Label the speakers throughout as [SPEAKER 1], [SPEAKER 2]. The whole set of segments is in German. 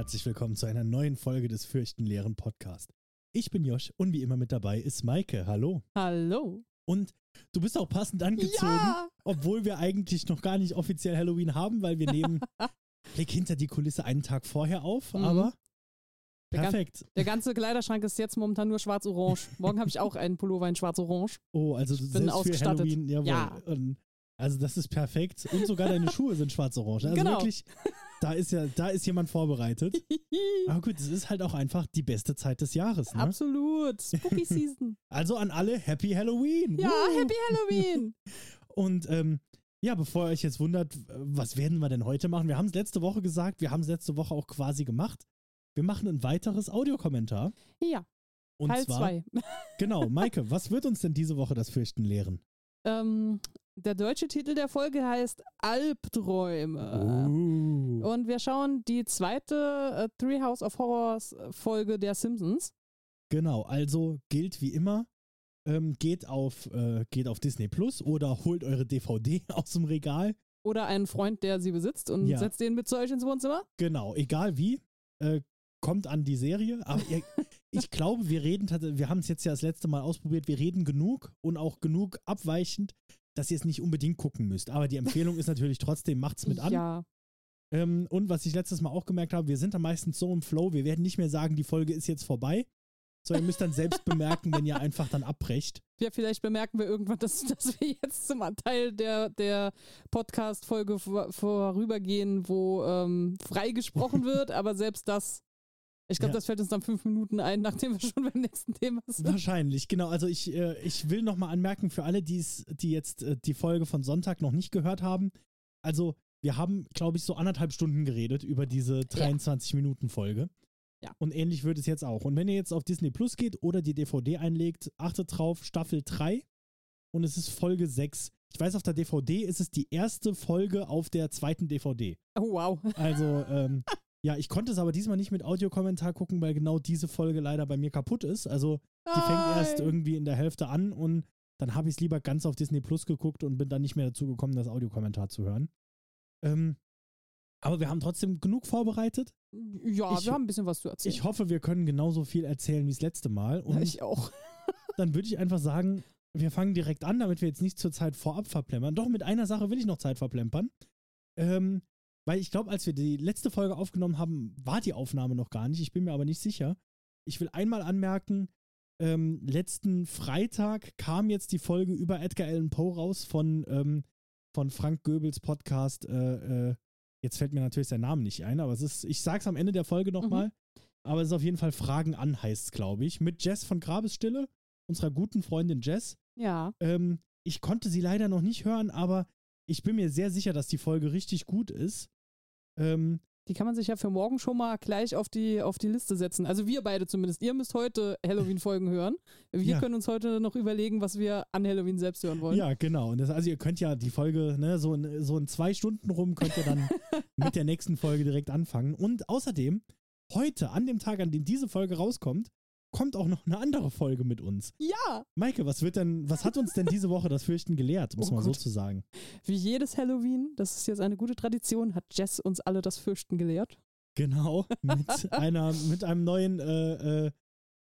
[SPEAKER 1] Herzlich willkommen zu einer neuen Folge des Fürchtenleeren Podcast. Ich bin Josh und wie immer mit dabei ist Maike. Hallo.
[SPEAKER 2] Hallo.
[SPEAKER 1] Und du bist auch passend angezogen,
[SPEAKER 2] Ja.
[SPEAKER 1] obwohl wir eigentlich noch gar nicht offiziell Halloween haben, weil wir nehmen Blick hinter die Kulisse einen Tag vorher auf,
[SPEAKER 2] Mhm.
[SPEAKER 1] aber
[SPEAKER 2] Der gan-
[SPEAKER 1] perfekt.
[SPEAKER 2] Der ganze Kleiderschrank ist jetzt momentan nur schwarz-orange. Morgen habe ich auch einen Pullover in schwarz-orange.
[SPEAKER 1] Oh, also
[SPEAKER 2] bin
[SPEAKER 1] selbst für
[SPEAKER 2] ausgestattet.
[SPEAKER 1] Halloween, jawohl.
[SPEAKER 2] Ja.
[SPEAKER 1] Und also das ist perfekt. Und sogar deine Schuhe sind schwarz-orange. Also
[SPEAKER 2] Genau.
[SPEAKER 1] wirklich, da ist ja, da ist jemand vorbereitet. Aber gut, es ist halt auch einfach die beste Zeit des Jahres. Ne?
[SPEAKER 2] Absolut. Spooky Season.
[SPEAKER 1] Also an alle Happy Halloween.
[SPEAKER 2] Ja,
[SPEAKER 1] Woo!
[SPEAKER 2] Happy Halloween.
[SPEAKER 1] Und ähm, ja, bevor ihr euch jetzt wundert, was werden wir denn heute machen? Wir haben es letzte Woche gesagt, wir haben es letzte Woche auch quasi gemacht. Wir machen ein weiteres Audiokommentar.
[SPEAKER 2] Ja,
[SPEAKER 1] Und
[SPEAKER 2] Teil
[SPEAKER 1] zwar,
[SPEAKER 2] 2.
[SPEAKER 1] genau, Maike, was wird uns denn diese Woche das Fürchten lehren?
[SPEAKER 2] Ähm, der deutsche Titel der Folge heißt Albträume.
[SPEAKER 1] Uh.
[SPEAKER 2] Und wir schauen die zweite äh, Three House of Horrors äh, Folge der Simpsons.
[SPEAKER 1] Genau, also gilt wie immer, ähm, geht, auf, äh, geht auf Disney Plus oder holt eure DVD aus dem Regal.
[SPEAKER 2] Oder einen Freund, der sie besitzt und
[SPEAKER 1] Ja.
[SPEAKER 2] setzt den mit zu euch ins Wohnzimmer.
[SPEAKER 1] Genau, egal wie, äh, kommt an die Serie. Aber ihr, ich glaube, wir reden, wir haben es jetzt ja das letzte Mal ausprobiert, wir reden genug und auch genug abweichend, dass ihr es nicht unbedingt gucken müsst. Aber die Empfehlung ist natürlich trotzdem, macht's mit an.
[SPEAKER 2] Ja,
[SPEAKER 1] Ähm, und was ich letztes Mal auch gemerkt habe, wir sind da meistens so im Flow, wir werden nicht mehr sagen, die Folge ist jetzt vorbei. Sondern ihr müsst dann selbst bemerken, wenn ihr einfach dann abbrecht.
[SPEAKER 2] Ja, vielleicht bemerken wir irgendwann, dass, dass wir jetzt zum Teil der, der Podcast-Folge vor, vorübergehen, wo ähm, frei gesprochen wird, aber selbst das, ich glaube,
[SPEAKER 1] Ja.
[SPEAKER 2] das fällt uns dann fünf Minuten ein, nachdem wir schon beim nächsten Thema sind.
[SPEAKER 1] Wahrscheinlich, genau. Also ich, äh, ich will nochmal anmerken für alle, die's, die jetzt äh, die Folge von Sonntag noch nicht gehört haben. Also wir haben, glaube ich, so anderthalb Stunden geredet über diese 23-Minuten-Folge.
[SPEAKER 2] Ja.
[SPEAKER 1] Und ähnlich wird es jetzt auch. Und wenn ihr jetzt auf Disney Plus geht oder die DVD einlegt, achtet drauf, Staffel 3 und es ist Folge 6. Ich weiß, auf der DVD ist es die erste Folge auf der zweiten DVD.
[SPEAKER 2] Oh, wow.
[SPEAKER 1] Also, ähm, ja, ich konnte es aber diesmal nicht mit Audiokommentar gucken, weil genau diese Folge leider bei mir kaputt ist. Also, die fängt erst irgendwie in der Hälfte an und dann habe ich es lieber ganz auf Disney Plus geguckt und bin dann nicht mehr dazu gekommen, das Audiokommentar zu hören. Ähm, aber wir haben trotzdem genug vorbereitet.
[SPEAKER 2] Ja,
[SPEAKER 1] Ich-
[SPEAKER 2] wir haben ein bisschen was zu erzählen.
[SPEAKER 1] Ich hoffe, wir können genauso viel erzählen wie das letzte Mal. Und
[SPEAKER 2] ich auch.
[SPEAKER 1] dann würde ich einfach sagen, wir fangen direkt an, damit wir jetzt nicht zur Zeit vorab verplempern. Doch, mit einer Sache will ich noch Zeit verplempern. Ähm, weil ich glaube, als wir die letzte Folge aufgenommen haben, war die Aufnahme noch gar nicht. Ich bin mir aber nicht sicher. Ich will einmal anmerken, ähm, letzten Freitag kam jetzt die Folge über Edgar Allan Poe raus von, ähm, von Frank Goebels Podcast. Äh, äh, jetzt fällt mir natürlich sein Name nicht ein, aber es ist, ich sag's am Ende der Folge nochmal. Aber es ist auf jeden Fall Fragen an, heißt es, glaube ich. Mit Jess von Grabesstille, unserer guten Freundin Jess.
[SPEAKER 2] Ja.
[SPEAKER 1] Ähm, ich konnte sie leider noch nicht hören, aber ich bin mir sehr sicher, dass die Folge richtig gut ist. Ähm,
[SPEAKER 2] Die kann man sich ja für morgen schon mal gleich auf die, auf die Liste setzen. Also wir beide zumindest. Ihr müsst heute Halloween-Folgen hören. Wir
[SPEAKER 1] Ja.
[SPEAKER 2] können uns heute noch überlegen, was wir an Halloween selbst hören wollen.
[SPEAKER 1] ja, genau. Das, also ihr könnt ja die Folge, ne, so in, so in zwei Stunden rum könnt ihr dann mit der nächsten Folge direkt anfangen. Und außerdem, heute, an dem Tag, an dem diese Folge rauskommt, kommt auch noch eine andere Folge mit uns.
[SPEAKER 2] ja.
[SPEAKER 1] Maike, was wird denn, was hat uns denn diese Woche das Fürchten gelehrt, muss
[SPEAKER 2] Oh
[SPEAKER 1] man so
[SPEAKER 2] Gott.
[SPEAKER 1] zu sagen?
[SPEAKER 2] Wie jedes Halloween, das ist jetzt eine gute Tradition, hat Jess uns alle das Fürchten gelehrt.
[SPEAKER 1] Genau, mit einer, mit einem neuen äh, äh,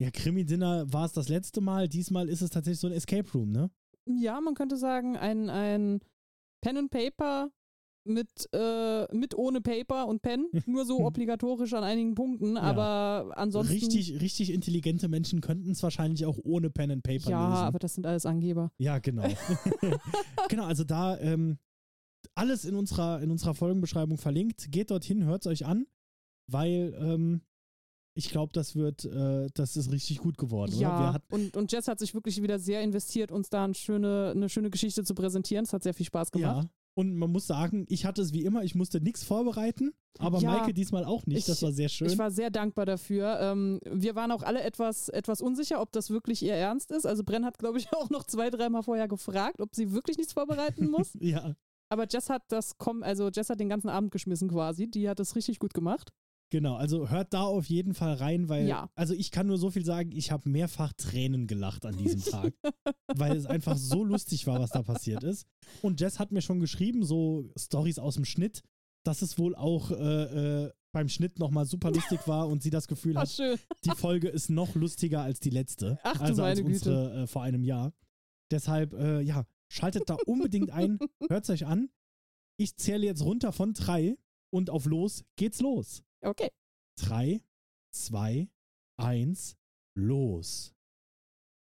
[SPEAKER 1] ja, Krimi-Dinner war es das letzte Mal. Diesmal ist es tatsächlich so ein Escape Room, ne?
[SPEAKER 2] Ja, man könnte sagen, ein, ein Pen and Paper mit, äh, mit ohne Paper und Pen, nur so obligatorisch an einigen Punkten, aber ansonsten.
[SPEAKER 1] Richtig, richtig intelligente Menschen könnten es wahrscheinlich auch ohne Pen and Paper
[SPEAKER 2] Ja,
[SPEAKER 1] lösen.
[SPEAKER 2] aber das sind alles Angeber.
[SPEAKER 1] ja, genau. genau, also da ähm, alles in unserer, in unserer Folgenbeschreibung verlinkt. Geht dorthin, hört es euch an, weil ähm, ich glaube, das wird, äh, das ist richtig gut geworden.
[SPEAKER 2] Ja,
[SPEAKER 1] hat,
[SPEAKER 2] und, und Jess hat sich wirklich wieder sehr investiert, uns da eine schöne, eine schöne Geschichte zu präsentieren. Es hat sehr viel Spaß gemacht.
[SPEAKER 1] ja. Und man muss sagen, ich hatte es wie immer, ich musste nichts vorbereiten, aber
[SPEAKER 2] Ja.
[SPEAKER 1] Maike diesmal auch nicht. das
[SPEAKER 2] Ich-
[SPEAKER 1] war sehr schön.
[SPEAKER 2] Ich war sehr dankbar dafür. Ähm, wir waren auch alle etwas, etwas unsicher, ob das wirklich ihr Ernst ist. Also Brenn hat, glaube ich, auch noch zwei, dreimal vorher gefragt, ob sie wirklich nichts vorbereiten muss.
[SPEAKER 1] ja,
[SPEAKER 2] Aber Jess hat das komm, also Jess hat den ganzen Abend geschmissen quasi. Die hat das richtig gut gemacht.
[SPEAKER 1] Genau. Also hört da auf jeden Fall rein, weil,
[SPEAKER 2] Ja.
[SPEAKER 1] also ich kann nur so viel sagen, ich habe mehrfach Tränen gelacht an diesem Tag, weil es einfach so lustig war, was da passiert ist. Und Jess hat mir schon geschrieben, so Stories aus dem Schnitt, dass es wohl auch äh, äh, beim Schnitt nochmal super lustig war und sie das Gefühl
[SPEAKER 2] Ach,
[SPEAKER 1] hat,
[SPEAKER 2] schön.
[SPEAKER 1] die Folge ist noch lustiger als die letzte.
[SPEAKER 2] Ach du
[SPEAKER 1] also als
[SPEAKER 2] Güte.
[SPEAKER 1] unsere äh, vor einem Jahr. Deshalb, äh, ja, schaltet da unbedingt ein, hört es euch an. Ich zähle jetzt runter von drei und auf los geht's los.
[SPEAKER 2] Okay.
[SPEAKER 1] Drei, zwei, eins, los.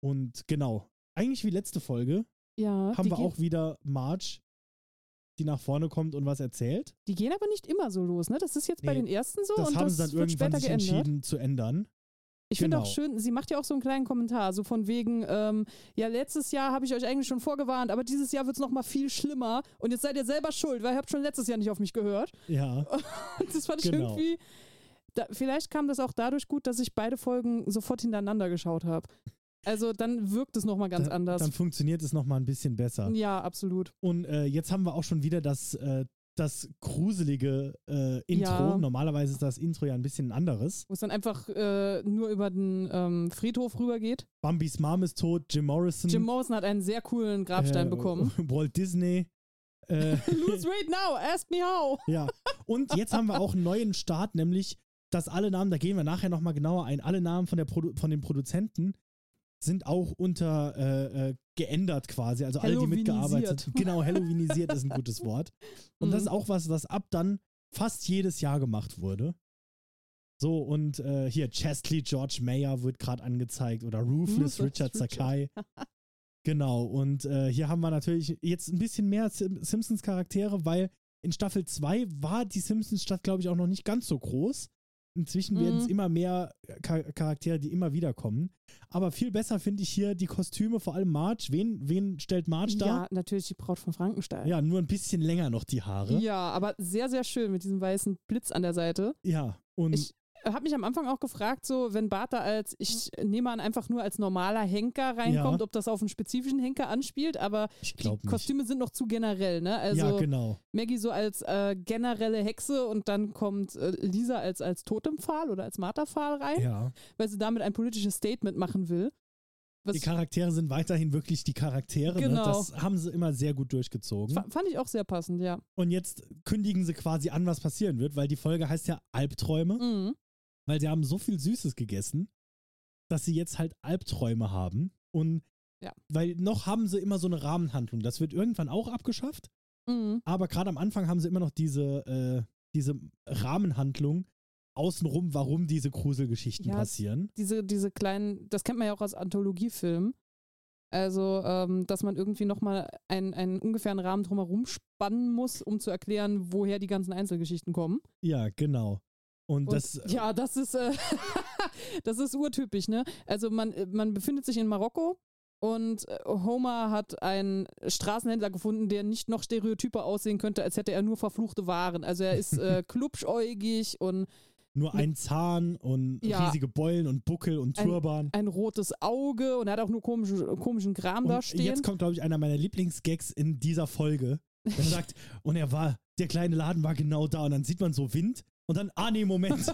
[SPEAKER 1] Und genau, eigentlich wie letzte Folge
[SPEAKER 2] Ja.
[SPEAKER 1] haben wir auch wieder Marge, die nach vorne kommt und was erzählt.
[SPEAKER 2] Die gehen aber nicht immer so los, ne? Das ist jetzt bei
[SPEAKER 1] Nee,
[SPEAKER 2] den ersten so
[SPEAKER 1] Das
[SPEAKER 2] und
[SPEAKER 1] haben
[SPEAKER 2] das
[SPEAKER 1] sie dann irgendwann sich
[SPEAKER 2] geändert.
[SPEAKER 1] entschieden zu ändern.
[SPEAKER 2] Ich finde auch
[SPEAKER 1] Genau.
[SPEAKER 2] schön, sie macht ja auch so einen kleinen Kommentar, so von wegen, ähm, ja, letztes Jahr habe ich euch eigentlich schon vorgewarnt, aber dieses Jahr wird es nochmal viel schlimmer und jetzt seid ihr selber schuld, weil ihr habt schon letztes Jahr nicht auf mich gehört.
[SPEAKER 1] Ja,
[SPEAKER 2] das fand ich
[SPEAKER 1] Genau.
[SPEAKER 2] irgendwie. Da, vielleicht kam das auch dadurch gut, dass ich beide Folgen sofort hintereinander geschaut habe. Also dann wirkt es nochmal ganz
[SPEAKER 1] dann,
[SPEAKER 2] anders.
[SPEAKER 1] dann funktioniert es nochmal ein bisschen besser.
[SPEAKER 2] ja, absolut.
[SPEAKER 1] Und äh, jetzt haben wir auch schon wieder das, äh, das gruselige äh, Intro.
[SPEAKER 2] Ja.
[SPEAKER 1] Normalerweise ist das Intro ja ein bisschen anderes.
[SPEAKER 2] Wo es dann einfach äh, nur über den ähm, Friedhof rübergeht.
[SPEAKER 1] Bambis Mom ist tot, Jim Morrison.
[SPEAKER 2] Jim Morrison hat einen sehr coolen Grabstein
[SPEAKER 1] äh,
[SPEAKER 2] bekommen.
[SPEAKER 1] Walt Disney. Äh,
[SPEAKER 2] Lose weight now, ask me how.
[SPEAKER 1] ja. Und jetzt haben wir auch einen neuen Start, nämlich, dass alle Namen, da gehen wir nachher nochmal genauer ein, alle Namen von, der Produ von den Produzenten sind auch unter äh, äh, geändert quasi. Also alle, die mitgearbeitet
[SPEAKER 2] Halloweenisiert.
[SPEAKER 1] Genau, Halloweenisiert ist ein gutes Wort. Und das
[SPEAKER 2] Mhm.
[SPEAKER 1] ist auch was, was ab dann fast jedes Jahr gemacht wurde. So, und äh, hier Chesley George Mayer wird gerade angezeigt oder Ruthless
[SPEAKER 2] Ruthless
[SPEAKER 1] Richard
[SPEAKER 2] Richard.
[SPEAKER 1] Sakai. genau, und äh, hier haben wir natürlich jetzt ein bisschen mehr Sim Simpsons-Charaktere, weil in Staffel 2 war die Simpsons-Stadt, glaube ich, auch noch nicht ganz so groß. Inzwischen werden es
[SPEAKER 2] Mhm.
[SPEAKER 1] immer mehr Char Charaktere, die immer wieder kommen. Aber viel besser finde ich hier die Kostüme, vor allem Marge. Wen, wen stellt Marge da?
[SPEAKER 2] Ja, natürlich die Braut von Frankenstein.
[SPEAKER 1] Ja, nur ein bisschen länger noch die Haare.
[SPEAKER 2] Ja, aber sehr, sehr schön mit diesem weißen Blitz an der Seite.
[SPEAKER 1] Ja, und
[SPEAKER 2] Ich habe mich am Anfang auch gefragt, so wenn Bart da als, ich nehme an, einfach nur als normaler Henker reinkommt,
[SPEAKER 1] Ja.
[SPEAKER 2] ob das auf einen spezifischen Henker anspielt, aber die
[SPEAKER 1] nicht.
[SPEAKER 2] Kostüme sind noch zu generell, ne? Also
[SPEAKER 1] ja, genau.
[SPEAKER 2] Maggie so als äh, generelle Hexe und dann kommt äh, Lisa als, als Totempfahl oder als Marterpfahl rein,
[SPEAKER 1] Ja.
[SPEAKER 2] weil sie damit ein politisches Statement machen will. Was
[SPEAKER 1] Die Charaktere sind weiterhin wirklich die Charaktere. Ne?
[SPEAKER 2] Genau.
[SPEAKER 1] Das haben sie immer sehr gut durchgezogen.
[SPEAKER 2] fa- fand ich auch sehr passend, ja.
[SPEAKER 1] Und jetzt kündigen sie quasi an, was passieren wird, weil die Folge heißt ja Albträume,
[SPEAKER 2] Mhm.
[SPEAKER 1] Weil sie haben so viel Süßes gegessen, dass sie jetzt halt Albträume haben. Und
[SPEAKER 2] Ja.
[SPEAKER 1] weil noch haben sie immer so eine Rahmenhandlung. Das wird irgendwann auch abgeschafft,
[SPEAKER 2] Mhm.
[SPEAKER 1] aber gerade am Anfang haben sie immer noch diese, äh, diese Rahmenhandlung außenrum, warum diese Gruselgeschichten
[SPEAKER 2] Ja,
[SPEAKER 1] passieren.
[SPEAKER 2] diese, diese kleinen, das kennt man ja auch aus Anthologiefilmen. Also, ähm, dass man irgendwie nochmal einen, einen ungefähren Rahmen drumherum spannen muss, um zu erklären, woher die ganzen Einzelgeschichten kommen.
[SPEAKER 1] Ja, genau. Und,
[SPEAKER 2] Und
[SPEAKER 1] das,
[SPEAKER 2] ja, das ist, äh, das ist urtypisch, ne? Also man, äh, man befindet sich in Marokko und äh, Homer hat einen Straßenhändler gefunden, der nicht noch stereotyper aussehen könnte, als hätte er nur verfluchte Waren. Also er ist äh, klubschäugig und
[SPEAKER 1] nur ein Zahn und
[SPEAKER 2] Ja.
[SPEAKER 1] riesige Beulen und Buckel und
[SPEAKER 2] Ein-
[SPEAKER 1] Turban.
[SPEAKER 2] ein rotes Auge und er hat auch nur komische, komischen Kram da
[SPEAKER 1] Und
[SPEAKER 2] stehen.
[SPEAKER 1] jetzt kommt, glaube ich, einer meiner Lieblingsgags in dieser Folge. Er sagt, und er war, der kleine Laden war genau da. Und dann sieht man so Wind und dann, ah nee, Moment.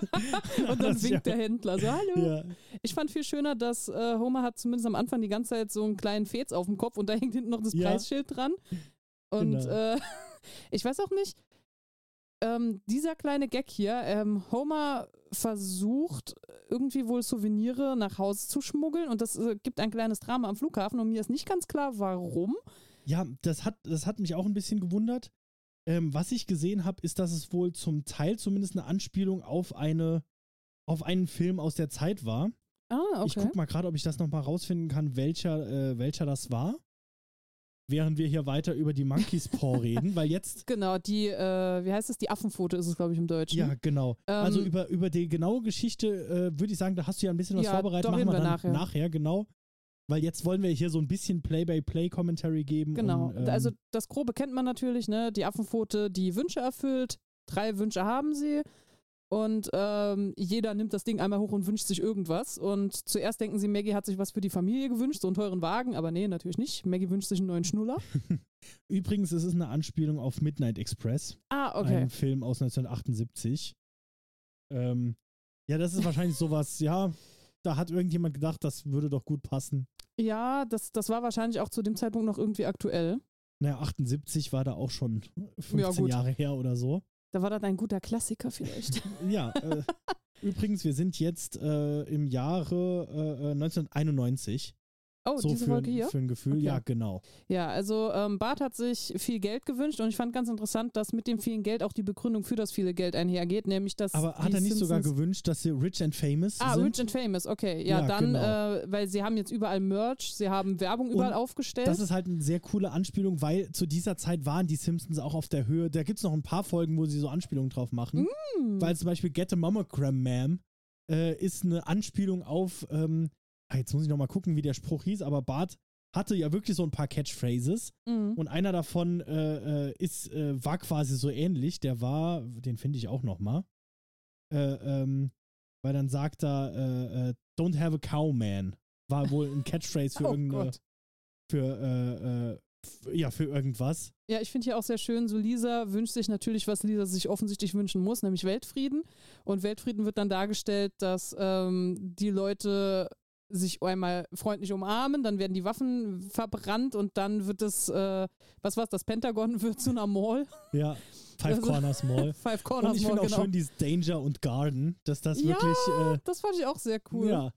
[SPEAKER 2] und dann winkt der Händler so, hallo.
[SPEAKER 1] Ja,
[SPEAKER 2] Ich fand viel schöner, dass äh, Homer hat zumindest am Anfang die ganze Zeit so einen kleinen Fez auf dem Kopf und da hängt hinten noch das
[SPEAKER 1] Ja.
[SPEAKER 2] Preisschild dran. Und
[SPEAKER 1] Genau.
[SPEAKER 2] äh, ich weiß auch nicht, ähm, dieser kleine Gag hier, ähm, Homer versucht irgendwie wohl Souvenire nach Hause zu schmuggeln und das äh, gibt ein kleines Drama am Flughafen und mir ist nicht ganz klar, warum.
[SPEAKER 1] ja das, hat, das hat mich auch ein bisschen gewundert. Ähm, was ich gesehen habe, ist, dass es wohl zum Teil zumindest eine Anspielung auf eine auf einen Film aus der Zeit war.
[SPEAKER 2] Ah,
[SPEAKER 1] Ich
[SPEAKER 2] okay.
[SPEAKER 1] guck mal gerade, ob ich das nochmal rausfinden kann, welcher, äh, welcher das war. Während wir hier weiter über die Monkeys Paw reden, weil jetzt
[SPEAKER 2] Genau, die, äh, wie heißt es, die Affenpfote ist es, glaube ich, im Deutschen.
[SPEAKER 1] Ja, genau.
[SPEAKER 2] Ähm,
[SPEAKER 1] also über, über die genaue Geschichte äh, würde ich sagen, da hast du ja ein bisschen was
[SPEAKER 2] Ja,
[SPEAKER 1] vorbereitet. Machen wir dann
[SPEAKER 2] nachher.
[SPEAKER 1] nachher, genau. Weil jetzt wollen wir hier so ein bisschen Play-by-Play-Commentary geben.
[SPEAKER 2] Genau.
[SPEAKER 1] Und, ähm,
[SPEAKER 2] also das Grobe kennt man natürlich, ne? Die Affenpfote, die Wünsche erfüllt. Drei Wünsche haben sie. Und ähm, jeder nimmt das Ding einmal hoch und wünscht sich irgendwas. Und zuerst denken sie, Maggie hat sich was für die Familie gewünscht, so einen teuren Wagen, aber nee, natürlich nicht. Maggie wünscht sich einen neuen Schnuller.
[SPEAKER 1] übrigens, es ist eine Anspielung auf Midnight Express,
[SPEAKER 2] Ah, okay.
[SPEAKER 1] ein Film aus 1978. Ähm, ja, das ist wahrscheinlich sowas, ja, da hat irgendjemand gedacht, das würde doch gut passen.
[SPEAKER 2] Ja, das, das war wahrscheinlich auch zu dem Zeitpunkt noch irgendwie aktuell.
[SPEAKER 1] Naja, 78 war da auch schon 15
[SPEAKER 2] Ja.
[SPEAKER 1] Jahre her oder so.
[SPEAKER 2] Da war das ein guter Klassiker vielleicht.
[SPEAKER 1] ja, äh, übrigens, wir sind jetzt äh, im Jahre äh, 1991.
[SPEAKER 2] Oh,
[SPEAKER 1] so
[SPEAKER 2] diese
[SPEAKER 1] für,
[SPEAKER 2] Folge hier?
[SPEAKER 1] für ein Gefühl,
[SPEAKER 2] Okay.
[SPEAKER 1] ja, genau.
[SPEAKER 2] Ja, also ähm, Bart hat sich viel Geld gewünscht und ich fand ganz interessant, dass mit dem vielen Geld auch die Begründung für das viele Geld einhergeht, nämlich dass.
[SPEAKER 1] Aber hat er nicht sogar
[SPEAKER 2] Simpsons-
[SPEAKER 1] gewünscht, dass sie rich and famous
[SPEAKER 2] Ah,
[SPEAKER 1] sind?
[SPEAKER 2] Rich and Famous, okay. Ja,
[SPEAKER 1] Ja,
[SPEAKER 2] dann,
[SPEAKER 1] genau.
[SPEAKER 2] äh, weil sie haben jetzt überall Merch, sie haben Werbung überall
[SPEAKER 1] Und
[SPEAKER 2] aufgestellt.
[SPEAKER 1] Das ist halt eine sehr coole Anspielung, weil zu dieser Zeit waren die Simpsons auch auf der Höhe. Da gibt es noch ein paar Folgen, wo sie so Anspielungen drauf machen.
[SPEAKER 2] Hm.
[SPEAKER 1] Weil zum Beispiel Get a Mammogram Ma'am äh, ist eine Anspielung auf, ähm, ah, jetzt muss ich noch mal gucken, wie der Spruch hieß, aber Bart hatte ja wirklich so ein paar Catchphrases
[SPEAKER 2] Mhm.
[SPEAKER 1] und einer davon äh, äh, ist, äh, war quasi so ähnlich. Der war, den finde ich auch noch mal, äh, ähm, weil dann sagt er, äh, äh, Don't have a cow man. War wohl ein Catchphrase für
[SPEAKER 2] Oh
[SPEAKER 1] irgendeine,
[SPEAKER 2] Gott.
[SPEAKER 1] für, äh, ja, für irgendwas.
[SPEAKER 2] Ja, ich finde hier auch sehr schön, so Lisa wünscht sich natürlich, was Lisa sich offensichtlich wünschen muss, nämlich Weltfrieden. Und Weltfrieden wird dann dargestellt, dass ähm, die Leute sich einmal freundlich umarmen, dann werden die Waffen verbrannt und dann wird das, äh, was war's, das Pentagon wird zu einer Mall.
[SPEAKER 1] Ja, Five
[SPEAKER 2] Also-
[SPEAKER 1] Corners Mall.
[SPEAKER 2] Five
[SPEAKER 1] Und
[SPEAKER 2] Corners
[SPEAKER 1] ich
[SPEAKER 2] Mall,
[SPEAKER 1] finde auch
[SPEAKER 2] genau.
[SPEAKER 1] schön dieses Danger und Garden, dass das
[SPEAKER 2] Ja,
[SPEAKER 1] wirklich, äh,
[SPEAKER 2] Das fand ich auch sehr cool.
[SPEAKER 1] ja.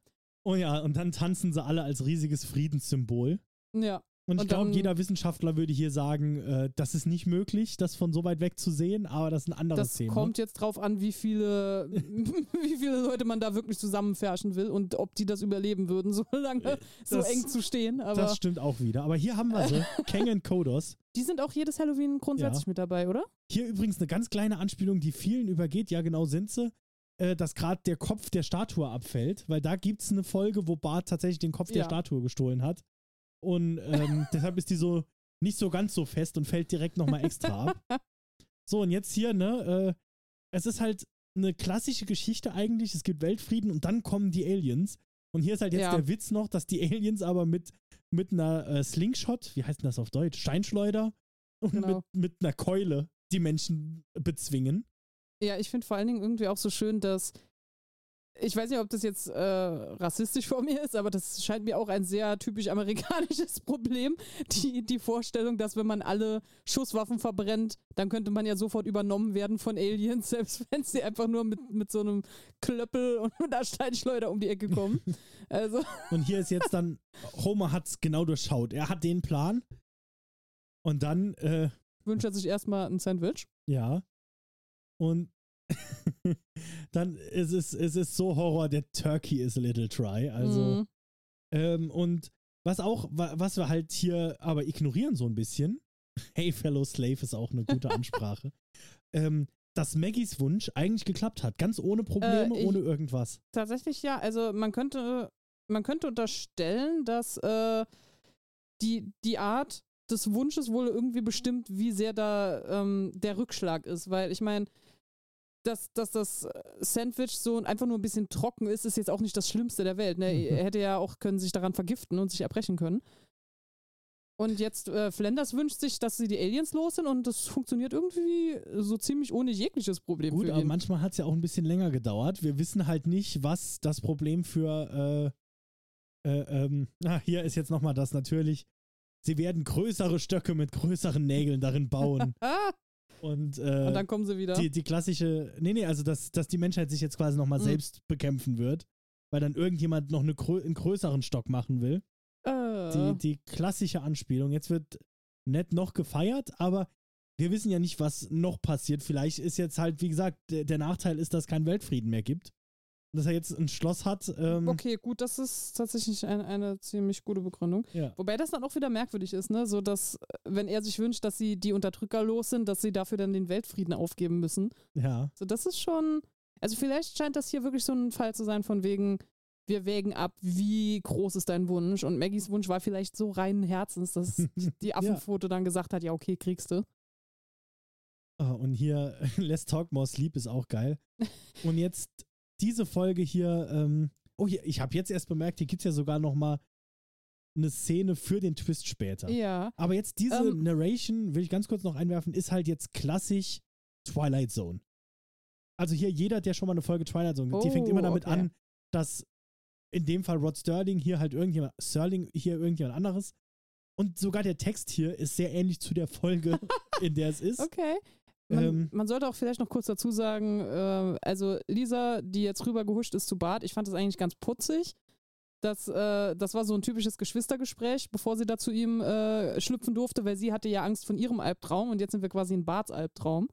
[SPEAKER 1] Oh ja, und dann tanzen sie alle als riesiges Friedenssymbol.
[SPEAKER 2] ja.
[SPEAKER 1] Und ich
[SPEAKER 2] Und
[SPEAKER 1] glaube, jeder Wissenschaftler würde hier sagen, äh, das ist nicht möglich, das von so weit weg zu sehen, aber das ist ein anderes
[SPEAKER 2] Das
[SPEAKER 1] Thema.
[SPEAKER 2] kommt jetzt drauf an, wie viele, wie viele Leute man da wirklich zusammenfärschen will und ob die das überleben würden, so lange so
[SPEAKER 1] Äh, das-
[SPEAKER 2] eng zu stehen. Aber
[SPEAKER 1] das stimmt auch wieder. Aber hier haben wir sie, Kang and Kodos.
[SPEAKER 2] die sind auch jedes Halloween grundsätzlich
[SPEAKER 1] Ja.
[SPEAKER 2] mit dabei, oder?
[SPEAKER 1] Hier übrigens eine ganz kleine Anspielung, die vielen übergeht. Ja, genau sind sie. Äh, dass gerade der Kopf der Statue abfällt, weil da gibt es eine Folge, wo Bart tatsächlich den Kopf der
[SPEAKER 2] Ja.
[SPEAKER 1] Statue gestohlen hat. Und ähm, deshalb ist die so nicht so ganz so fest und fällt direkt nochmal extra ab. So, und jetzt hier, ne, äh, es ist halt eine klassische Geschichte eigentlich. Es gibt Weltfrieden und dann kommen die Aliens. Und hier ist halt jetzt
[SPEAKER 2] Ja.
[SPEAKER 1] der Witz noch, dass die Aliens aber mit, mit einer äh, Slingshot, wie heißt denn das auf Deutsch? Steinschleuder und
[SPEAKER 2] Genau.
[SPEAKER 1] mit, mit einer Keule die Menschen bezwingen.
[SPEAKER 2] Ja, ich finde vor allen Dingen irgendwie auch so schön, dass ich weiß nicht, ob das jetzt äh, rassistisch von mir ist, aber das scheint mir auch ein sehr typisch amerikanisches Problem. Die, die Vorstellung, dass wenn man alle Schusswaffen verbrennt, dann könnte man ja sofort übernommen werden von Aliens, selbst wenn sie einfach nur mit, mit so einem Klöppel und einer Steinschleuder um die Ecke kommen. Also,
[SPEAKER 1] Und hier ist jetzt dann, Homer hat es genau durchschaut. Er hat den Plan. Und dann, äh,
[SPEAKER 2] wünscht er sich erstmal ein Sandwich.
[SPEAKER 1] ja. Und dann ist es, es ist so Horror, der Turkey is a little dry. Also,
[SPEAKER 2] Mhm.
[SPEAKER 1] ähm, und was auch, wa- was wir halt hier aber ignorieren so ein bisschen, hey fellow slave ist auch eine gute Ansprache, ähm, dass Maggies Wunsch eigentlich geklappt hat. Ganz ohne Probleme,
[SPEAKER 2] Äh, ich-
[SPEAKER 1] ohne irgendwas.
[SPEAKER 2] Tatsächlich ja. Also man könnte, man könnte unterstellen, dass äh, die, die Art des Wunsches wohl irgendwie bestimmt, wie sehr da ähm, der Rückschlag ist. Weil ich meine, dass, dass das Sandwich so einfach nur ein bisschen trocken ist, ist jetzt auch nicht das Schlimmste der Welt. Ne? Er hätte ja auch können sich daran vergiften und sich erbrechen können. Und jetzt äh, Flanders wünscht sich, dass sie die Aliens los sind und das funktioniert irgendwie so ziemlich ohne jegliches Problem
[SPEAKER 1] Gut, aber manchmal hat es ja auch ein bisschen länger gedauert. Wir wissen halt nicht, was das Problem für, äh, äh, ähm, ah, hier ist jetzt nochmal das natürlich. Sie werden größere Stöcke mit größeren Nägeln darin bauen. Und, äh,
[SPEAKER 2] und dann kommen sie wieder.
[SPEAKER 1] die, die klassische, nee, nee, also dass, dass die Menschheit sich jetzt quasi nochmal
[SPEAKER 2] Mhm.
[SPEAKER 1] selbst bekämpfen wird, weil dann irgendjemand noch eine, einen größeren Stock machen will.
[SPEAKER 2] äh,
[SPEAKER 1] Die, die klassische Anspielung. Jetzt wird nett noch gefeiert, aber wir wissen ja nicht, was noch passiert. Vielleicht ist jetzt halt, wie gesagt, der Nachteil ist, dass es keinen Weltfrieden mehr gibt. Dass er jetzt ein Schloss hat. Ähm,
[SPEAKER 2] Okay, gut, das ist tatsächlich ein, eine ziemlich gute Begründung.
[SPEAKER 1] Ja.
[SPEAKER 2] Wobei das dann auch wieder merkwürdig ist, ne? So dass, wenn er sich wünscht, dass sie die Unterdrücker los sind, dass sie dafür dann den Weltfrieden aufgeben müssen.
[SPEAKER 1] ja.
[SPEAKER 2] So, das ist schon. Also vielleicht scheint das hier wirklich so ein Fall zu sein, von wegen, wir wägen ab, wie groß ist dein Wunsch? Und Maggies Wunsch war vielleicht so reinen Herzens, dass die Affenfoto dann gesagt hat, ja, okay, kriegst du.
[SPEAKER 1] Ah, und hier, Let's Talk More Sleep ist auch geil. Und jetzt diese Folge hier, ähm, oh, hier, ich habe jetzt erst bemerkt, hier gibt es ja sogar nochmal eine Szene für den Twist später.
[SPEAKER 2] Ja.
[SPEAKER 1] Aber jetzt diese
[SPEAKER 2] Ähm,
[SPEAKER 1] Narration, will ich ganz kurz noch einwerfen, ist halt jetzt klassisch Twilight Zone. Also hier jeder, der schon mal eine Folge Twilight Zone, die fängt
[SPEAKER 2] Oh,
[SPEAKER 1] immer damit
[SPEAKER 2] okay.
[SPEAKER 1] an, dass in dem Fall Rod Sterling hier halt irgendjemand, Sterling hier irgendjemand anderes. Und sogar der Text hier ist sehr ähnlich zu der Folge, in der es ist.
[SPEAKER 2] Okay. Man,
[SPEAKER 1] Ähm,
[SPEAKER 2] man sollte auch vielleicht noch kurz dazu sagen, äh, also Lisa, die jetzt rüber gehuscht ist zu Bart, ich fand das eigentlich ganz putzig. Das, äh, das war so ein typisches Geschwistergespräch, bevor sie da zu ihm äh, schlüpfen durfte, weil sie hatte ja Angst von ihrem Albtraum und jetzt sind wir quasi in Barts Albtraum.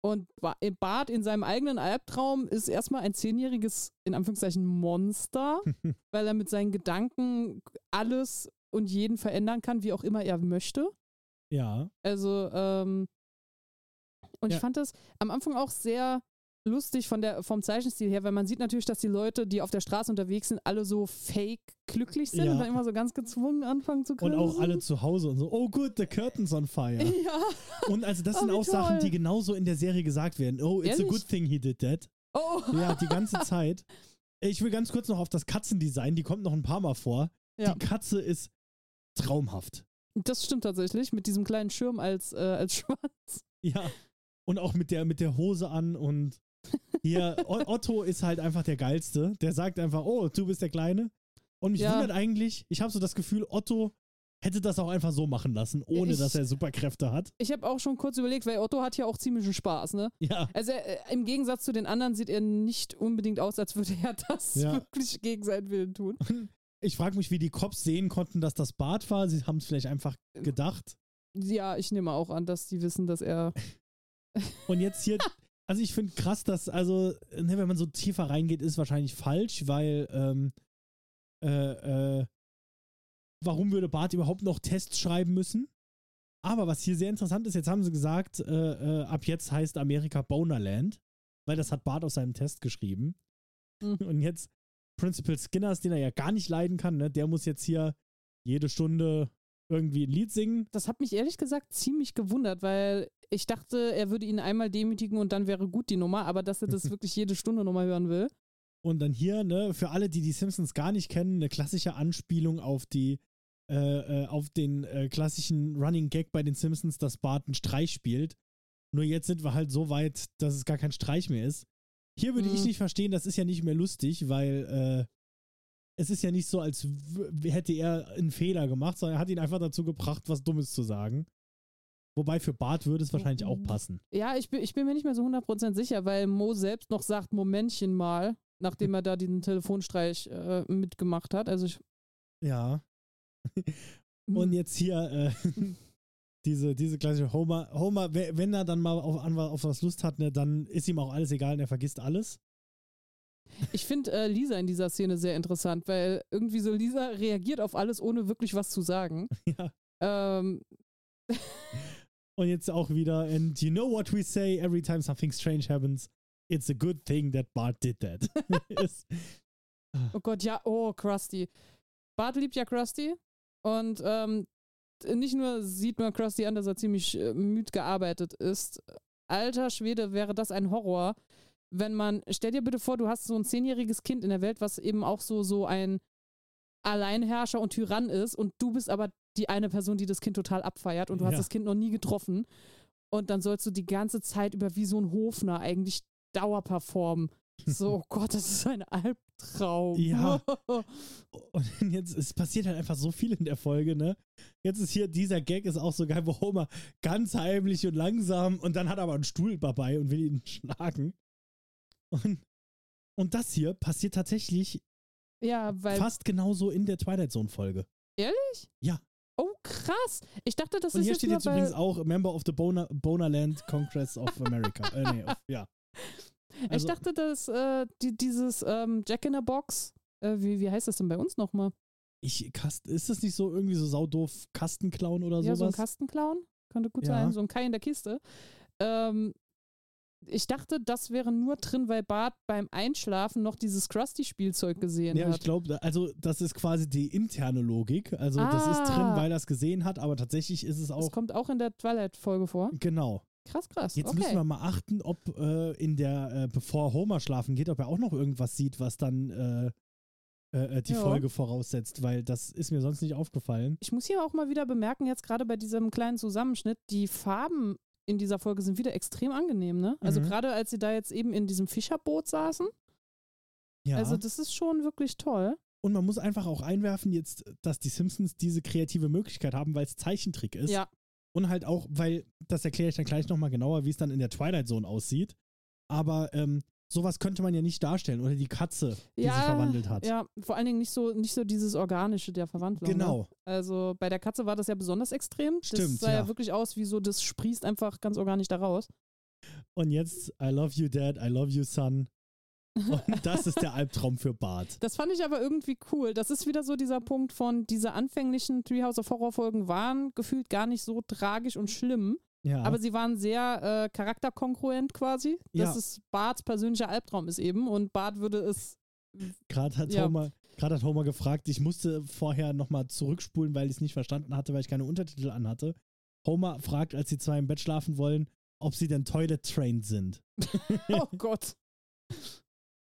[SPEAKER 2] Und Ba- Bart in seinem eigenen Albtraum ist erstmal ein zehnjähriges, in Anführungszeichen, Monster, weil er mit seinen Gedanken alles und jeden verändern kann, wie auch immer er möchte.
[SPEAKER 1] ja.
[SPEAKER 2] Also, ähm, und
[SPEAKER 1] Ja.
[SPEAKER 2] ich fand das am Anfang auch sehr lustig von der, vom Zeichenstil her, weil man sieht natürlich, dass die Leute, die auf der Straße unterwegs sind, alle so fake glücklich sind
[SPEAKER 1] Ja.
[SPEAKER 2] und dann immer so ganz gezwungen anfangen zu
[SPEAKER 1] Und
[SPEAKER 2] grinsen.
[SPEAKER 1] auch alle zu Hause und so, oh good, the curtain's on fire.
[SPEAKER 2] Ja.
[SPEAKER 1] Und also das
[SPEAKER 2] Oh,
[SPEAKER 1] sind auch Sachen,
[SPEAKER 2] toll.
[SPEAKER 1] die genauso in der Serie gesagt werden. Oh, it's a
[SPEAKER 2] Ehrlich?
[SPEAKER 1] good thing he did that.
[SPEAKER 2] Oh.
[SPEAKER 1] Ja, die ganze Zeit. Ich will ganz kurz noch auf das Katzendesign, die kommt noch ein paar Mal vor.
[SPEAKER 2] Ja.
[SPEAKER 1] Die Katze ist traumhaft.
[SPEAKER 2] Das stimmt tatsächlich, mit diesem kleinen Schirm als, äh, als Schwanz.
[SPEAKER 1] Ja. Und auch mit der, mit der Hose an und hier, Otto ist halt einfach der Geilste. Der sagt einfach, oh, du bist der Kleine. Und mich
[SPEAKER 2] Ja.
[SPEAKER 1] wundert eigentlich, ich habe so das Gefühl, Otto hätte das auch einfach so machen lassen, ohne
[SPEAKER 2] Ich-
[SPEAKER 1] dass er Superkräfte hat.
[SPEAKER 2] Ich habe auch schon kurz überlegt, weil Otto hat ja auch ziemlichen Spaß, ne?
[SPEAKER 1] Ja.
[SPEAKER 2] Also er, äh, im Gegensatz zu den anderen sieht er nicht unbedingt aus, als würde er das
[SPEAKER 1] Ja.
[SPEAKER 2] wirklich gegen seinen Willen tun.
[SPEAKER 1] Ich frage mich, wie die Cops sehen konnten, dass das Bart war. Sie haben es vielleicht einfach gedacht.
[SPEAKER 2] Ja, ich nehme auch an, dass die wissen, dass er
[SPEAKER 1] Und jetzt hier, also ich finde krass, dass, also, ne, wenn man so tiefer reingeht, ist wahrscheinlich falsch, weil, ähm, äh, äh, warum würde Bart überhaupt noch Tests schreiben müssen? Aber was hier sehr interessant ist, jetzt haben sie gesagt, äh, äh, ab jetzt heißt Amerika Bonerland, weil das hat Bart auf seinem Test geschrieben.
[SPEAKER 2] Hm.
[SPEAKER 1] Und jetzt Principal Skinners, den er ja gar nicht leiden kann, ne, der muss jetzt hier jede Stunde irgendwie ein Lied singen.
[SPEAKER 2] Das hat mich ehrlich gesagt ziemlich gewundert, weil ich dachte, er würde ihn einmal demütigen und dann wäre gut die Nummer, aber dass er das wirklich jede Stunde nochmal hören will.
[SPEAKER 1] Und dann hier, ne, für alle, die die Simpsons gar nicht kennen, eine klassische Anspielung auf die, äh, äh, auf den äh, klassischen Running Gag bei den Simpsons, dass Bart einen Streich spielt. Nur jetzt sind wir halt so weit, dass es gar kein Streich mehr ist. Hier würde ich
[SPEAKER 2] Mhm.
[SPEAKER 1] nicht verstehen, das ist ja nicht mehr lustig, weil äh, es ist ja nicht so, als hätte er einen Fehler gemacht, sondern er hat ihn einfach dazu gebracht, was Dummes zu sagen. Wobei für Bart würde es wahrscheinlich auch passen.
[SPEAKER 2] Ja, ich bin, ich bin mir nicht mehr so 100% sicher, weil Mo selbst noch sagt, Momentchen mal, nachdem er da diesen Telefonstreich äh, mitgemacht hat. Also ich,
[SPEAKER 1] Ja. Und jetzt hier äh, diese, diese klassische Homer. Homer, we- wenn er dann mal auf, auf was Lust hat, ne, dann ist ihm auch alles egal und er vergisst alles.
[SPEAKER 2] Ich finde äh, Lisa in dieser Szene sehr interessant, weil irgendwie so Lisa reagiert auf alles, ohne wirklich was zu sagen.
[SPEAKER 1] Ja.
[SPEAKER 2] Ähm,
[SPEAKER 1] Und jetzt auch wieder, and you know what we say every time something strange happens? It's a good thing that Bart did that.
[SPEAKER 2] Oh Gott, ja, oh, Krusty. Bart liebt ja Krusty und ähm, nicht nur sieht man Krusty an, dass er ziemlich äh, müd gearbeitet ist. Alter Schwede, wäre das ein Horror, wenn man, stell dir bitte vor, du hast so ein zehnjähriges Kind in der Welt, was eben auch so, so ein Alleinherrscher und Tyrann ist und du bist aber die eine Person, die das Kind total abfeiert und du hast
[SPEAKER 1] Ja.
[SPEAKER 2] das Kind noch nie getroffen und dann sollst du die ganze Zeit über wie so ein Hofner eigentlich Dauer performen. So, oh Gott, das ist ein Albtraum.
[SPEAKER 1] Ja. Und jetzt, es passiert halt einfach so viel in der Folge, ne? Jetzt ist hier, dieser Gag ist auch so geil, wo Homer ganz heimlich und langsam und dann hat er aber einen Stuhl dabei und will ihn schlagen. Und, und das hier passiert tatsächlich
[SPEAKER 2] ja, weil.
[SPEAKER 1] fast genauso in der Twilight Zone Folge.
[SPEAKER 2] Ehrlich?
[SPEAKER 1] Ja.
[SPEAKER 2] Oh, krass. Ich dachte, das
[SPEAKER 1] Und
[SPEAKER 2] ist
[SPEAKER 1] hier
[SPEAKER 2] jetzt
[SPEAKER 1] steht jetzt übrigens auch Member of the Boner, Bonerland Congress of America. äh, nee, of, ja.
[SPEAKER 2] Ich
[SPEAKER 1] Also-
[SPEAKER 2] dachte, dass äh, die, dieses ähm, Jack in a Box, äh, wie, wie heißt das denn bei uns nochmal?
[SPEAKER 1] Ich, Kast, ist das nicht so irgendwie so saudoof Kastenklauen oder
[SPEAKER 2] Ja, so ein
[SPEAKER 1] sowas?
[SPEAKER 2] Kastenclown. Könnte gut
[SPEAKER 1] Ja.
[SPEAKER 2] sein. So ein Kai in der Kiste. Ähm, ich dachte, das wäre nur drin, weil Bart beim Einschlafen noch dieses Krusty-Spielzeug gesehen
[SPEAKER 1] Ja, ich
[SPEAKER 2] hat.
[SPEAKER 1] glaube, also das ist quasi die interne Logik. Also das ist drin,
[SPEAKER 2] Ah.
[SPEAKER 1] weil er es gesehen hat, aber tatsächlich ist es
[SPEAKER 2] Das
[SPEAKER 1] auch
[SPEAKER 2] kommt auch in der Twilight-Folge vor.
[SPEAKER 1] genau.
[SPEAKER 2] Krass, krass.
[SPEAKER 1] Jetzt
[SPEAKER 2] okay.
[SPEAKER 1] müssen wir mal achten, ob äh, in der, äh, bevor Homer schlafen geht, ob er auch noch irgendwas sieht, was dann äh, äh, die
[SPEAKER 2] Ja.
[SPEAKER 1] Folge voraussetzt, weil das ist mir sonst nicht aufgefallen.
[SPEAKER 2] Ich muss hier auch mal wieder bemerken, jetzt gerade bei diesem kleinen Zusammenschnitt, die Farben in dieser Folge sind wieder extrem angenehm, ne? Also
[SPEAKER 1] Mhm.
[SPEAKER 2] gerade als sie da jetzt eben in diesem Fischerboot saßen.
[SPEAKER 1] Ja.
[SPEAKER 2] Also das ist schon wirklich toll.
[SPEAKER 1] Und man muss einfach auch einwerfen jetzt, dass die Simpsons diese kreative Möglichkeit haben, weil es Zeichentrick ist.
[SPEAKER 2] Ja.
[SPEAKER 1] Und halt auch, weil, das erkläre ich dann gleich nochmal genauer, wie es dann in der Twilight Zone aussieht. Aber ähm, sowas könnte man ja nicht darstellen. Oder die Katze, die
[SPEAKER 2] ja,
[SPEAKER 1] sich verwandelt hat.
[SPEAKER 2] Ja, vor allen Dingen nicht so, nicht so dieses Organische der Verwandlung.
[SPEAKER 1] Genau.
[SPEAKER 2] Ne? Also bei der Katze war das ja besonders extrem. Das
[SPEAKER 1] Stimmt,
[SPEAKER 2] sah ja.
[SPEAKER 1] ja.
[SPEAKER 2] wirklich aus, wie so, das sprießt einfach ganz organisch da raus.
[SPEAKER 1] Und jetzt, I love you, Dad, I love you, Son. Und das ist der Albtraum für Bart.
[SPEAKER 2] Das fand ich aber irgendwie cool. Das ist wieder so dieser Punkt von, diese anfänglichen Treehouse of Horror Folgen waren gefühlt gar nicht so tragisch und schlimm,
[SPEAKER 1] Ja.
[SPEAKER 2] aber sie waren sehr äh, charakterkongruent quasi. Dass
[SPEAKER 1] Ja.
[SPEAKER 2] es Barts persönlicher Albtraum ist eben und Bart würde es
[SPEAKER 1] Gerade hat,
[SPEAKER 2] Ja.
[SPEAKER 1] Homer, hat Homer gefragt, ich musste vorher nochmal zurückspulen, weil ich es nicht verstanden hatte, weil ich keine Untertitel anhatte. Homer fragt, als die zwei im Bett schlafen wollen, ob sie denn toilet trained sind.
[SPEAKER 2] Oh Gott.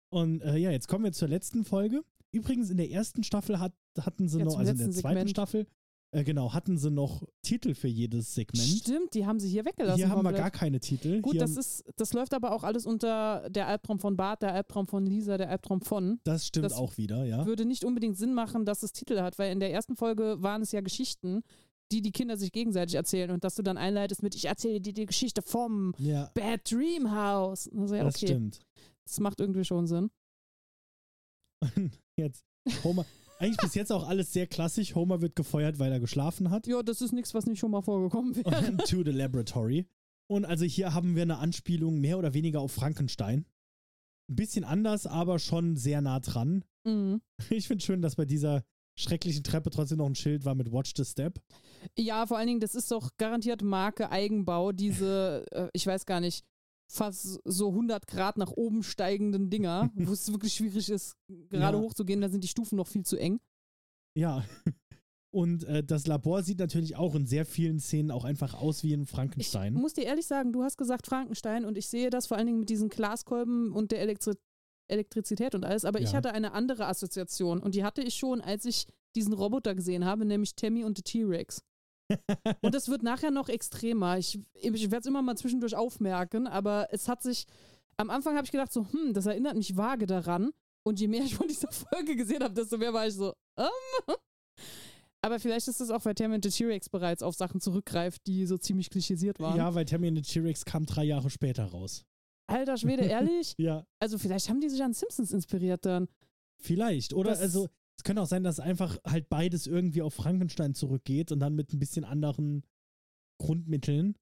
[SPEAKER 1] Und äh, ja, jetzt kommen wir zur letzten Folge. Übrigens, in der ersten Staffel hat, hatten sie
[SPEAKER 2] Ja,
[SPEAKER 1] noch, also in der zweiten
[SPEAKER 2] Segment.
[SPEAKER 1] Staffel, äh, genau, hatten sie noch Titel für jedes Segment.
[SPEAKER 2] Stimmt, die haben sie hier weggelassen.
[SPEAKER 1] Hier haben wir gar keine Titel.
[SPEAKER 2] Gut,
[SPEAKER 1] Hier,
[SPEAKER 2] das ist, das läuft aber auch alles unter der Albtraum von Bart, der Albtraum von Lisa, der Albtraum von.
[SPEAKER 1] das stimmt
[SPEAKER 2] das
[SPEAKER 1] auch wieder, ja.
[SPEAKER 2] Würde nicht unbedingt Sinn machen, dass es Titel hat, weil in der ersten Folge waren es ja Geschichten, die die Kinder sich gegenseitig erzählen und dass du dann einleitest mit, ich erzähle dir die Geschichte vom
[SPEAKER 1] Ja,
[SPEAKER 2] Bad Dream House. Also ja,
[SPEAKER 1] das
[SPEAKER 2] okay,
[SPEAKER 1] stimmt.
[SPEAKER 2] das macht irgendwie schon Sinn.
[SPEAKER 1] Jetzt, Homer, eigentlich bis jetzt auch alles sehr klassisch. Homer wird gefeuert, weil er geschlafen hat.
[SPEAKER 2] Ja, das ist nichts, was nicht schon mal vorgekommen wäre.
[SPEAKER 1] Und to the laboratory. Und also hier haben wir eine Anspielung mehr oder weniger auf Frankenstein. Ein bisschen anders, aber schon sehr nah dran.
[SPEAKER 2] Mhm.
[SPEAKER 1] Ich finde schön, dass bei dieser schrecklichen Treppe trotzdem noch ein Schild war mit Watch the Step.
[SPEAKER 2] Ja, vor allen Dingen, das ist doch garantiert Marke Eigenbau, diese, äh, ich weiß gar nicht, fast so 100 Grad nach oben steigenden Dinger, wo es wirklich schwierig ist, gerade
[SPEAKER 1] Ja.
[SPEAKER 2] hochzugehen, da sind die Stufen noch viel zu eng.
[SPEAKER 1] Ja. Und äh, das Labor sieht natürlich auch in sehr vielen Szenen auch einfach aus wie in
[SPEAKER 2] Ich
[SPEAKER 1] Frankenstein.
[SPEAKER 2] muss dir ehrlich sagen, du hast gesagt Frankenstein und ich sehe das vor allen Dingen mit diesen Glaskolben und der Elektri Elektrizität und alles, aber ich
[SPEAKER 1] Ja.
[SPEAKER 2] hatte eine andere Assoziation und die hatte ich schon, als ich diesen Roboter gesehen habe, nämlich Tammy und the T-Rex. Und das wird nachher noch extremer. Ich, ich werde es immer mal zwischendurch aufmerken, aber es hat sich. Am Anfang habe ich gedacht, so, hm, das erinnert mich vage daran. Und je mehr ich von dieser Folge gesehen habe, desto mehr war ich so, ähm. Aber vielleicht ist es auch, weil Tammy the T-Rex bereits auf Sachen zurückgreift, die so ziemlich klischisiert waren.
[SPEAKER 1] ja, weil Tammy the T-Rex kam drei Jahre später raus.
[SPEAKER 2] Alter Schwede, ehrlich?
[SPEAKER 1] Ja,
[SPEAKER 2] Also vielleicht haben die sich an Simpsons inspiriert dann.
[SPEAKER 1] vielleicht. Oder
[SPEAKER 2] Das-
[SPEAKER 1] also, es könnte auch sein, dass einfach halt beides irgendwie auf Frankenstein zurückgeht und dann mit ein bisschen anderen Grundmitteln.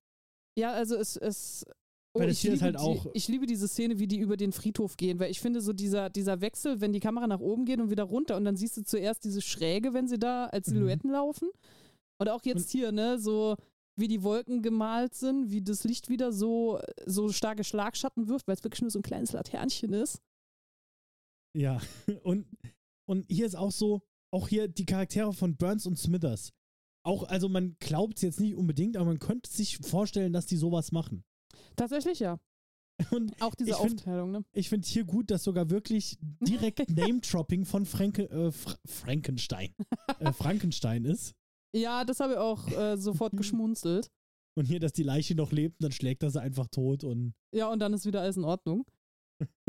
[SPEAKER 2] Ja, also es, es oh, ich, liebe
[SPEAKER 1] ist halt auch-
[SPEAKER 2] die, ich liebe diese Szene, wie die über den Friedhof gehen, weil ich finde so dieser, dieser Wechsel, wenn die Kamera nach oben geht und wieder runter und dann siehst du zuerst diese Schräge, wenn sie da als
[SPEAKER 1] Mhm.
[SPEAKER 2] Silhouetten laufen. Und auch jetzt
[SPEAKER 1] Und-
[SPEAKER 2] hier, ne, so wie die Wolken gemalt sind, wie das Licht wieder so, so starke Schlagschatten wirft, weil es wirklich nur so ein kleines Laternchen ist.
[SPEAKER 1] Ja, und, und hier ist auch so, auch hier die Charaktere von Burns und Smithers. Auch, also man glaubt es jetzt nicht unbedingt, aber man könnte sich vorstellen, dass die sowas machen.
[SPEAKER 2] Tatsächlich ja.
[SPEAKER 1] Und
[SPEAKER 2] Auch diese
[SPEAKER 1] Ich find-
[SPEAKER 2] Aufteilung, ne?
[SPEAKER 1] ich finde hier gut, dass sogar wirklich direkt Name-Dropping von Franke, äh, Fra Frankenstein, äh, Frankenstein ist.
[SPEAKER 2] Ja, das habe ich auch äh, sofort geschmunzelt.
[SPEAKER 1] Und hier, dass die Leiche noch lebt, und dann schlägt er sie einfach tot und
[SPEAKER 2] Ja, und dann ist wieder alles in Ordnung.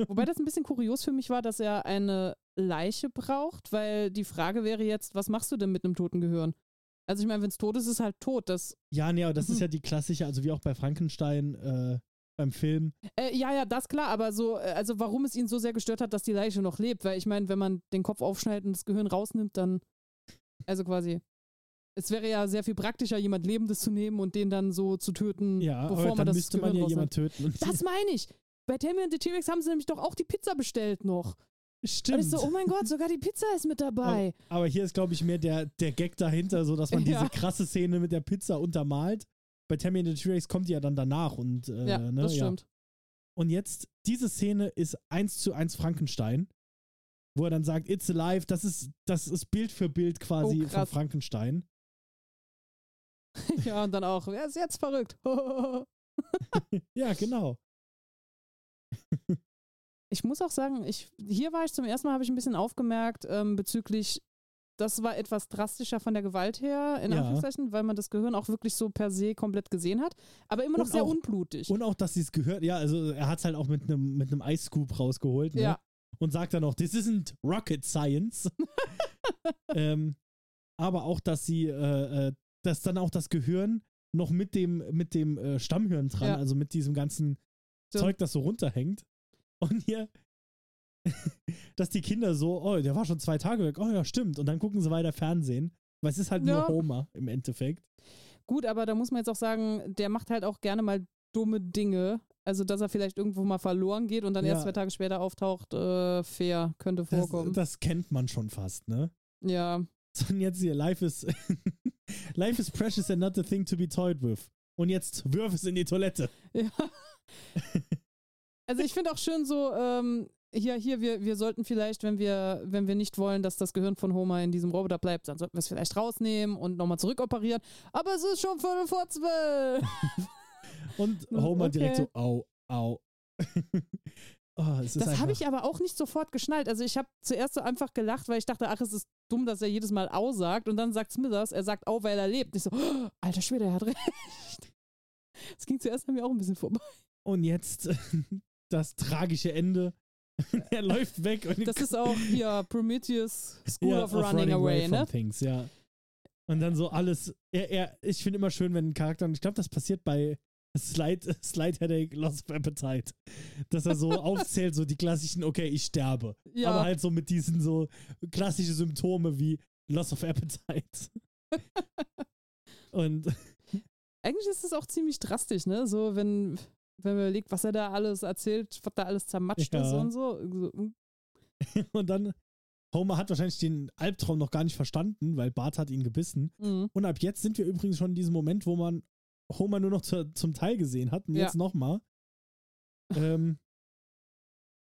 [SPEAKER 2] Wobei das ein bisschen kurios für mich war, dass er eine Leiche braucht, weil die Frage wäre jetzt, was machst du denn mit einem toten Gehirn? Also ich meine, wenn es tot ist, ist es halt tot. Das,
[SPEAKER 1] ja, nee, aber das ist
[SPEAKER 2] Mhm.
[SPEAKER 1] ja die klassische, also wie auch bei Frankenstein äh, beim Film.
[SPEAKER 2] äh, ja, ja, das klar, aber so, äh, also warum es ihn so sehr gestört hat, dass die Leiche noch lebt, weil ich meine, wenn man den Kopf aufschneidet und das Gehirn rausnimmt, dann, also quasi, es wäre ja sehr viel praktischer, jemand Lebendes zu nehmen und den dann so zu töten,
[SPEAKER 1] Ja,
[SPEAKER 2] bevor
[SPEAKER 1] aber
[SPEAKER 2] man
[SPEAKER 1] dann
[SPEAKER 2] das
[SPEAKER 1] müsste man ja jemand töten. Und
[SPEAKER 2] Das meine ich. Bei Tammy und the T-Rex haben sie nämlich doch auch die Pizza bestellt noch.
[SPEAKER 1] Stimmt.
[SPEAKER 2] Und ich so, oh mein Gott, sogar die Pizza ist mit dabei.
[SPEAKER 1] Aber hier ist, glaube ich, mehr der, der Gag dahinter, so dass man
[SPEAKER 2] Ja.
[SPEAKER 1] diese krasse Szene mit der Pizza untermalt. Bei Tammy and the T-Rex kommt die ja dann danach und äh,
[SPEAKER 2] ja,
[SPEAKER 1] ne,
[SPEAKER 2] das
[SPEAKER 1] ja.
[SPEAKER 2] stimmt.
[SPEAKER 1] Und jetzt, diese Szene ist eins zu eins Frankenstein, wo er dann sagt, it's alive, das ist, das ist Bild für Bild quasi
[SPEAKER 2] Oh,
[SPEAKER 1] von. Frankenstein.
[SPEAKER 2] Ja, und dann auch, wer ist jetzt verrückt?
[SPEAKER 1] Ja, genau.
[SPEAKER 2] Ich muss auch sagen, ich, hier war ich zum ersten Mal, habe ich ein bisschen aufgemerkt ähm, bezüglich, das war etwas drastischer von der Gewalt her, in
[SPEAKER 1] Ja.
[SPEAKER 2] Anführungszeichen, weil man das Gehirn auch wirklich so per se komplett gesehen hat, aber immer noch
[SPEAKER 1] Und
[SPEAKER 2] sehr
[SPEAKER 1] auch-
[SPEAKER 2] unblutig.
[SPEAKER 1] Und auch, dass sie es gehört, ja, also er hat es halt auch mit einem mit einem Eisscoop rausgeholt, ne?
[SPEAKER 2] ja,
[SPEAKER 1] Und sagt dann noch, this isn't rocket science. ähm, aber auch, dass sie, äh, äh, dass dann auch das Gehirn noch mit dem, mit dem äh, Stammhirn dran,
[SPEAKER 2] Ja.
[SPEAKER 1] also mit diesem ganzen
[SPEAKER 2] Stimmt.
[SPEAKER 1] Zeug, das so runterhängt. Und hier, dass die Kinder so, oh, der war schon zwei Tage weg, oh ja, stimmt. Und dann gucken sie weiter Fernsehen. Weil es ist halt
[SPEAKER 2] Ja.
[SPEAKER 1] nur Homer im Endeffekt.
[SPEAKER 2] Gut, aber da muss man jetzt auch sagen, der macht halt auch gerne mal dumme Dinge. Also, dass er vielleicht irgendwo mal verloren geht und dann
[SPEAKER 1] Ja.
[SPEAKER 2] erst zwei Tage später auftaucht, äh, fair, könnte
[SPEAKER 1] Das,
[SPEAKER 2] vorkommen.
[SPEAKER 1] das kennt man schon fast, ne?
[SPEAKER 2] ja.
[SPEAKER 1] So, und jetzt hier, life is, life is precious and not a thing to be toyed with. Und jetzt wirf es in die Toilette.
[SPEAKER 2] Ja. Also ich finde auch schön so, ähm, hier, hier, wir, wir sollten vielleicht, wenn wir, wenn wir nicht wollen, dass das Gehirn von Homer in diesem Roboter bleibt, dann sollten wir es vielleicht rausnehmen und nochmal zurückoperieren. Aber es ist schon Viertel vor zwölf.
[SPEAKER 1] Und
[SPEAKER 2] Okay.
[SPEAKER 1] Homer direkt so, au, au. oh,
[SPEAKER 2] Das habe ich aber auch nicht sofort geschnallt. Also ich habe zuerst so einfach gelacht, weil ich dachte, ach, es ist dumm, dass er jedes Mal au sagt. Und dann sagt Smithers, er sagt au, weil er lebt. Und ich so, oh, alter Schwede, er hat recht. Das ging zuerst an mir auch ein bisschen vorbei.
[SPEAKER 1] Und jetzt das tragische Ende. er läuft weg und
[SPEAKER 2] Das ist auch hier Prometheus School
[SPEAKER 1] Ja,
[SPEAKER 2] of Running, Away,
[SPEAKER 1] from
[SPEAKER 2] ne?
[SPEAKER 1] Things, ja. Und dann so alles. Er, er, ich finde immer schön, wenn ein Charakter, und ich glaube, das passiert bei Slide, Slide Headache, Loss of Appetite, dass er so aufzählt, so die klassischen, okay, ich sterbe.
[SPEAKER 2] Ja.
[SPEAKER 1] Aber halt so mit diesen so klassischen Symptome wie Loss of Appetite. und
[SPEAKER 2] Eigentlich ist es auch ziemlich drastisch, ne? So, wenn, wenn man überlegt, was er da alles erzählt, was da alles zermatscht
[SPEAKER 1] Ja.
[SPEAKER 2] ist und so. mm.
[SPEAKER 1] Und dann, Homer hat wahrscheinlich den Albtraum noch gar nicht verstanden, weil Bart hat ihn gebissen.
[SPEAKER 2] mm.
[SPEAKER 1] Und ab jetzt sind wir übrigens schon in diesem Moment, wo man Homer nur noch zu, zum Teil gesehen hat. Und
[SPEAKER 2] Ja.
[SPEAKER 1] jetzt nochmal. Ähm,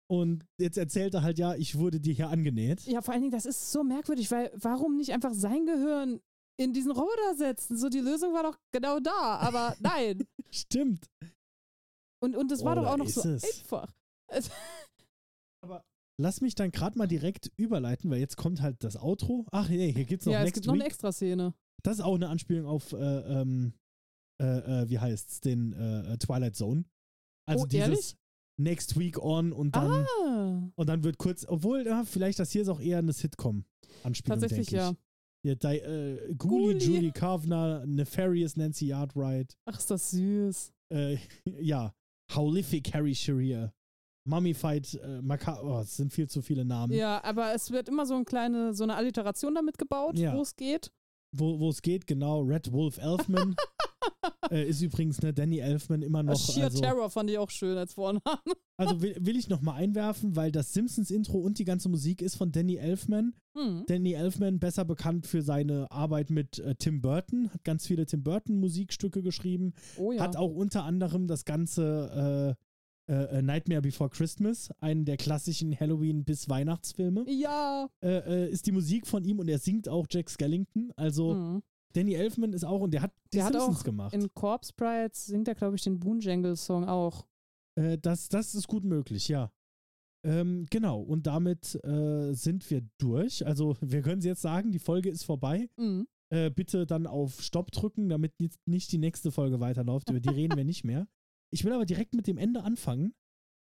[SPEAKER 1] und jetzt erzählt er halt, ja, ich wurde dir hier angenäht.
[SPEAKER 2] Ja, vor allen Dingen, das ist so merkwürdig, weil warum nicht einfach sein Gehirn in diesen Roboter setzen? So, die Lösung war doch genau da, aber nein.
[SPEAKER 1] Stimmt.
[SPEAKER 2] Und, und es war
[SPEAKER 1] Oh,
[SPEAKER 2] doch
[SPEAKER 1] da
[SPEAKER 2] auch noch so
[SPEAKER 1] ist es.
[SPEAKER 2] einfach. Also,
[SPEAKER 1] Lass mich dann gerade mal direkt überleiten, weil jetzt kommt halt das Outro. Ach nee, hier gibt's noch
[SPEAKER 2] ja, es
[SPEAKER 1] Next
[SPEAKER 2] gibt noch eine
[SPEAKER 1] Week.
[SPEAKER 2] Extraszene.
[SPEAKER 1] Das ist auch eine Anspielung auf, äh, ähm, äh, äh, wie heißt's, den äh, Twilight Zone. Also
[SPEAKER 2] Oh,
[SPEAKER 1] dieses
[SPEAKER 2] ehrlich?
[SPEAKER 1] Next Week on und dann,
[SPEAKER 2] Ah,
[SPEAKER 1] und dann wird kurz, obwohl, ja, vielleicht das hier ist auch eher eine Sitcom-Anspielung,
[SPEAKER 2] tatsächlich ja.
[SPEAKER 1] Hier, Di äh, Ghoulie,
[SPEAKER 2] Ghoulie.
[SPEAKER 1] Julie Kavner, Nefarious Nancy Artwright,
[SPEAKER 2] Ach, ist das süß.
[SPEAKER 1] äh, ja, Howlific Harry Shearer, Mummified, äh, Maca oh, es sind viel zu viele Namen.
[SPEAKER 2] Ja, aber es wird immer so eine kleine, so eine Alliteration damit gebaut,
[SPEAKER 1] Ja.
[SPEAKER 2] wo es geht.
[SPEAKER 1] Wo wo es geht, genau, Red Wolf Elfman äh, ist übrigens, ne, Danny Elfman immer noch,
[SPEAKER 2] Sheer
[SPEAKER 1] also,
[SPEAKER 2] Terror fand ich auch schön als Vornamen.
[SPEAKER 1] also will, will ich noch mal einwerfen, weil das Simpsons-Intro und die ganze Musik ist von Danny Elfman.
[SPEAKER 2] Hm.
[SPEAKER 1] Danny Elfman, besser bekannt für seine Arbeit mit äh, Tim Burton, hat ganz viele Tim Burton-Musikstücke geschrieben,
[SPEAKER 2] Oh ja.
[SPEAKER 1] hat auch unter anderem das ganze äh, äh, Nightmare Before Christmas, einen der klassischen Halloween- bis Weihnachtsfilme,
[SPEAKER 2] ja.
[SPEAKER 1] äh, äh, ist die Musik von ihm und er singt auch Jack Skellington. Also
[SPEAKER 2] Hm.
[SPEAKER 1] Danny Elfman ist auch und der hat die
[SPEAKER 2] Der hat
[SPEAKER 1] Simpsons
[SPEAKER 2] auch
[SPEAKER 1] gemacht.
[SPEAKER 2] In Corpse Brides singt er, glaube ich, den Boonjangle-Song auch.
[SPEAKER 1] Äh, das, das ist gut möglich, ja. Ähm, genau, und damit äh, sind wir durch. Also, wir können jetzt sagen, die Folge ist vorbei.
[SPEAKER 2] Mhm.
[SPEAKER 1] Äh, bitte dann auf Stopp drücken, damit jetzt nicht die nächste Folge weiterläuft. Über die reden wir nicht mehr. Ich will aber direkt mit dem Ende anfangen,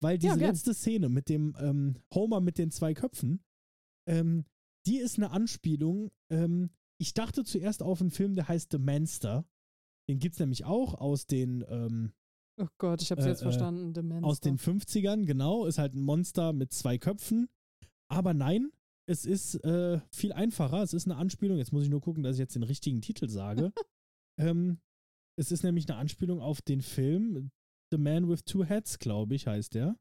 [SPEAKER 1] weil diese
[SPEAKER 2] Ja,
[SPEAKER 1] letzte Szene mit dem ähm, Homer mit den zwei Köpfen, ähm, die ist eine Anspielung. Ähm, ich dachte zuerst auf einen Film, der heißt The Manster. Den gibt es nämlich auch aus den ähm,
[SPEAKER 2] Oh Gott, ich habe es
[SPEAKER 1] Äh,
[SPEAKER 2] jetzt
[SPEAKER 1] äh,
[SPEAKER 2] verstanden. Demenz.
[SPEAKER 1] aus den 50ern, genau. Ist halt ein Monster mit zwei Köpfen. Aber nein, es ist äh, viel einfacher. Es ist eine Anspielung. Jetzt muss ich nur gucken, dass ich jetzt den richtigen Titel sage. ähm, es ist nämlich eine Anspielung auf den Film The Man with Two Heads, glaube ich, heißt der.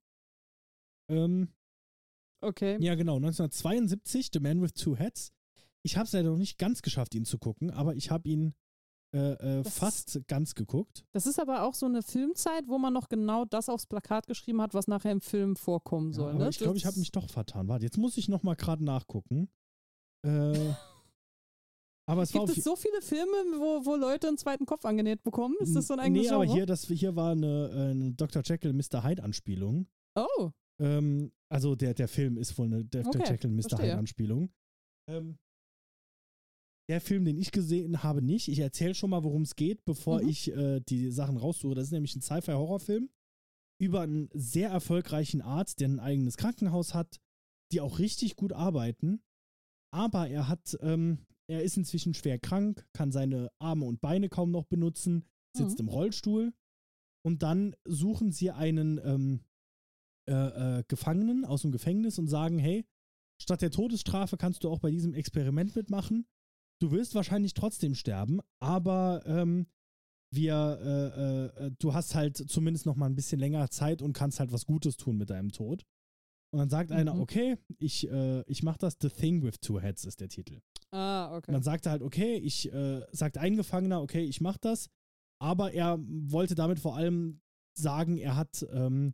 [SPEAKER 1] Ähm,
[SPEAKER 2] Okay.
[SPEAKER 1] ja, genau, 1972, The Man with Two Heads. Ich habe es leider noch nicht ganz geschafft, ihn zu gucken, aber ich habe ihn äh, äh, fast ganz geguckt.
[SPEAKER 2] Das ist aber auch so eine Filmzeit, wo man noch genau das aufs Plakat geschrieben hat, was nachher im Film vorkommen
[SPEAKER 1] Ja,
[SPEAKER 2] soll.
[SPEAKER 1] aber
[SPEAKER 2] ne?
[SPEAKER 1] ich glaube, ich habe mich doch vertan. Warte, jetzt muss ich noch mal gerade nachgucken. Äh, aber es war
[SPEAKER 2] Gibt es so viele Filme, wo, wo Leute einen zweiten Kopf angenäht bekommen? Ist das so ein
[SPEAKER 1] Nee,
[SPEAKER 2] eigenes
[SPEAKER 1] aber
[SPEAKER 2] Genre?
[SPEAKER 1] hier, das, hier war eine, eine Dr. Jekyll, Mr. Hyde Anspielung.
[SPEAKER 2] Oh,
[SPEAKER 1] Ähm, also der, der Film ist wohl eine Dr.
[SPEAKER 2] Okay,
[SPEAKER 1] Jekyll, Mr.
[SPEAKER 2] verstehe.
[SPEAKER 1] Hyde Anspielung. Ähm, der Film, den ich gesehen habe, nicht. Ich erzähle schon mal, worum es geht, bevor
[SPEAKER 2] Mhm.
[SPEAKER 1] ich äh, die Sachen raussuche. Das ist nämlich ein Sci-Fi-Horrorfilm über einen sehr erfolgreichen Arzt, der ein eigenes Krankenhaus hat, die auch richtig gut arbeiten. Aber er hat, ähm, er ist inzwischen schwer krank, kann seine Arme und Beine kaum noch benutzen, sitzt im Rollstuhl und dann suchen sie einen ähm, äh, äh, Gefangenen aus dem Gefängnis und sagen, hey, statt der Todesstrafe kannst du auch bei diesem Experiment mitmachen. Du wirst wahrscheinlich trotzdem sterben, aber ähm, wir, äh, äh, du hast halt zumindest noch mal ein bisschen länger Zeit und kannst halt was Gutes tun mit deinem Tod. Und dann sagt einer,
[SPEAKER 2] Mhm.
[SPEAKER 1] okay, ich, äh, ich mach das, The Thing with Two Heads ist der Titel.
[SPEAKER 2] Ah,
[SPEAKER 1] Und
[SPEAKER 2] okay.
[SPEAKER 1] dann sagt er halt, okay, ich, äh, sagt ein Gefangener, okay, ich mach das, aber er wollte damit vor allem sagen, er hat, ähm,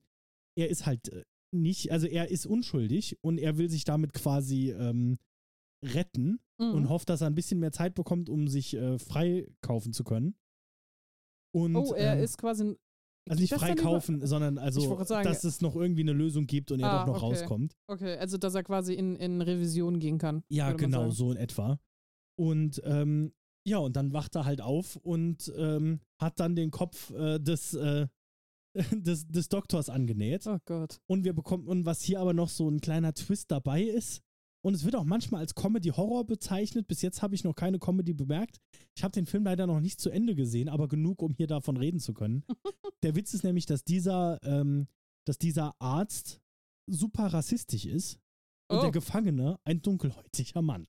[SPEAKER 1] er ist halt äh, nicht, also er ist unschuldig und er will sich damit quasi ähm, retten
[SPEAKER 2] Mhm.
[SPEAKER 1] und hofft, dass er ein bisschen mehr Zeit bekommt, um sich äh, freikaufen zu können. Und,
[SPEAKER 2] oh, er
[SPEAKER 1] ähm,
[SPEAKER 2] ist quasi.
[SPEAKER 1] Also nicht freikaufen, sondern also,
[SPEAKER 2] sagen,
[SPEAKER 1] dass es noch irgendwie eine Lösung gibt und er
[SPEAKER 2] Ah,
[SPEAKER 1] doch noch
[SPEAKER 2] okay.
[SPEAKER 1] rauskommt.
[SPEAKER 2] Okay, also dass er quasi in, in Revision gehen kann.
[SPEAKER 1] Ja, genau, so in etwa. Und ähm, ja, und dann wacht er halt auf und ähm, hat dann den Kopf äh, des, äh, des, des Doktors angenäht.
[SPEAKER 2] Oh Gott.
[SPEAKER 1] Und wir bekommen, und was hier aber noch so ein kleiner Twist dabei ist, und es wird auch manchmal als Comedy-Horror bezeichnet. Bis jetzt habe ich noch keine Comedy bemerkt. Ich habe den Film leider noch nicht zu Ende gesehen, aber genug, um hier davon reden zu können. Der Witz ist nämlich, dass dieser, ähm, dass dieser Arzt super rassistisch ist und
[SPEAKER 2] Oh.
[SPEAKER 1] der Gefangene ein dunkelhäutiger Mann.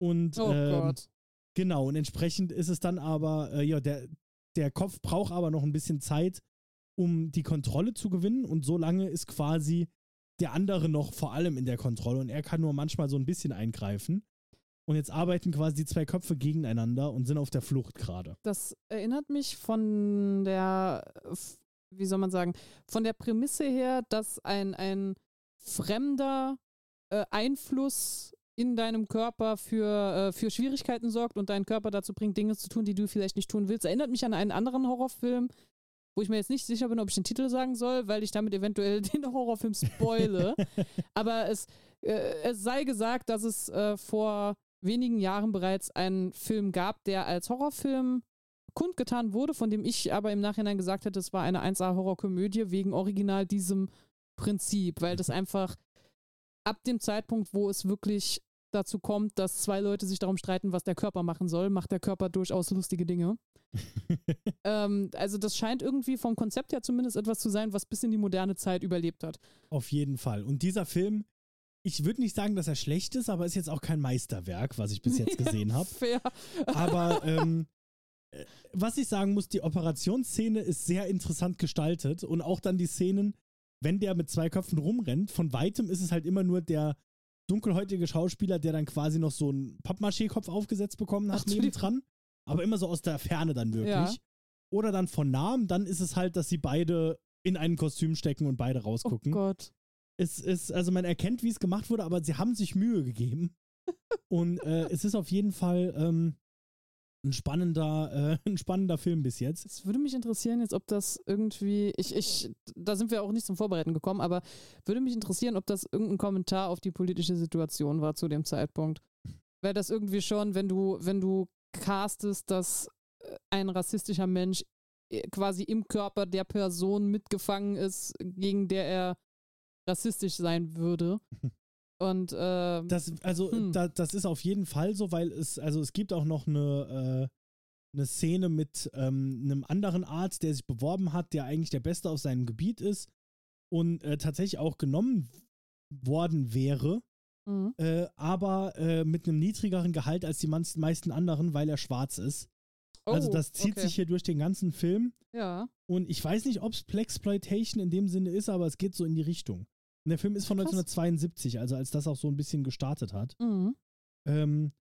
[SPEAKER 1] Und
[SPEAKER 2] Oh
[SPEAKER 1] ähm,
[SPEAKER 2] Gott.
[SPEAKER 1] genau, und entsprechend ist es dann aber, äh, ja, der, der Kopf braucht aber noch ein bisschen Zeit, um die Kontrolle zu gewinnen und so lange ist quasi der andere noch vor allem in der Kontrolle und er kann nur manchmal so ein bisschen eingreifen. Und jetzt arbeiten quasi die zwei Köpfe gegeneinander und sind auf der Flucht gerade.
[SPEAKER 2] Das erinnert mich von der, wie soll man sagen, von der Prämisse her, dass ein, ein fremder äh, Einfluss in deinem Körper für, äh, für Schwierigkeiten sorgt und deinen Körper dazu bringt, Dinge zu tun, die du vielleicht nicht tun willst. Erinnert mich an einen anderen Horrorfilm, wo ich mir jetzt nicht sicher bin, ob ich den Titel sagen soll, weil ich damit eventuell den Horrorfilm spoile. Aber es, äh, es sei gesagt, dass es äh, vor wenigen Jahren bereits einen Film gab, der als Horrorfilm kundgetan wurde, von dem ich aber im Nachhinein gesagt hätte, es war eine 1A-Horrorkomödie wegen original diesem Prinzip, weil das einfach ab dem Zeitpunkt, wo es wirklich dazu kommt, dass zwei Leute sich darum streiten, was der Körper machen soll, macht der Körper durchaus lustige Dinge. ähm, also das scheint irgendwie vom Konzept her zumindest etwas zu sein, was bis in die moderne Zeit überlebt hat.
[SPEAKER 1] Auf jeden Fall. Und dieser Film, ich würde nicht sagen, dass er schlecht ist, aber ist jetzt auch kein Meisterwerk, was ich bis jetzt gesehen habe.
[SPEAKER 2] Fair.
[SPEAKER 1] Aber ähm, äh, was ich sagen muss, die Operationsszene ist sehr interessant gestaltet und auch dann die Szenen, wenn der mit zwei Köpfen rumrennt, von weitem ist es halt immer nur der dunkelhäutige Schauspieler, der dann quasi noch so einen Pappmaché-Kopf aufgesetzt bekommen hat
[SPEAKER 2] Ach,
[SPEAKER 1] nebendran, aber immer so aus der Ferne dann wirklich.
[SPEAKER 2] Ja.
[SPEAKER 1] Oder dann von nahem, dann ist es halt, dass sie beide in ein Kostüm stecken und beide
[SPEAKER 2] Oh
[SPEAKER 1] rausgucken.
[SPEAKER 2] Gott.
[SPEAKER 1] Es ist, also man erkennt, wie es gemacht wurde, aber sie haben sich Mühe gegeben. Und äh, es ist auf jeden Fall ähm, ein spannender, äh, ein spannender Film bis jetzt.
[SPEAKER 2] Es würde mich interessieren, jetzt, ob das irgendwie, ich, ich, da sind wir auch nicht zum Vorbereiten gekommen, aber würde mich interessieren, ob das irgendein Kommentar auf die politische Situation war zu dem Zeitpunkt. Wäre das irgendwie schon, wenn du, wenn du castest, dass äh, ein rassistischer Mensch äh, quasi im Körper der Person mitgefangen ist, gegen der er rassistisch sein würde. Und äh,
[SPEAKER 1] Das, also,
[SPEAKER 2] Hm.
[SPEAKER 1] da, das ist auf jeden Fall so, weil es, also es gibt auch noch eine, äh, eine Szene mit ähm, einem anderen Arzt, der sich beworben hat, der eigentlich der Beste auf seinem Gebiet ist und äh, tatsächlich auch genommen worden wäre,
[SPEAKER 2] mhm.
[SPEAKER 1] äh, aber äh, mit einem niedrigeren Gehalt als die meisten anderen, weil er schwarz ist. Also
[SPEAKER 2] Oh,
[SPEAKER 1] das zieht
[SPEAKER 2] okay.
[SPEAKER 1] sich hier durch den ganzen Film.
[SPEAKER 2] Ja.
[SPEAKER 1] Und ich weiß nicht, ob es Plexploitation in dem Sinne ist, aber es geht so in die Richtung. Und der Film ist von
[SPEAKER 2] Krass.
[SPEAKER 1] 1972, also als das auch so ein bisschen gestartet hat.
[SPEAKER 2] Mhm.
[SPEAKER 1] Ähm,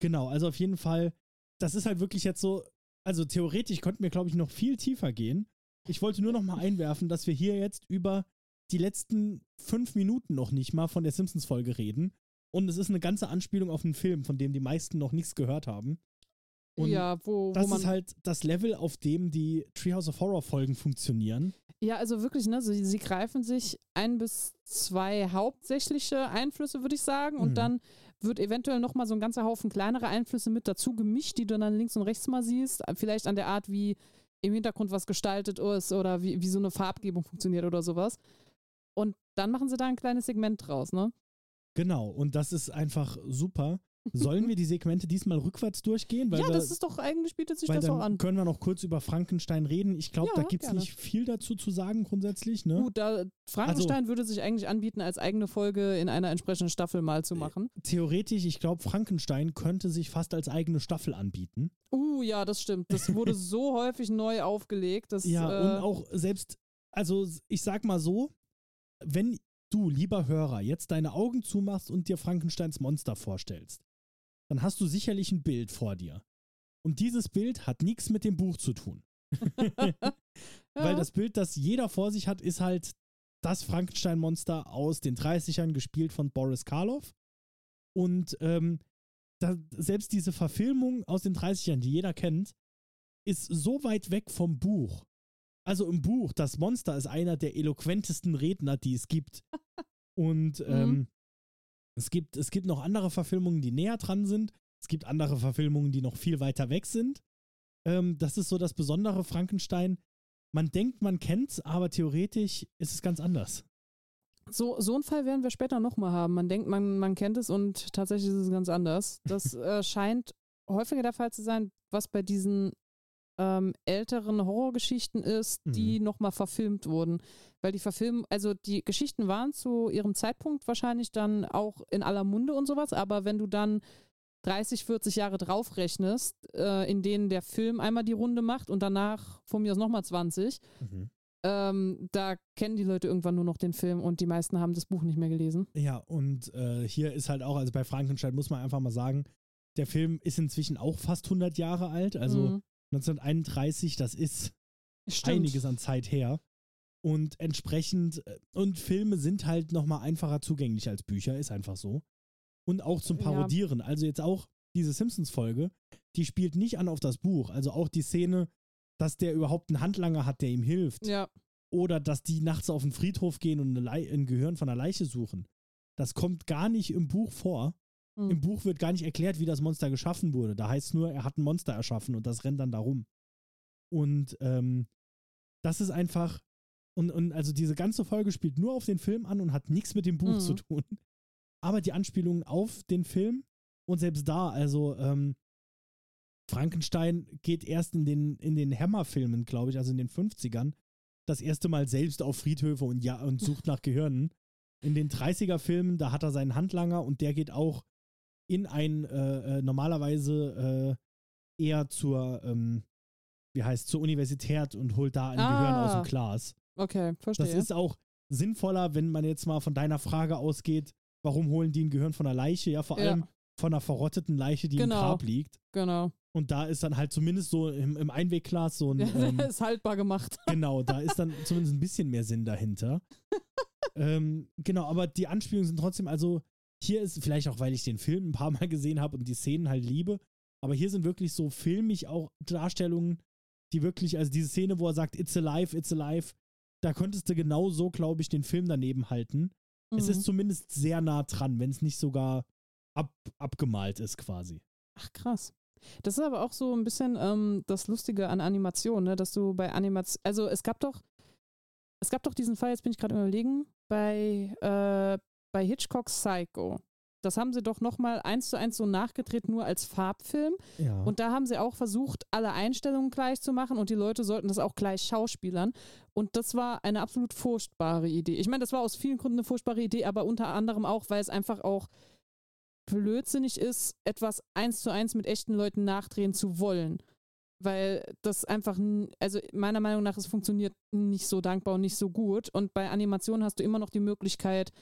[SPEAKER 1] genau, also auf jeden Fall, das ist halt wirklich jetzt so, also theoretisch könnten wir, glaube ich, noch viel tiefer gehen. Ich wollte nur noch mal einwerfen, dass wir hier jetzt über die letzten fünf Minuten noch nicht mal von der Simpsons-Folge reden. Und es ist eine ganze Anspielung auf einen Film, von dem die meisten noch nichts gehört haben. Und
[SPEAKER 2] ja, wo, wo
[SPEAKER 1] das
[SPEAKER 2] man
[SPEAKER 1] ist halt das Level, auf dem die Treehouse of Horror Folgen funktionieren.
[SPEAKER 2] Ja, also wirklich, ne, sie, sie greifen sich ein bis zwei hauptsächliche Einflüsse, würde ich sagen, und
[SPEAKER 1] Mhm.
[SPEAKER 2] dann wird eventuell nochmal so ein ganzer Haufen kleinere Einflüsse mit dazu gemischt, die du dann links und rechts mal siehst. Vielleicht an der Art, wie im Hintergrund was gestaltet ist oder wie, wie so eine Farbgebung funktioniert oder sowas. Und dann machen sie da ein kleines Segment draus, ne?
[SPEAKER 1] Genau, und das ist einfach super. Sollen wir die Segmente diesmal rückwärts durchgehen?
[SPEAKER 2] Ja,
[SPEAKER 1] wir,
[SPEAKER 2] das ist doch, eigentlich bietet sich das auch an.
[SPEAKER 1] können wir noch kurz über Frankenstein reden. Ich glaube, da
[SPEAKER 2] Ja,
[SPEAKER 1] gibt es nicht viel dazu zu sagen grundsätzlich. Ne?
[SPEAKER 2] Gut, da Frankenstein würde sich eigentlich anbieten, als eigene Folge in einer entsprechenden Staffel mal zu machen.
[SPEAKER 1] Theoretisch, ich glaube, Frankenstein könnte sich fast als eigene Staffel anbieten.
[SPEAKER 2] Uh, ja, das stimmt. Das wurde so häufig neu aufgelegt. Dass,
[SPEAKER 1] Ja,
[SPEAKER 2] äh,
[SPEAKER 1] und auch selbst, also ich sag mal so, wenn du, lieber Hörer, jetzt deine Augen zumachst und dir Frankensteins Monster vorstellst, dann hast du sicherlich ein Bild vor dir. Und dieses Bild hat nichts mit dem Buch zu tun. Weil
[SPEAKER 2] ja.
[SPEAKER 1] das Bild, das jeder vor sich hat, ist halt das Frankenstein-Monster aus den 30ern, gespielt von Boris Karloff. Und ähm, da, selbst diese Verfilmung aus den 30ern, die jeder kennt, ist so weit weg vom Buch. Also im Buch, das Monster ist einer der eloquentesten Redner, die es gibt. Und ähm, es, gibt, es gibt noch andere Verfilmungen, die näher dran sind. Es gibt andere Verfilmungen, die noch viel weiter weg sind. Ähm, das ist so das Besondere Frankenstein. Man denkt, man kennt's, aber theoretisch ist es ganz anders.
[SPEAKER 2] So, so einen Fall werden wir später nochmal haben. Man denkt, man, man kennt es und tatsächlich ist es ganz anders. Das äh, scheint häufiger der Fall zu sein, was bei diesen ähm, älteren Horrorgeschichten ist, die nochmal verfilmt wurden. Weil die verfilmen, also die Geschichten waren zu ihrem Zeitpunkt wahrscheinlich dann auch in aller Munde und sowas, aber wenn du dann 30, 40 Jahre draufrechnest, äh, in denen der Film einmal die Runde macht und danach von mir aus nochmal 20, ähm, da kennen die Leute irgendwann nur noch den Film und die meisten haben das Buch nicht mehr gelesen.
[SPEAKER 1] Ja, und äh, hier ist halt auch, also bei Frankenstein muss man einfach mal sagen, der Film ist inzwischen auch fast 100 Jahre alt. Also
[SPEAKER 2] Mhm.
[SPEAKER 1] 1931, das ist
[SPEAKER 2] Stimmt.
[SPEAKER 1] einiges an Zeit her. Und entsprechend, äh, und Filme sind halt nochmal einfacher zugänglich als Bücher, ist einfach so. Und auch zum
[SPEAKER 2] Ja.
[SPEAKER 1] Parodieren. Also jetzt auch diese Simpsons-Folge, die spielt nicht an auf das Buch. Also auch die Szene, dass der überhaupt einen Handlanger hat, der ihm hilft.
[SPEAKER 2] Ja,
[SPEAKER 1] Oder dass die nachts auf den Friedhof gehen und ein Gehirn von einer Leiche suchen. Das kommt gar nicht im Buch vor.
[SPEAKER 2] Mhm.
[SPEAKER 1] Im Buch wird gar nicht erklärt, wie das Monster geschaffen wurde. Da heißt nur, er hat ein Monster erschaffen und das rennt dann da rum. Und ähm, das ist einfach. Und, und also diese ganze Folge spielt nur auf den Film an und hat nichts mit dem Buch
[SPEAKER 2] Mhm.
[SPEAKER 1] zu tun. Aber die Anspielungen auf den Film und selbst da, also ähm, Frankenstein geht erst in den, in den Hammer-Filmen, glaube ich, also in den 50ern, das erste Mal selbst auf Friedhöfe und, ja, und sucht nach Gehirnen. In den 30er-Filmen, da hat er seinen Handlanger und der geht auch in ein äh, äh, normalerweise äh, eher zur, ähm, wie heißt, zur Universität und holt da ein Gehirn aus
[SPEAKER 2] Ah,
[SPEAKER 1] dem Glas.
[SPEAKER 2] okay, verstehe.
[SPEAKER 1] Das ist auch sinnvoller, wenn man jetzt mal von deiner Frage ausgeht, warum holen die ein Gehirn von einer Leiche? Ja, vor
[SPEAKER 2] Ja.
[SPEAKER 1] allem von einer verrotteten Leiche, die
[SPEAKER 2] Genau.
[SPEAKER 1] im Grab liegt.
[SPEAKER 2] genau.
[SPEAKER 1] Und da ist dann halt zumindest so im, im Einwegglas so ein, ähm,
[SPEAKER 2] ist haltbar gemacht.
[SPEAKER 1] genau, da ist dann zumindest ein bisschen mehr Sinn dahinter. ähm, genau, aber die Anspielungen sind trotzdem, also hier ist vielleicht auch, weil ich den Film ein paar Mal gesehen habe und die Szenen halt liebe, aber hier sind wirklich so filmig auch Darstellungen, die wirklich, also diese Szene, wo er sagt, it's alive, it's alive, da könntest du genau so, glaube ich, den Film daneben halten. Es
[SPEAKER 2] Mhm.
[SPEAKER 1] ist zumindest sehr nah dran, wenn es nicht sogar ab, abgemalt ist quasi.
[SPEAKER 2] Ach, krass. Das ist aber auch so ein bisschen ähm, das Lustige an Animation, ne? dass du bei Animation, also es gab doch, es gab doch diesen Fall, jetzt bin ich gerade überlegen, bei, äh, bei Hitchcocks Psycho. Das haben sie doch nochmal eins zu eins so nachgedreht, nur als Farbfilm.
[SPEAKER 1] Ja.
[SPEAKER 2] Und da haben sie auch versucht, alle Einstellungen gleich zu machen und die Leute sollten das auch gleich schauspielern. Und das war eine absolut furchtbare Idee. Ich meine, das war aus vielen Gründen eine furchtbare Idee, aber unter anderem auch, weil es einfach auch blödsinnig ist, etwas eins zu eins mit echten Leuten nachdrehen zu wollen. Weil das einfach, also meiner Meinung nach, es funktioniert nicht so dankbar und nicht so gut. Und bei Animationen hast du immer noch die Möglichkeit,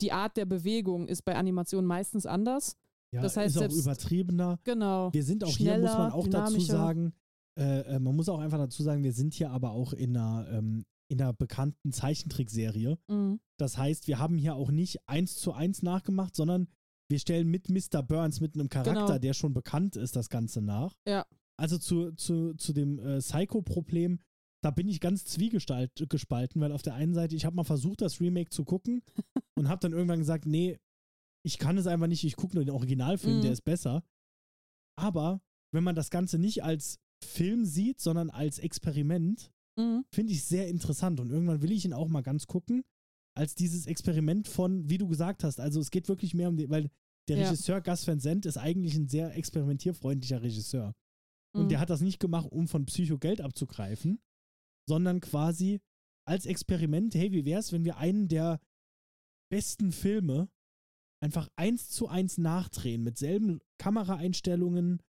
[SPEAKER 2] die Art der Bewegung ist bei Animationen meistens anders.
[SPEAKER 1] ja,
[SPEAKER 2] das heißt,
[SPEAKER 1] ist auch übertriebener.
[SPEAKER 2] Genau.
[SPEAKER 1] Wir sind auch hier, muss man
[SPEAKER 2] Schneller,
[SPEAKER 1] auch dazu sagen, äh, äh, man muss auch einfach dazu sagen, wir sind hier aber auch in einer, ähm, in einer bekannten Zeichentrickserie.
[SPEAKER 2] Mhm.
[SPEAKER 1] Das heißt, wir haben hier auch nicht eins zu eins nachgemacht, sondern wir stellen mit Mr. Burns, mit einem Charakter,
[SPEAKER 2] Genau.
[SPEAKER 1] der schon bekannt ist, das Ganze nach.
[SPEAKER 2] Ja.
[SPEAKER 1] Also zu, zu, zu dem äh, Psycho-Problem, da bin ich ganz zwiegespalten, gespalten, weil auf der einen Seite, ich habe mal versucht, das Remake zu gucken und habe dann irgendwann gesagt, nee, ich kann es einfach nicht, ich gucke nur den Originalfilm,
[SPEAKER 2] Mhm.
[SPEAKER 1] der ist besser. Aber wenn man das Ganze nicht als Film sieht, sondern als Experiment,
[SPEAKER 2] Mhm.
[SPEAKER 1] finde ich sehr interessant. Und irgendwann will ich ihn auch mal ganz gucken, als dieses Experiment von, wie du gesagt hast, also es geht wirklich mehr um die, weil Der
[SPEAKER 2] Ja.
[SPEAKER 1] Regisseur Gus Van Sant ist eigentlich ein sehr experimentierfreundlicher Regisseur. Und
[SPEAKER 2] Mhm.
[SPEAKER 1] der hat das nicht gemacht, um von Psycho Geld abzugreifen, sondern quasi als Experiment, hey, wie wär's, wenn wir einen der besten Filme einfach eins zu eins nachdrehen, mit selben Kameraeinstellungen,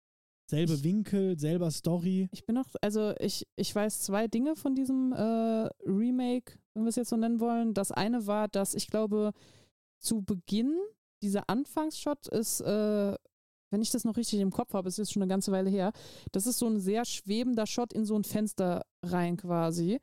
[SPEAKER 1] selbe
[SPEAKER 2] Ich-
[SPEAKER 1] Winkel, selber Story.
[SPEAKER 2] Ich bin noch, also ich, ich weiß zwei Dinge von diesem äh, Remake, wenn wir es jetzt so nennen wollen. Das eine war, dass ich glaube, zu Beginn dieser Anfangsshot ist, äh, wenn ich das noch richtig im Kopf habe, es ist schon eine ganze Weile her, das ist so ein sehr schwebender Shot in so ein Fenster rein quasi.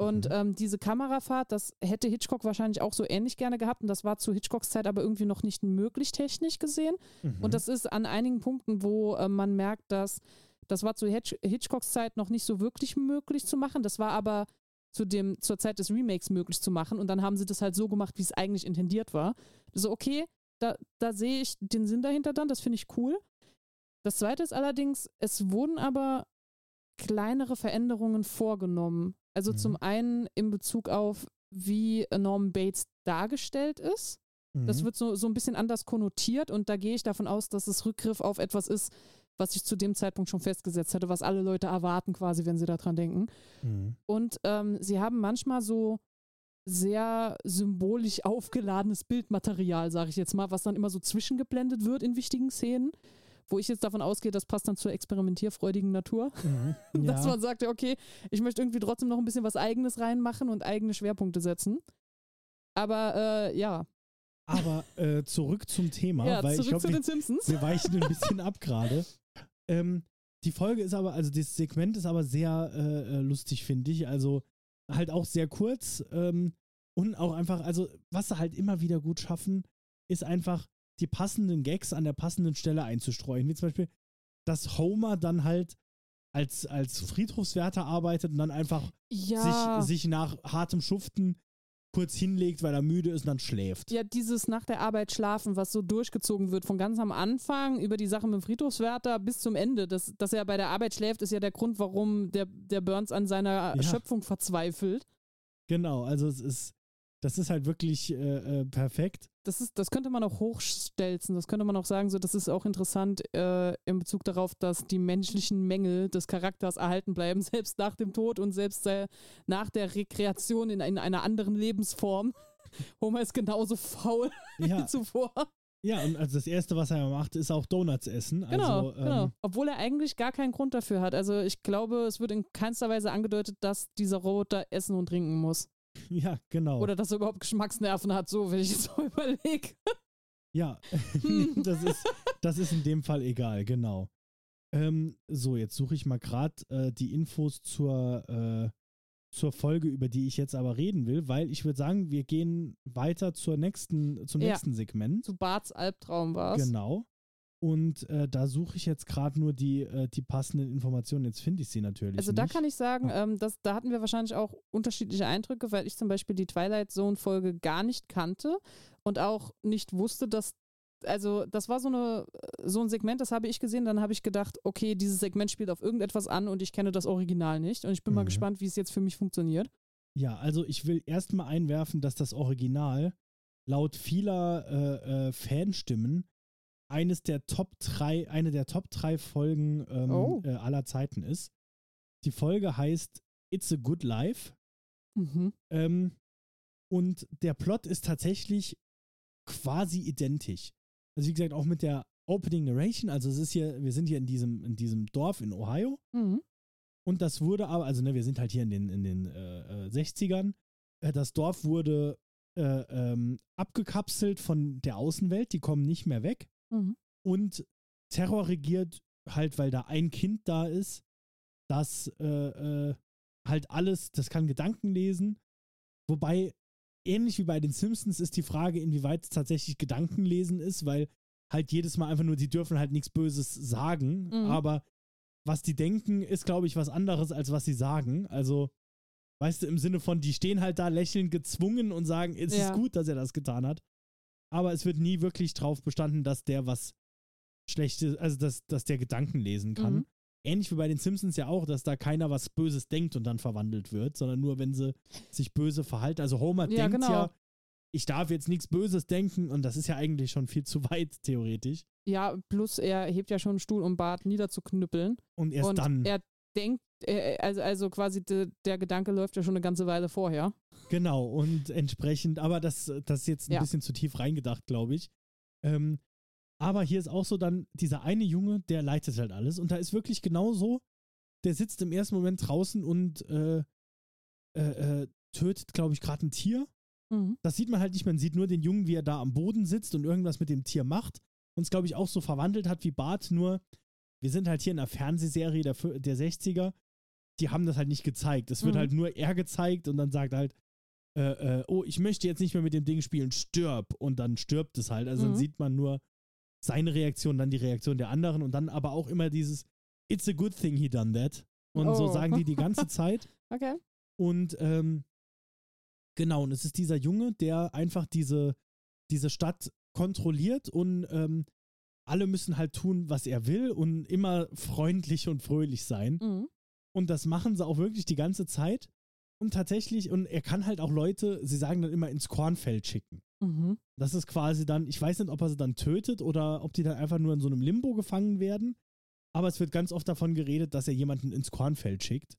[SPEAKER 2] Und
[SPEAKER 1] Mhm.
[SPEAKER 2] ähm, diese Kamerafahrt, das hätte Hitchcock wahrscheinlich auch so ähnlich gerne gehabt und das war zu Hitchcocks Zeit aber irgendwie noch nicht möglich technisch gesehen.
[SPEAKER 1] Mhm.
[SPEAKER 2] Und das ist an einigen Punkten, wo äh, man merkt, dass das war zu Hitch Hitchcocks Zeit noch nicht so wirklich möglich zu machen. Das war aber zu dem, zur Zeit des Remakes möglich zu machen. Und dann haben sie das halt so gemacht, wie es eigentlich intendiert war. So, okay, da, da sehe ich den Sinn dahinter dann, das finde ich cool. Das zweite ist allerdings, es wurden aber kleinere Veränderungen vorgenommen. Also
[SPEAKER 1] Mhm.
[SPEAKER 2] zum einen in Bezug auf, wie Norman Bates dargestellt ist. Das
[SPEAKER 1] Mhm.
[SPEAKER 2] wird so, so ein bisschen anders konnotiert und da gehe ich davon aus, dass es Rückgriff auf etwas ist, was ich zu dem Zeitpunkt schon festgesetzt hatte, was alle Leute erwarten quasi, wenn sie daran denken.
[SPEAKER 1] Mhm.
[SPEAKER 2] Und ähm, sie haben manchmal so sehr symbolisch aufgeladenes Bildmaterial, sage ich jetzt mal, was dann immer so zwischengeblendet wird in wichtigen Szenen, wo ich jetzt davon ausgehe, das passt dann zur experimentierfreudigen Natur,
[SPEAKER 1] Mhm.
[SPEAKER 2] dass
[SPEAKER 1] Ja.
[SPEAKER 2] man sagt, ja, okay, ich möchte irgendwie trotzdem noch ein bisschen was Eigenes reinmachen und eigene Schwerpunkte setzen. Aber äh, ja,
[SPEAKER 1] Aber äh, zurück zum Thema,
[SPEAKER 2] ja
[SPEAKER 1] weil ich
[SPEAKER 2] zurück
[SPEAKER 1] glaube,
[SPEAKER 2] zu
[SPEAKER 1] wir,
[SPEAKER 2] den Simpsons.
[SPEAKER 1] wir weichen ein bisschen ab gerade. Ähm, die Folge ist aber, also das Segment ist aber sehr äh, äh, lustig, finde ich. Also halt auch sehr kurz ähm, und auch einfach, also was sie halt immer wieder gut schaffen, ist einfach die passenden Gags an der passenden Stelle einzustreuen. Wie zum Beispiel, dass Homer dann halt als, als Friedhofswärter arbeitet und dann einfach
[SPEAKER 2] Ja,
[SPEAKER 1] sich, sich nach hartem Schuften kurz hinlegt, weil er müde ist und dann schläft.
[SPEAKER 2] ja, dieses nach der Arbeit schlafen, was so durchgezogen wird, von ganz am Anfang über die Sache mit dem Friedhofswärter bis zum Ende. Das, dass er bei der Arbeit schläft, ist ja der Grund, warum der, der Burns an seiner
[SPEAKER 1] Ja.
[SPEAKER 2] Schöpfung verzweifelt.
[SPEAKER 1] Genau, also es ist, das ist halt wirklich äh, äh, perfekt.
[SPEAKER 2] Das, ist, das könnte man auch hochstelzen. Das könnte man auch sagen, so, das ist auch interessant äh, in Bezug darauf, dass die menschlichen Mängel des Charakters erhalten bleiben, selbst nach dem Tod und selbst äh, nach der Rekreation in, in einer anderen Lebensform. Homer ist genauso faul
[SPEAKER 1] Ja,
[SPEAKER 2] wie zuvor.
[SPEAKER 1] ja, und also das Erste, was er macht, ist auch Donuts essen.
[SPEAKER 2] Genau,
[SPEAKER 1] also, ähm,
[SPEAKER 2] genau. Obwohl er eigentlich gar keinen Grund dafür hat. Also ich glaube, es wird in keinster Weise angedeutet, dass dieser Roboter essen und trinken muss.
[SPEAKER 1] Ja, genau.
[SPEAKER 2] Oder dass er überhaupt Geschmacksnerven hat, so wenn ich es so überlege.
[SPEAKER 1] ja,
[SPEAKER 2] Hm.
[SPEAKER 1] das, ist, das ist in dem Fall egal, genau. Ähm, so, jetzt suche ich mal gerade äh, die Infos zur, äh, zur Folge, über die ich jetzt aber reden will, weil ich würde sagen, wir gehen weiter zur nächsten, zum
[SPEAKER 2] Ja.
[SPEAKER 1] nächsten Segment.
[SPEAKER 2] Zu Barts Albtraum war es.
[SPEAKER 1] Genau. Und äh, da suche ich jetzt gerade nur die, äh, die passenden Informationen. Jetzt finde ich sie natürlich.
[SPEAKER 2] Also
[SPEAKER 1] nicht.
[SPEAKER 2] da kann ich sagen, ähm, dass, da hatten wir wahrscheinlich auch unterschiedliche Eindrücke, weil ich zum Beispiel die Twilight Zone Folge gar nicht kannte und auch nicht wusste, dass also das war so eine so ein Segment, das habe ich gesehen, dann habe ich gedacht, okay, dieses Segment spielt auf irgendetwas an und ich kenne das Original nicht und ich bin mal
[SPEAKER 1] Mhm.
[SPEAKER 2] gespannt, wie es jetzt für mich funktioniert.
[SPEAKER 1] Ja, also ich will erstmal einwerfen, dass das Original laut vieler äh, äh, Fanstimmen eines der Top 3, eine der Top 3 Folgen ähm,
[SPEAKER 2] Oh.
[SPEAKER 1] äh, aller Zeiten ist. Die Folge heißt It's a Good Life.
[SPEAKER 2] Mhm.
[SPEAKER 1] Ähm, und der Plot ist tatsächlich quasi identisch. Also wie gesagt, auch mit der Opening Narration, also es ist hier, wir sind hier in diesem, in diesem Dorf in Ohio
[SPEAKER 2] Mhm.
[SPEAKER 1] und das wurde aber, also ne, wir sind halt hier in den, in den äh, äh, 60ern. Äh, das Dorf wurde äh, ähm, abgekapselt von der Außenwelt, die kommen nicht mehr weg
[SPEAKER 2] Mhm.
[SPEAKER 1] und Terror regiert halt, weil da ein Kind da ist, das äh, äh, halt alles, das kann Gedanken lesen. Wobei, ähnlich wie bei den Simpsons, ist die Frage, inwieweit es tatsächlich Gedankenlesen ist, weil halt jedes Mal einfach nur, die dürfen halt nichts Böses sagen,
[SPEAKER 2] Mhm.
[SPEAKER 1] aber was die denken, ist, glaube ich, was anderes, als was sie sagen. Also, weißt du, im Sinne von, die stehen halt da lächelnd gezwungen und sagen, es
[SPEAKER 2] Ja.
[SPEAKER 1] ist gut, dass er das getan hat. Aber es wird nie wirklich drauf bestanden, dass der was Schlechtes, also dass, dass der Gedanken lesen kann.
[SPEAKER 2] Mhm.
[SPEAKER 1] Ähnlich wie bei den Simpsons ja auch, dass da keiner was Böses denkt und dann verwandelt wird, sondern nur, wenn sie sich böse verhalten. Also Homer
[SPEAKER 2] Ja,
[SPEAKER 1] denkt
[SPEAKER 2] genau.
[SPEAKER 1] ja, ich darf jetzt nichts Böses denken und das ist ja eigentlich schon viel zu weit, theoretisch.
[SPEAKER 2] Ja, plus er hebt ja schon einen Stuhl, um Bart niederzuknüppeln.
[SPEAKER 1] Und erst
[SPEAKER 2] und
[SPEAKER 1] dann.
[SPEAKER 2] er denkt, also, also quasi de, der Gedanke läuft ja schon eine ganze Weile vorher.
[SPEAKER 1] Genau, und entsprechend, aber das, das ist jetzt ein
[SPEAKER 2] Ja.
[SPEAKER 1] bisschen zu tief reingedacht, glaube ich. Ähm, aber hier ist auch so dann, dieser eine Junge, der leitet halt alles. Und da ist wirklich genau so, der sitzt im ersten Moment draußen und äh, äh, äh, tötet, glaube ich, gerade ein Tier.
[SPEAKER 2] Mhm.
[SPEAKER 1] Das sieht man halt nicht, man sieht nur den Jungen, wie er da am Boden sitzt und irgendwas mit dem Tier macht. Und es, glaube ich, auch so verwandelt hat wie Bart, nur wir sind halt hier in einer Fernsehserie der, der 60er. Die haben das halt nicht gezeigt. Es wird
[SPEAKER 2] Mhm.
[SPEAKER 1] halt nur er gezeigt und dann sagt halt, äh, äh, oh, ich möchte jetzt nicht mehr mit dem Ding spielen, stirb. Und dann stirbt es halt. Also
[SPEAKER 2] Mhm.
[SPEAKER 1] dann sieht man nur seine Reaktion, dann die Reaktion der anderen und dann aber auch immer dieses It's a good thing he done that. Und so
[SPEAKER 2] Oh.
[SPEAKER 1] sagen die die ganze Zeit.
[SPEAKER 2] Okay.
[SPEAKER 1] Und ähm, genau, und es ist dieser Junge, der einfach diese, diese Stadt kontrolliert und ähm, alle müssen halt tun, was er will und immer freundlich und fröhlich sein.
[SPEAKER 2] Mhm.
[SPEAKER 1] Und das machen sie auch wirklich die ganze Zeit. Und tatsächlich, und er kann halt auch Leute, sie sagen dann immer ins Kornfeld schicken.
[SPEAKER 2] Mhm.
[SPEAKER 1] Das ist quasi dann, ich weiß nicht, ob er sie dann tötet oder ob die dann einfach nur in so einem Limbo gefangen werden. Aber es wird ganz oft davon geredet, dass er jemanden ins Kornfeld schickt.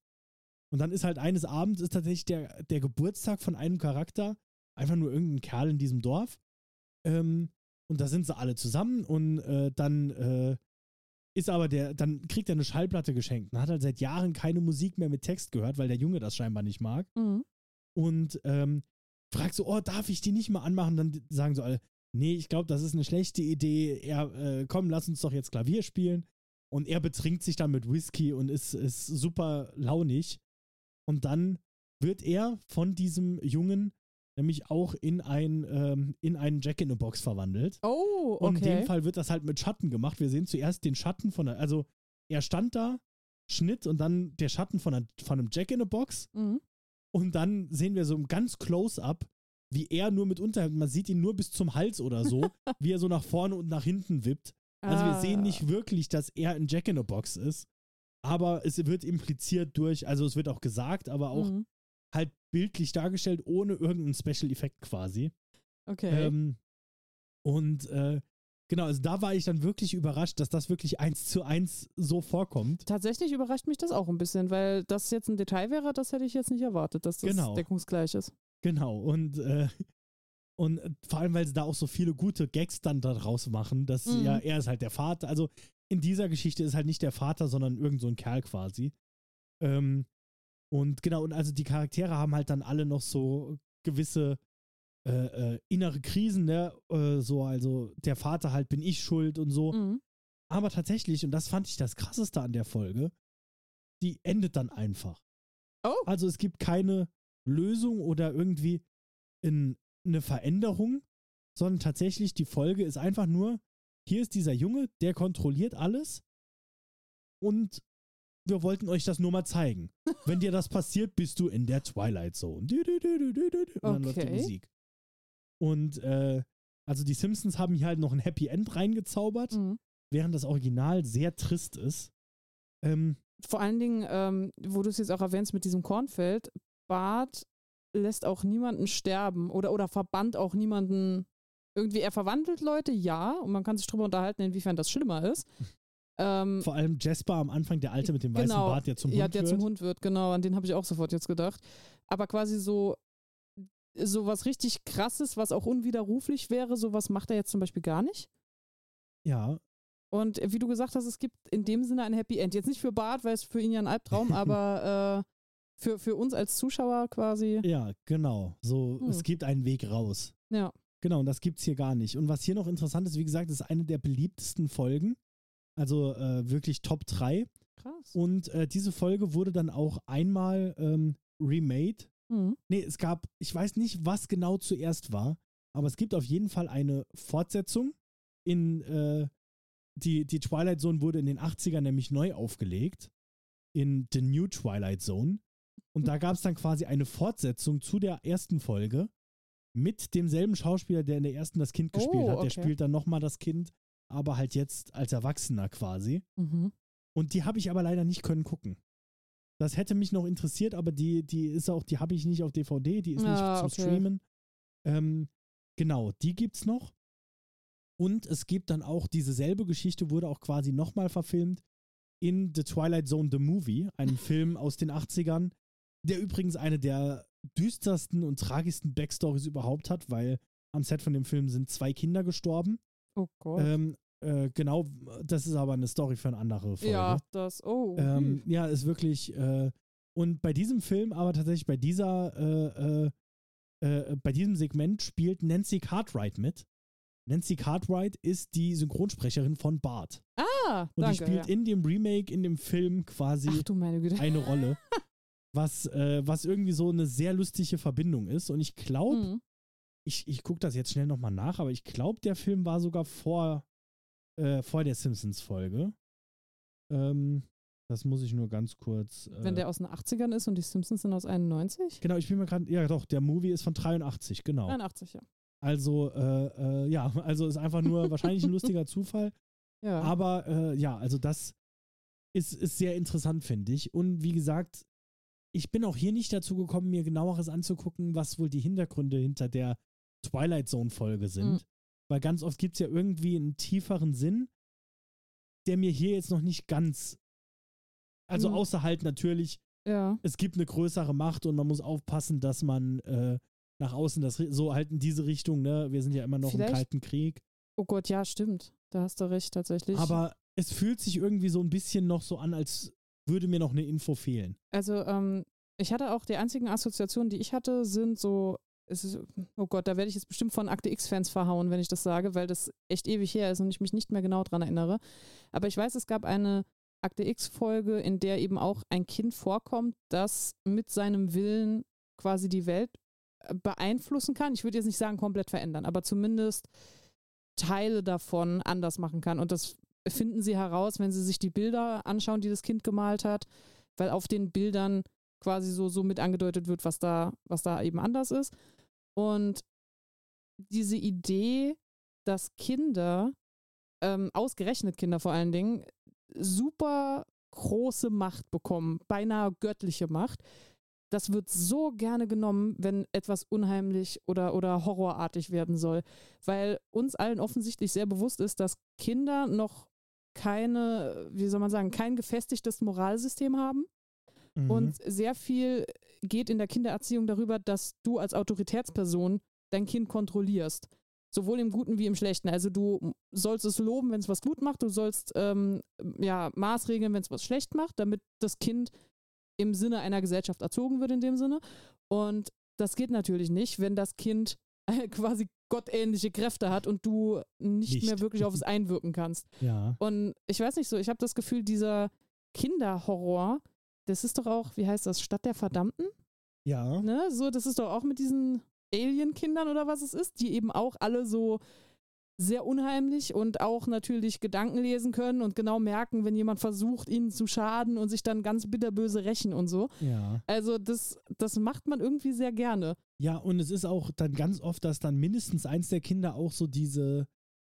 [SPEAKER 1] Und dann ist halt eines Abends ist tatsächlich der, der Geburtstag von einem Charakter, einfach nur irgendein Kerl in diesem Dorf. Ähm, und da sind sie alle zusammen und äh, dann äh, ist aber der, dann kriegt er eine Schallplatte geschenkt und hat halt seit Jahren keine Musik mehr mit Text gehört, weil der Junge das scheinbar nicht mag
[SPEAKER 2] Mhm.
[SPEAKER 1] und ähm, fragt so, oh, darf ich die nicht mal anmachen? Dann sagen so alle, nee, ich glaube, das ist eine schlechte Idee. Er, äh, komm, lass uns doch jetzt Klavier spielen. Und er betrinkt sich dann mit Whisky und ist, ist super launig. Und dann wird er von diesem Jungen nämlich auch in, ein, ähm, in einen Jack in a Box verwandelt.
[SPEAKER 2] Oh,
[SPEAKER 1] Und in dem
[SPEAKER 2] okay.
[SPEAKER 1] Fall wird das halt mit Schatten gemacht. Wir sehen zuerst den Schatten von der, also er stand da, Schnitt und dann der Schatten von, einer, von einem Jack in a Box.
[SPEAKER 2] Mhm.
[SPEAKER 1] Und dann sehen wir so im ganz Close-up, wie er nur mit Unterhemd, man sieht ihn nur bis zum Hals oder so, wie er so nach vorne und nach hinten wippt. Also wir sehen
[SPEAKER 2] Ah.
[SPEAKER 1] nicht wirklich, dass er ein Jack in a Box ist. Aber es wird impliziert durch, also es wird auch gesagt, aber auch
[SPEAKER 2] Mhm.
[SPEAKER 1] Halt bildlich dargestellt, ohne irgendeinen Special Effekt quasi.
[SPEAKER 2] Okay.
[SPEAKER 1] Ähm, und äh, genau, also da war ich dann wirklich überrascht, dass das wirklich eins zu eins so vorkommt.
[SPEAKER 2] Tatsächlich überrascht mich das auch ein bisschen, weil das jetzt ein Detail wäre, das hätte ich jetzt nicht erwartet, dass das
[SPEAKER 1] Genau.
[SPEAKER 2] deckungsgleich ist.
[SPEAKER 1] Genau, und, äh, und vor allem, weil sie da auch so viele gute Gags dann daraus machen, dass
[SPEAKER 2] Mhm.
[SPEAKER 1] ja, er ist halt der Vater. Also in dieser Geschichte ist halt nicht der Vater, sondern irgend so ein Kerl quasi. Ähm, und genau, und also die Charaktere haben halt dann alle noch so gewisse äh, äh, innere Krisen, ne? Äh, so, also der Vater halt, bin ich schuld und so.
[SPEAKER 2] Mhm.
[SPEAKER 1] Aber tatsächlich, und das fand ich das krasseste an der Folge, die endet dann einfach.
[SPEAKER 2] Oh.
[SPEAKER 1] Also es gibt keine Lösung oder irgendwie in, eine Veränderung, sondern tatsächlich die Folge ist einfach nur, hier ist dieser Junge, der kontrolliert alles und wir wollten euch das nur mal zeigen. Wenn dir das passiert, bist du in der Twilight Zone. Und dann läuft die
[SPEAKER 2] Okay.
[SPEAKER 1] Musik. Und äh, also die Simpsons haben hier halt noch ein Happy End reingezaubert,
[SPEAKER 2] Mhm.
[SPEAKER 1] während das Original sehr trist ist. Ähm,
[SPEAKER 2] Vor allen Dingen, ähm, wo du es jetzt auch erwähnst mit diesem Kornfeld, Bart lässt auch niemanden sterben oder, oder verbannt auch niemanden. Irgendwie, er verwandelt Leute, ja, und man kann sich drüber unterhalten, inwiefern das schlimmer ist. Ähm,
[SPEAKER 1] vor allem Jasper am Anfang, der Alte mit dem weißen
[SPEAKER 2] Genau.
[SPEAKER 1] Bart, der zum
[SPEAKER 2] ja,
[SPEAKER 1] Hund
[SPEAKER 2] der
[SPEAKER 1] wird.
[SPEAKER 2] zum Hund wird, genau, an den habe ich auch sofort jetzt gedacht. Aber quasi so, so was richtig krasses, was auch unwiderruflich wäre, sowas macht er jetzt zum Beispiel gar nicht.
[SPEAKER 1] Ja,
[SPEAKER 2] Und wie du gesagt hast, es gibt in dem Sinne ein Happy End. Jetzt nicht für Bart, weil es für ihn ja ein Albtraum, aber äh, für, für uns als Zuschauer quasi.
[SPEAKER 1] ja, genau. So,
[SPEAKER 2] Hm.
[SPEAKER 1] es gibt einen Weg raus.
[SPEAKER 2] Ja.
[SPEAKER 1] Genau, und das gibt's hier gar nicht. Und was hier noch interessant ist, wie gesagt, ist eine der beliebtesten Folgen. Also äh, wirklich Top 3.
[SPEAKER 2] Krass.
[SPEAKER 1] Und äh, diese Folge wurde dann auch einmal ähm, remade.
[SPEAKER 2] Mhm.
[SPEAKER 1] Nee, es gab, ich weiß nicht, was genau zuerst war, aber es gibt auf jeden Fall eine Fortsetzung. In äh, die, die Twilight Zone wurde in den 80ern nämlich neu aufgelegt. In The New Twilight Zone. Und da gab es dann quasi eine Fortsetzung zu der ersten Folge mit demselben Schauspieler, der in der ersten das Kind gespielt
[SPEAKER 2] Oh,
[SPEAKER 1] hat. Der
[SPEAKER 2] okay.
[SPEAKER 1] spielt dann nochmal das Kind, aber halt jetzt als Erwachsener quasi.
[SPEAKER 2] Mhm.
[SPEAKER 1] Und die habe ich aber leider nicht können gucken. Das hätte mich noch interessiert, aber die, die ist auch, die habe ich nicht auf DVD, die ist
[SPEAKER 2] Ah,
[SPEAKER 1] nicht zum
[SPEAKER 2] okay.
[SPEAKER 1] Streamen. Ähm, Genau, die gibt's noch. Und es gibt dann auch diese selbe Geschichte, wurde auch quasi nochmal verfilmt in The Twilight Zone The Movie, einem Film aus den 80ern, der übrigens eine der düstersten und tragischsten Backstories überhaupt hat, weil am Set von dem Film sind zwei Kinder gestorben.
[SPEAKER 2] Oh Gott.
[SPEAKER 1] Ähm, äh, genau, das ist aber eine Story für eine andere Folge.
[SPEAKER 2] ja, das, oh.
[SPEAKER 1] Ähm, ja, ist wirklich. Äh, und bei diesem Film, aber tatsächlich bei dieser, äh, äh, äh, bei diesem Segment spielt Nancy Cartwright mit. Nancy Cartwright ist die Synchronsprecherin von Bart.
[SPEAKER 2] ah,
[SPEAKER 1] Und
[SPEAKER 2] danke.
[SPEAKER 1] die spielt
[SPEAKER 2] ja.
[SPEAKER 1] in dem Remake, in dem Film quasi
[SPEAKER 2] Ach
[SPEAKER 1] eine Rolle. Was, äh, was irgendwie so eine sehr lustige Verbindung ist. Und ich glaube,
[SPEAKER 2] Mhm.
[SPEAKER 1] Ich, ich gucke das jetzt schnell nochmal nach, aber ich glaube, der Film war sogar vor, äh, vor der Simpsons-Folge. Ähm, das muss ich nur ganz kurz. Äh,
[SPEAKER 2] Wenn der aus den 80ern ist und die Simpsons sind aus 91?
[SPEAKER 1] genau, ich bin mir gerade. Ja, doch, der Movie ist von 83, genau.
[SPEAKER 2] 81, ja.
[SPEAKER 1] Also, äh, äh, ja, also ist einfach nur wahrscheinlich ein lustiger Zufall.
[SPEAKER 2] Ja.
[SPEAKER 1] Aber äh, ja, also das ist, ist sehr interessant, finde ich. Und wie gesagt, ich bin auch hier nicht dazu gekommen, mir genaueres anzugucken, was wohl die Hintergründe hinter der Twilight Zone-Folge sind.
[SPEAKER 2] Mhm.
[SPEAKER 1] Weil ganz oft gibt es ja irgendwie einen tieferen Sinn, der mir hier jetzt noch nicht ganz. Also
[SPEAKER 2] Mhm.
[SPEAKER 1] außer halt natürlich,
[SPEAKER 2] ja.
[SPEAKER 1] es gibt eine größere Macht und man muss aufpassen, dass man äh, nach außen das so halt in diese Richtung, ne? Wir sind ja immer noch
[SPEAKER 2] Vielleicht-
[SPEAKER 1] im Kalten Krieg.
[SPEAKER 2] Oh Gott, ja, stimmt. Da hast du recht, tatsächlich.
[SPEAKER 1] Aber es fühlt sich irgendwie so ein bisschen noch so an, als würde mir noch eine Info fehlen.
[SPEAKER 2] Also, ähm, ich hatte auch die einzigen Assoziationen, die ich hatte, sind so, ist, oh Gott, da werde ich jetzt bestimmt von Akte X-Fans verhauen, wenn ich das sage, weil das echt ewig her ist und ich mich nicht mehr genau dran erinnere. Aber ich weiß, es gab eine Akte X-Folge, in der eben auch ein Kind vorkommt, das mit seinem Willen quasi die Welt äh, beeinflussen kann. Ich würde jetzt nicht sagen komplett verändern, aber zumindest Teile davon anders machen kann. Und das finden sie heraus, wenn sie sich die Bilder anschauen, die das Kind gemalt hat, weil auf den Bildern quasi so, so mit angedeutet wird, was da, was da eben anders ist. Und diese Idee, dass Kinder, ähm, ausgerechnet Kinder vor allen Dingen, super große Macht bekommen, beinahe göttliche Macht, das wird so gerne genommen, wenn etwas unheimlich oder, oder horrorartig werden soll, weil uns allen offensichtlich sehr bewusst ist, dass Kinder noch keine, wie soll man sagen, kein gefestigtes Moralsystem haben.
[SPEAKER 1] Mhm.
[SPEAKER 2] Und sehr viel geht in der Kindererziehung darüber, dass du als Autoritätsperson dein Kind kontrollierst. Sowohl im Guten wie im Schlechten. Also du sollst es loben, wenn es was gut macht, du sollst ähm, ja, maßregeln, wenn es was schlecht macht, damit das Kind im Sinne einer Gesellschaft erzogen wird in dem Sinne. Und das geht natürlich nicht, wenn das Kind quasi gottähnliche Kräfte hat und du nicht,
[SPEAKER 1] Nicht.
[SPEAKER 2] mehr wirklich auf es einwirken kannst.
[SPEAKER 1] ja.
[SPEAKER 2] Und ich weiß nicht so, ich habe das Gefühl, dieser Kinderhorror, das ist doch auch, wie heißt das, Stadt der Verdammten?
[SPEAKER 1] Ja.
[SPEAKER 2] Ne? So, das ist doch auch mit diesen Alien-Kindern oder was es ist, die eben auch alle so sehr unheimlich und auch natürlich Gedanken lesen können und genau merken, wenn jemand versucht, ihnen zu schaden und sich dann ganz bitterböse rächen und so.
[SPEAKER 1] Ja.
[SPEAKER 2] Also das, das macht man irgendwie sehr gerne.
[SPEAKER 1] Ja, und es ist auch dann ganz oft, dass dann mindestens eins der Kinder auch so diese,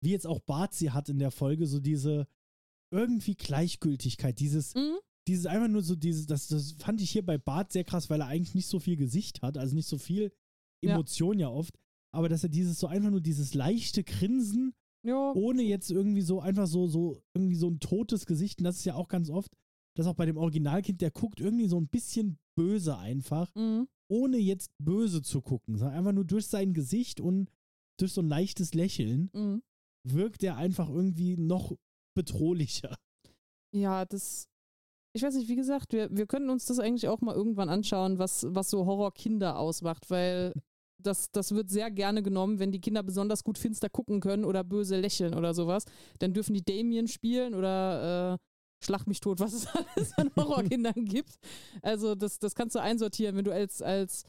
[SPEAKER 1] wie jetzt auch Bart sie hat in der Folge, so diese irgendwie Gleichgültigkeit, dieses,
[SPEAKER 2] Mhm.
[SPEAKER 1] Dieses einfach nur so, dieses, das, das fand ich hier bei Bart sehr krass, weil er eigentlich nicht so viel Gesicht hat, also nicht so viel
[SPEAKER 2] Ja.
[SPEAKER 1] Emotion ja, oft, aber dass er dieses so einfach nur dieses leichte Grinsen,
[SPEAKER 2] Ja,
[SPEAKER 1] ohne jetzt irgendwie so einfach so, so, irgendwie so ein totes Gesicht, und das ist ja auch ganz oft, dass auch bei dem Originalkind, der guckt irgendwie so ein bisschen böse einfach,
[SPEAKER 2] mhm.
[SPEAKER 1] ohne jetzt böse zu gucken, sondern einfach nur durch sein Gesicht und durch so ein leichtes Lächeln
[SPEAKER 2] Mhm.
[SPEAKER 1] wirkt er einfach irgendwie noch bedrohlicher.
[SPEAKER 2] Ja, das. Ich weiß nicht, wie gesagt, wir, wir könnten uns das eigentlich auch mal irgendwann anschauen, was, was so Horror-Kinder ausmacht, weil das, das wird sehr gerne genommen, wenn die Kinder besonders gut finster gucken können oder böse lächeln oder sowas. Dann dürfen die Damien spielen oder äh, Schlag mich tot, was es alles an Horrorkindern gibt. Also, das, das kannst du einsortieren, wenn du als, als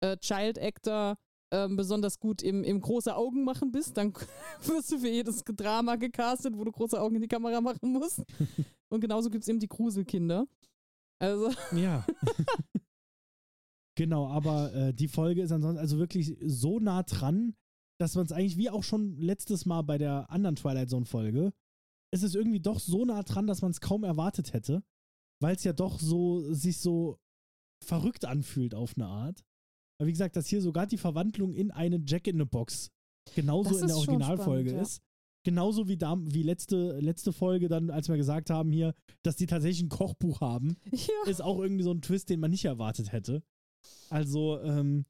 [SPEAKER 2] äh, Child Actor ähm, besonders gut im, im große Augen machen bist, dann wirst du für jedes Drama gecastet, wo du große Augen in die Kamera machen musst. Und genauso gibt es eben die Gruselkinder. Also,
[SPEAKER 1] Ja. genau, aber äh, die Folge ist ansonsten also wirklich so nah dran, dass man es eigentlich, wie auch schon letztes Mal bei der anderen Twilight Zone-Folge, es ist irgendwie doch so nah dran, dass man es kaum erwartet hätte, weil es ja doch so sich so verrückt anfühlt auf eine Art. Aber wie gesagt, dass hier sogar die Verwandlung in eine Jack in the Box genauso
[SPEAKER 2] Das
[SPEAKER 1] in der Originalfolge
[SPEAKER 2] spannend, ja.
[SPEAKER 1] ist. Genauso wie, da, wie letzte, letzte Folge dann, als wir gesagt haben hier, dass die tatsächlich ein Kochbuch haben,
[SPEAKER 2] Ja.
[SPEAKER 1] ist auch irgendwie so ein Twist, den man nicht erwartet hätte. Also, ähm,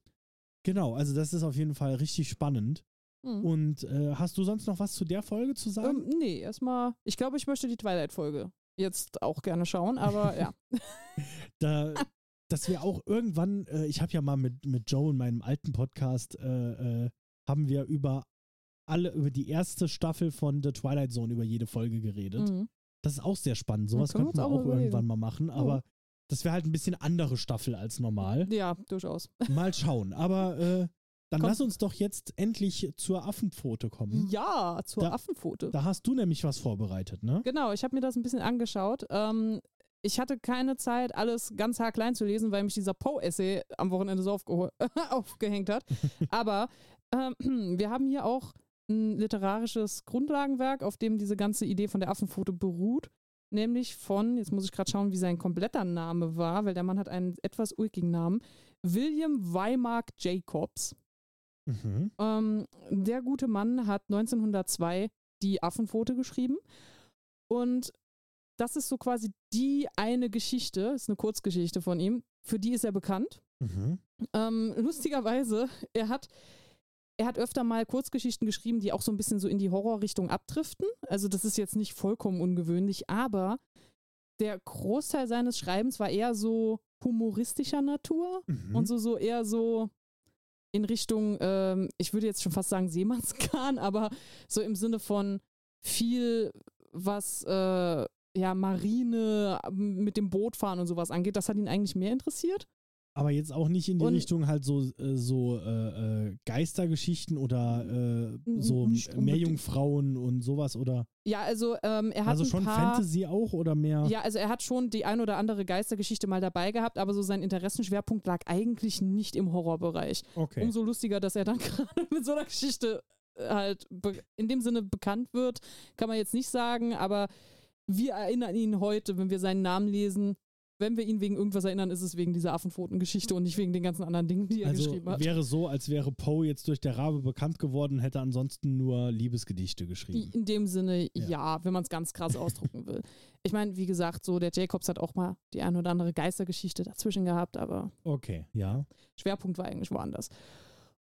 [SPEAKER 1] genau, also das ist auf jeden Fall richtig spannend.
[SPEAKER 2] Hm.
[SPEAKER 1] Und äh, hast du sonst noch was zu der Folge zu sagen?
[SPEAKER 2] Ähm, nee, erstmal, ich glaube, ich möchte die Twilight-Folge jetzt auch gerne schauen, aber ja.
[SPEAKER 1] da, dass wir auch irgendwann, äh, ich habe ja mal mit, mit Joe in meinem alten Podcast, äh, äh, haben wir über alle, über die erste Staffel von The Twilight Zone über jede Folge geredet.
[SPEAKER 2] Mhm.
[SPEAKER 1] Das ist auch sehr spannend. Sowas könnten wir auch
[SPEAKER 2] überlegen.
[SPEAKER 1] irgendwann mal machen, aber das wäre halt ein bisschen andere Staffel als normal.
[SPEAKER 2] Ja, durchaus.
[SPEAKER 1] Mal schauen. Aber äh, dann
[SPEAKER 2] Komm.
[SPEAKER 1] lass uns doch jetzt endlich zur Affenpfote kommen.
[SPEAKER 2] Ja, zur
[SPEAKER 1] Da-
[SPEAKER 2] Affenpfote.
[SPEAKER 1] Da hast du nämlich was vorbereitet, ne?
[SPEAKER 2] Genau, ich habe mir das ein bisschen angeschaut. Ähm, ich hatte keine Zeit, alles ganz haarklein zu lesen, weil mich dieser Poe-Essay am Wochenende so aufgehängt hat. Aber ähm, wir haben hier auch ein literarisches Grundlagenwerk, auf dem diese ganze Idee von der Affenpfote beruht. Nämlich von, jetzt muss ich gerade schauen, wie sein kompletter Name war, weil der Mann hat einen etwas ulkigen Namen. William Weimark Jacobs.
[SPEAKER 1] Mhm.
[SPEAKER 2] Ähm, der gute Mann hat 1902 die Affenpfote geschrieben. Und das ist so quasi die eine Geschichte, ist eine Kurzgeschichte von ihm, für die ist er bekannt.
[SPEAKER 1] Mhm.
[SPEAKER 2] Ähm, lustigerweise, er hat, er hat öfter mal Kurzgeschichten geschrieben, die auch so ein bisschen so in die Horrorrichtung abdriften. Also das ist jetzt nicht vollkommen ungewöhnlich, aber der Großteil seines Schreibens war eher so humoristischer Natur
[SPEAKER 1] Mhm.
[SPEAKER 2] und so, so eher so in Richtung, ähm, ich würde jetzt schon fast sagen Seemannskahn, aber so im Sinne von viel, was äh, ja Marine ähm, mit dem Boot fahren und sowas angeht, das hat ihn eigentlich mehr interessiert.
[SPEAKER 1] Aber jetzt auch nicht in die
[SPEAKER 2] Und-
[SPEAKER 1] Richtung halt so, äh, so äh, äh, Geistergeschichten oder äh, so. Meerjungfrauen und sowas oder
[SPEAKER 2] Ja, also ähm, er hat
[SPEAKER 1] also schon
[SPEAKER 2] paar,
[SPEAKER 1] Fantasy auch oder mehr?
[SPEAKER 2] Ja, also er hat schon die ein oder andere Geistergeschichte mal dabei gehabt, aber so sein Interessenschwerpunkt lag eigentlich nicht im Horrorbereich.
[SPEAKER 1] Okay.
[SPEAKER 2] Umso lustiger, dass er dann gerade mit so einer Geschichte äh, halt in dem Sinne bekannt wird, kann man jetzt nicht sagen, aber wir erinnern ihn heute, wenn wir seinen Namen lesen. Wenn wir ihn wegen irgendwas erinnern, ist es wegen dieser Affenpfoten-Geschichte und nicht wegen den ganzen anderen Dingen, die er
[SPEAKER 1] also
[SPEAKER 2] geschrieben hat.
[SPEAKER 1] wäre so, als wäre Poe jetzt durch der Rabe bekannt geworden, hätte ansonsten nur Liebesgedichte geschrieben.
[SPEAKER 2] In dem Sinne,
[SPEAKER 1] Ja.
[SPEAKER 2] ja, wenn man es ganz krass ausdrucken will. Ich meine, wie gesagt, so der Jacobs hat auch mal die eine oder andere Geistergeschichte dazwischen gehabt, aber
[SPEAKER 1] Okay, ja.
[SPEAKER 2] Schwerpunkt war eigentlich woanders.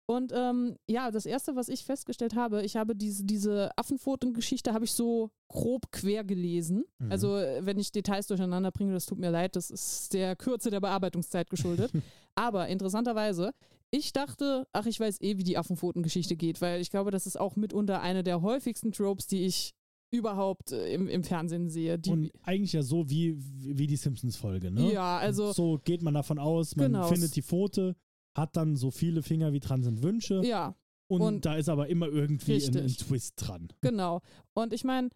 [SPEAKER 2] Und ähm, ja, das erste, was ich festgestellt habe, ich habe diese, diese Affenpfoten-Geschichte habe ich so grob quer gelesen.
[SPEAKER 1] Mhm.
[SPEAKER 2] Also wenn ich Details durcheinander bringe, das tut mir leid, das ist der Kürze der Bearbeitungszeit geschuldet. Aber interessanterweise, ich dachte, ach, ich weiß eh, wie die Affenpfoten-Geschichte geht, weil ich glaube, das ist auch mitunter eine der häufigsten Tropes, die ich überhaupt äh, im, im Fernsehen sehe.
[SPEAKER 1] Und eigentlich ja so wie, wie die Simpsons-Folge, ne?
[SPEAKER 2] ja, also
[SPEAKER 1] so geht man davon aus, man
[SPEAKER 2] Genau.
[SPEAKER 1] findet die Pfote, hat dann so viele Finger wie dran sind Wünsche
[SPEAKER 2] ja,
[SPEAKER 1] und,
[SPEAKER 2] und-
[SPEAKER 1] da ist aber immer irgendwie ein, ein. Twist dran.
[SPEAKER 2] Genau. Und ich meine,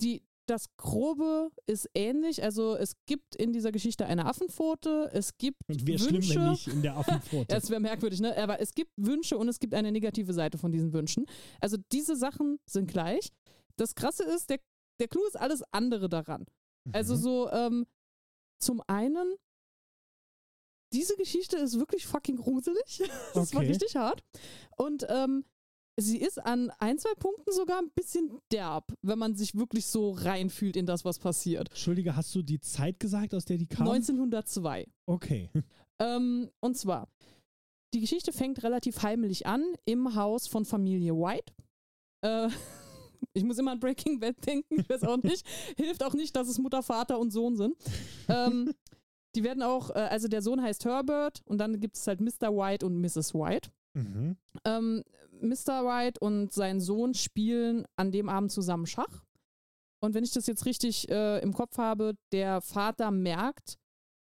[SPEAKER 2] die, das Grobe ist ähnlich. Also es gibt in dieser Geschichte eine Affenpfote, es gibt
[SPEAKER 1] Und wäre
[SPEAKER 2] Wünsche.
[SPEAKER 1] schlimm, wenn nicht in der Affenpfote.
[SPEAKER 2] Ja, es wäre merkwürdig, ne? Aber es gibt Wünsche und es gibt eine negative Seite von diesen Wünschen. Also diese Sachen sind gleich. Das Krasse ist, der, der Clou ist alles andere daran. Also
[SPEAKER 1] Mhm.
[SPEAKER 2] so, ähm, zum einen, diese Geschichte ist wirklich fucking gruselig. das war
[SPEAKER 1] Okay.
[SPEAKER 2] richtig hart. Und ähm, sie ist an ein, zwei Punkten sogar ein bisschen derb, wenn man sich wirklich so reinfühlt in das, was passiert.
[SPEAKER 1] Entschuldige, hast du die Zeit gesagt, aus der die kam?
[SPEAKER 2] 1902.
[SPEAKER 1] Okay.
[SPEAKER 2] Ähm, und zwar, die Geschichte fängt relativ heimlich an im Haus von Familie White. Äh, ich muss immer an Breaking Bad denken, ich weiß auch nicht. Hilft auch nicht, dass es Mutter, Vater und Sohn sind. Ähm, die werden auch, äh, also der Sohn heißt Herbert und dann gibt es halt Mr. White und Mrs. White.
[SPEAKER 1] Mhm.
[SPEAKER 2] Ähm, Mr. White und sein Sohn spielen an dem Abend zusammen Schach. Und wenn ich das jetzt richtig äh, im Kopf habe, der Vater merkt,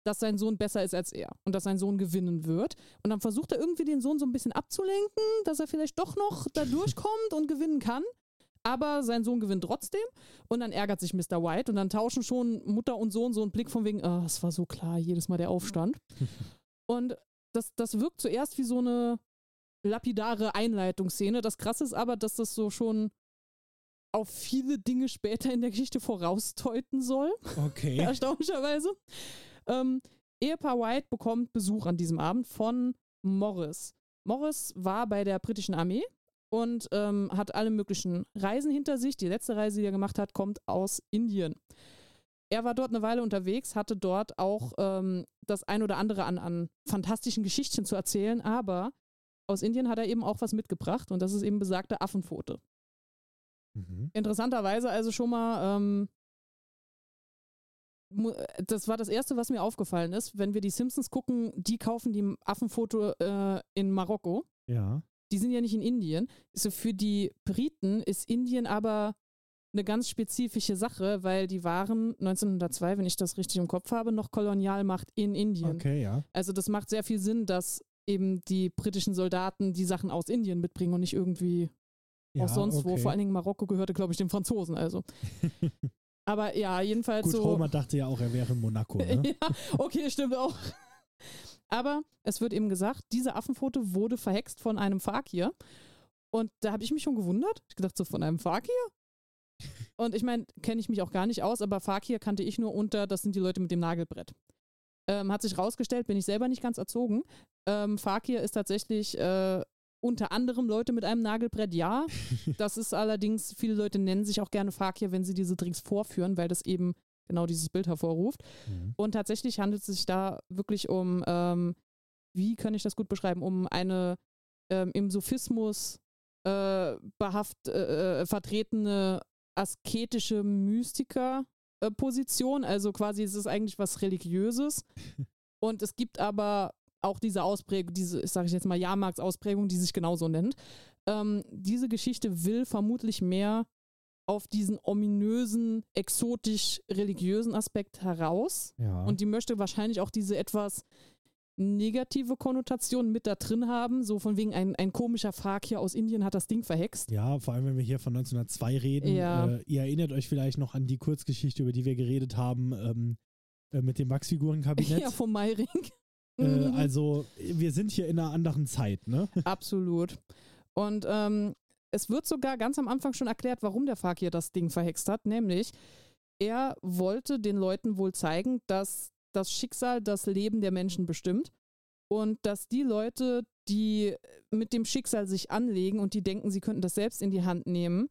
[SPEAKER 2] dass sein Sohn besser ist als er und dass sein Sohn gewinnen wird. Und dann versucht er irgendwie den Sohn so ein bisschen abzulenken, dass er vielleicht doch noch da durchkommt und gewinnen kann. Aber sein Sohn gewinnt trotzdem und dann ärgert sich Mr. White und dann tauschen schon Mutter und Sohn so einen Blick von wegen, ah, es war so klar, jedes Mal der Aufstand. Und das, das wirkt zuerst wie so eine lapidare Einleitungsszene. Das Krasse ist aber, dass das so schon auf viele Dinge später in der Geschichte vorausteuten soll,
[SPEAKER 1] Okay.
[SPEAKER 2] erstaunlicherweise. Ähm, Ehepaar White bekommt Besuch an diesem Abend von Morris. Morris war bei der britischen Armee und ähm, hat alle möglichen Reisen hinter sich. Die letzte Reise, die er gemacht hat, kommt aus Indien. Er war dort eine Weile unterwegs, hatte dort auch ähm, das ein oder andere an, an fantastischen Geschichten zu erzählen, aber aus Indien hat er eben auch was mitgebracht und das ist eben besagte Affenpfote.
[SPEAKER 1] Mhm.
[SPEAKER 2] Interessanterweise also schon mal, ähm, das war das Erste, was mir aufgefallen ist, wenn wir die Simpsons gucken, die kaufen die Affenfoto äh, in Marokko.
[SPEAKER 1] Ja.
[SPEAKER 2] Die sind ja nicht in Indien. So für die Briten ist Indien aber eine ganz spezifische Sache, weil die waren 1902, wenn ich das richtig im Kopf habe, noch Kolonialmacht in Indien.
[SPEAKER 1] Okay, ja.
[SPEAKER 2] Also das macht sehr viel Sinn, dass eben die britischen Soldaten die Sachen aus Indien mitbringen und nicht irgendwie
[SPEAKER 1] ja
[SPEAKER 2] aus sonst wo.
[SPEAKER 1] okay.
[SPEAKER 2] Vor allen Dingen Marokko gehörte, glaube ich, den Franzosen. Also. Aber ja, jedenfalls
[SPEAKER 1] Gut,
[SPEAKER 2] so.
[SPEAKER 1] Homer dachte ja auch, er wäre in Monaco. Ne?
[SPEAKER 2] ja, okay, stimmt auch. Aber es wird eben gesagt, diese Affenpfote wurde verhext von einem Fakir. Und da habe ich mich schon gewundert. Ich gedacht, so von einem Fakir? Und ich meine, kenne ich mich auch gar nicht aus, aber Fakir kannte ich nur unter, das sind die Leute mit dem Nagelbrett. Ähm, hat sich rausgestellt, bin ich selber nicht ganz erzogen. Ähm, Fakir ist tatsächlich äh, unter anderem Leute mit einem Nagelbrett, ja. Das ist allerdings, viele Leute nennen sich auch gerne Fakir, wenn sie diese Tricks vorführen, weil das eben genau dieses Bild hervorruft.
[SPEAKER 1] Mhm.
[SPEAKER 2] Und tatsächlich handelt es sich da wirklich um, ähm, wie kann ich das gut beschreiben, um eine ähm, im Sophismus äh, behaft äh, äh, vertretene asketische Mystiker-Position. also quasi es ist eigentlich was Religiöses. Und es gibt aber auch diese Ausprägung, diese, sage ich jetzt mal, Jahrmarktsausprägung, die sich genauso nennt. Ähm, diese Geschichte will vermutlich mehr auf diesen ominösen, exotisch-religiösen Aspekt heraus.
[SPEAKER 1] Ja.
[SPEAKER 2] Und die möchte wahrscheinlich auch diese etwas negative Konnotation mit da drin haben. So von wegen ein, ein komischer Fakir aus Indien hat das Ding verhext.
[SPEAKER 1] ja, vor allem, wenn wir hier von 1902 reden.
[SPEAKER 2] Ja.
[SPEAKER 1] Äh, ihr erinnert euch vielleicht noch an die Kurzgeschichte, über die wir geredet haben, ähm, äh, mit dem Wachsfigurenkabinett.
[SPEAKER 2] Ja, vom Meiring.
[SPEAKER 1] äh, also, wir sind hier in einer anderen Zeit, ne?
[SPEAKER 2] Absolut. Und ähm, es wird sogar ganz am Anfang schon erklärt, warum der Fakir das Ding verhext hat. Nämlich, er wollte den Leuten wohl zeigen, dass das Schicksal das Leben der Menschen bestimmt und dass die Leute, die mit dem Schicksal sich anlegen und die denken, sie könnten das selbst in die Hand nehmen,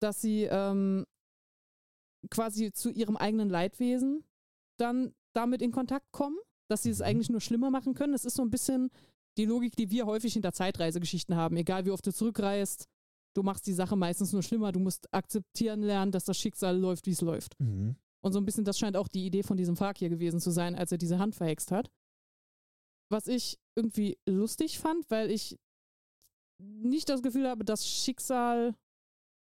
[SPEAKER 2] dass sie ähm, quasi zu ihrem eigenen Leidwesen dann damit in Kontakt kommen, dass sie es
[SPEAKER 1] Mhm.
[SPEAKER 2] eigentlich nur schlimmer machen können. Es ist so ein bisschen die Logik, die wir häufig hinter Zeitreisegeschichten haben. Egal wie oft du zurückreist, du machst die Sache meistens nur schlimmer. Du musst akzeptieren lernen, dass das Schicksal läuft, wie es läuft.
[SPEAKER 1] Mhm.
[SPEAKER 2] Und so ein bisschen, das scheint auch die Idee von diesem Fakir gewesen zu sein, als er diese Hand verhext hat. Was ich irgendwie lustig fand, weil ich nicht das Gefühl habe, dass Schicksal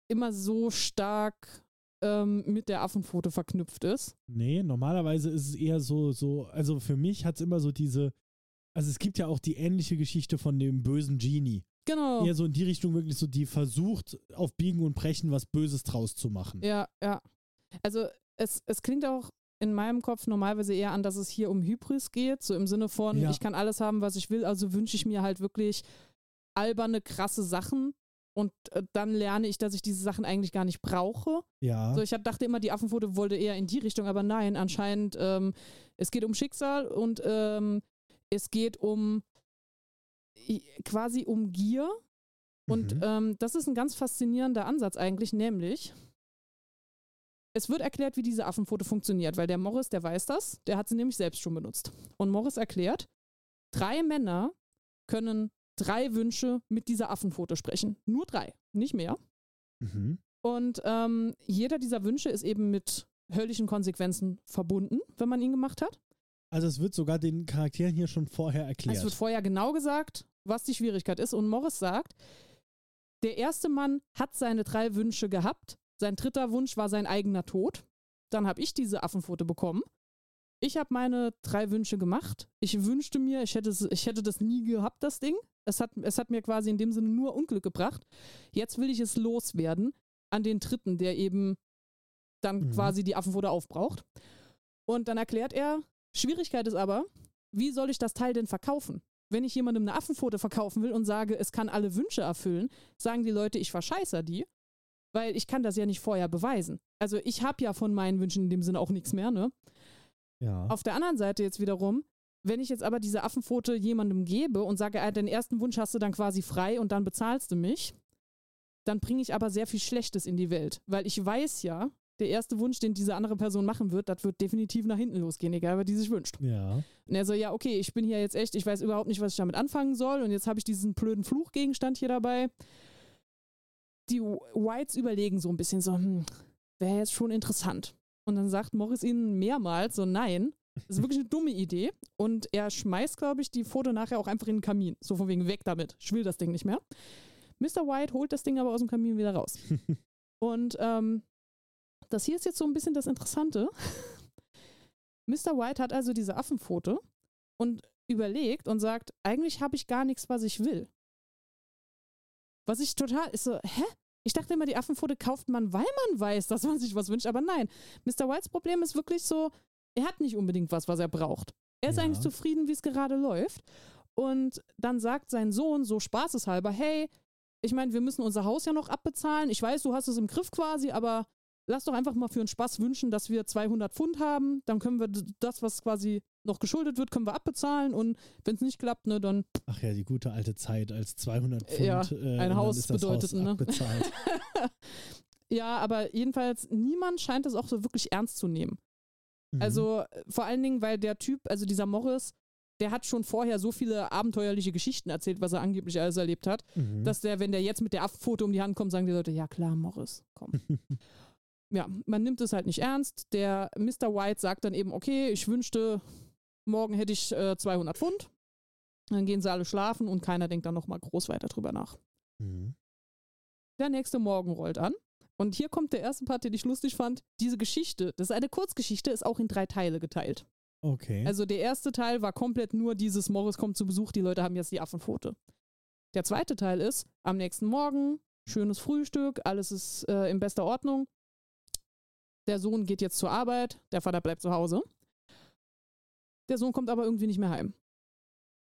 [SPEAKER 2] immer so stark ähm, mit der Affenpfote verknüpft ist.
[SPEAKER 1] Nee, normalerweise ist es eher so, so, also für mich hat es immer so diese, also es gibt ja auch die ähnliche Geschichte von dem bösen Genie.
[SPEAKER 2] Genau.
[SPEAKER 1] Eher so in die Richtung wirklich so, die versucht, auf Biegen und Brechen was Böses draus zu machen.
[SPEAKER 2] Ja, ja. Also es, es klingt auch in meinem Kopf normalerweise eher an, dass es hier um Hybris geht, so im Sinne von,
[SPEAKER 1] Ja.
[SPEAKER 2] ich kann alles haben, was ich will, also wünsche ich mir halt wirklich alberne, krasse Sachen und äh, dann lerne ich, dass ich diese Sachen eigentlich gar nicht brauche.
[SPEAKER 1] Ja.
[SPEAKER 2] So, ich hab, dachte immer, die Affenpfote wollte eher in die Richtung, aber nein, anscheinend, ähm, es geht um Schicksal und ähm, es geht um quasi um Gier. Und
[SPEAKER 1] Mhm.
[SPEAKER 2] ähm, das ist ein ganz faszinierender Ansatz eigentlich, nämlich es wird erklärt, wie diese Affenpfote funktioniert, weil der Morris, der weiß das, der hat sie nämlich selbst schon benutzt. Und Morris erklärt, drei Männer können drei Wünsche mit dieser Affenpfote sprechen. Nur drei, nicht mehr.
[SPEAKER 1] Mhm.
[SPEAKER 2] Und ähm, jeder dieser Wünsche ist eben mit höllischen Konsequenzen verbunden, wenn man ihn gemacht hat.
[SPEAKER 1] Also es wird sogar den Charakteren hier schon vorher erklärt.
[SPEAKER 2] Es wird vorher genau gesagt, was die Schwierigkeit ist. Und Morris sagt, der erste Mann hat seine drei Wünsche gehabt. Sein dritter Wunsch war sein eigener Tod. Dann habe ich diese Affenpfote bekommen. Ich habe meine drei Wünsche gemacht. Ich wünschte mir, ich hätte, ich hätte das nie gehabt, das Ding. Es hat, es hat mir quasi in dem Sinne nur Unglück gebracht. Jetzt will ich es loswerden an den dritten, der eben dann
[SPEAKER 1] Mhm.
[SPEAKER 2] quasi die Affenpfote aufbraucht. Und dann erklärt er, Schwierigkeit ist aber, wie soll ich das Teil denn verkaufen? Wenn ich jemandem eine Affenpfote verkaufen will und sage, es kann alle Wünsche erfüllen, sagen die Leute, ich verscheiße die, weil ich kann das ja nicht vorher beweisen. Also ich habe ja von meinen Wünschen in dem Sinne auch nichts mehr, ne?
[SPEAKER 1] ja.
[SPEAKER 2] Auf der anderen Seite jetzt wiederum, wenn ich jetzt aber diese Affenpfote jemandem gebe und sage, äh, den ersten Wunsch hast du dann quasi frei und dann bezahlst du mich, dann bringe ich aber sehr viel Schlechtes in die Welt. Weil ich weiß ja, der erste Wunsch, den diese andere Person machen wird, das wird definitiv nach hinten losgehen, egal was die sich wünscht.
[SPEAKER 1] Ja.
[SPEAKER 2] Und er so, ja, okay, ich bin hier jetzt echt, ich weiß überhaupt nicht, was ich damit anfangen soll und jetzt habe ich diesen blöden Fluchgegenstand hier dabei. Die Whites überlegen so ein bisschen so, hm, wäre jetzt schon interessant. Und dann sagt Morris ihnen mehrmals so, nein, das ist wirklich eine dumme Idee. Und er schmeißt, glaube ich, die Foto nachher auch einfach in den Kamin. So von wegen weg damit. Ich will das Ding nicht mehr. Mr. White holt das Ding aber aus dem Kamin wieder raus. Und ähm, das hier ist jetzt so ein bisschen das Interessante. Mr. White hat also diese Affenfoto und überlegt und sagt, eigentlich habe ich gar nichts, was ich will. Was ich total ist so, hä? Ich dachte immer, die Affenfoto kauft man, weil man weiß, dass man sich was wünscht, aber nein. Mr. Whites Problem ist wirklich so, er hat nicht unbedingt was, was er braucht. Er ist
[SPEAKER 1] Ja.
[SPEAKER 2] eigentlich zufrieden, wie es gerade läuft. Und dann sagt sein Sohn so spaßeshalber, hey, ich meine, wir müssen unser Haus ja noch abbezahlen. Ich weiß, du hast es im Griff quasi, aber lass doch einfach mal für einen Spaß wünschen, dass wir 200 Pfund haben. Dann können wir das, was quasi noch geschuldet wird, können wir abbezahlen. Und wenn es nicht klappt, ne, dann
[SPEAKER 1] Ach ja, die gute alte Zeit, als 200 Pfund
[SPEAKER 2] Ja,
[SPEAKER 1] äh,
[SPEAKER 2] ein
[SPEAKER 1] dann
[SPEAKER 2] Haus
[SPEAKER 1] Haus
[SPEAKER 2] ne? ja, aber jedenfalls, niemand scheint das auch so wirklich ernst zu nehmen.
[SPEAKER 1] Mhm.
[SPEAKER 2] Also äh, vor allen Dingen, weil der Typ, also dieser Morris, der hat schon vorher so viele abenteuerliche Geschichten erzählt, was er angeblich alles erlebt hat,
[SPEAKER 1] Mhm.
[SPEAKER 2] dass der, wenn der jetzt mit der Affenfoto um die Hand kommt, sagen die Leute, ja klar, Morris, komm. ja, man nimmt es halt nicht ernst. Der Mr. White sagt dann eben, okay, ich wünschte, morgen hätte ich äh, 200 Pfund. Dann gehen sie alle schlafen und keiner denkt dann nochmal groß weiter drüber nach.
[SPEAKER 1] Mhm.
[SPEAKER 2] Der nächste Morgen rollt an. Und hier kommt der erste Part, den ich lustig fand. Diese Geschichte, das ist eine Kurzgeschichte, ist auch in drei Teile geteilt.
[SPEAKER 1] Okay.
[SPEAKER 2] Also der erste Teil war komplett nur dieses Morris kommt zu Besuch, die Leute haben jetzt die Affenpfote. Der zweite Teil ist am nächsten Morgen, schönes Frühstück, alles ist äh, in bester Ordnung. Der Sohn geht jetzt zur Arbeit, der Vater bleibt zu Hause. Der Sohn kommt aber irgendwie nicht mehr heim.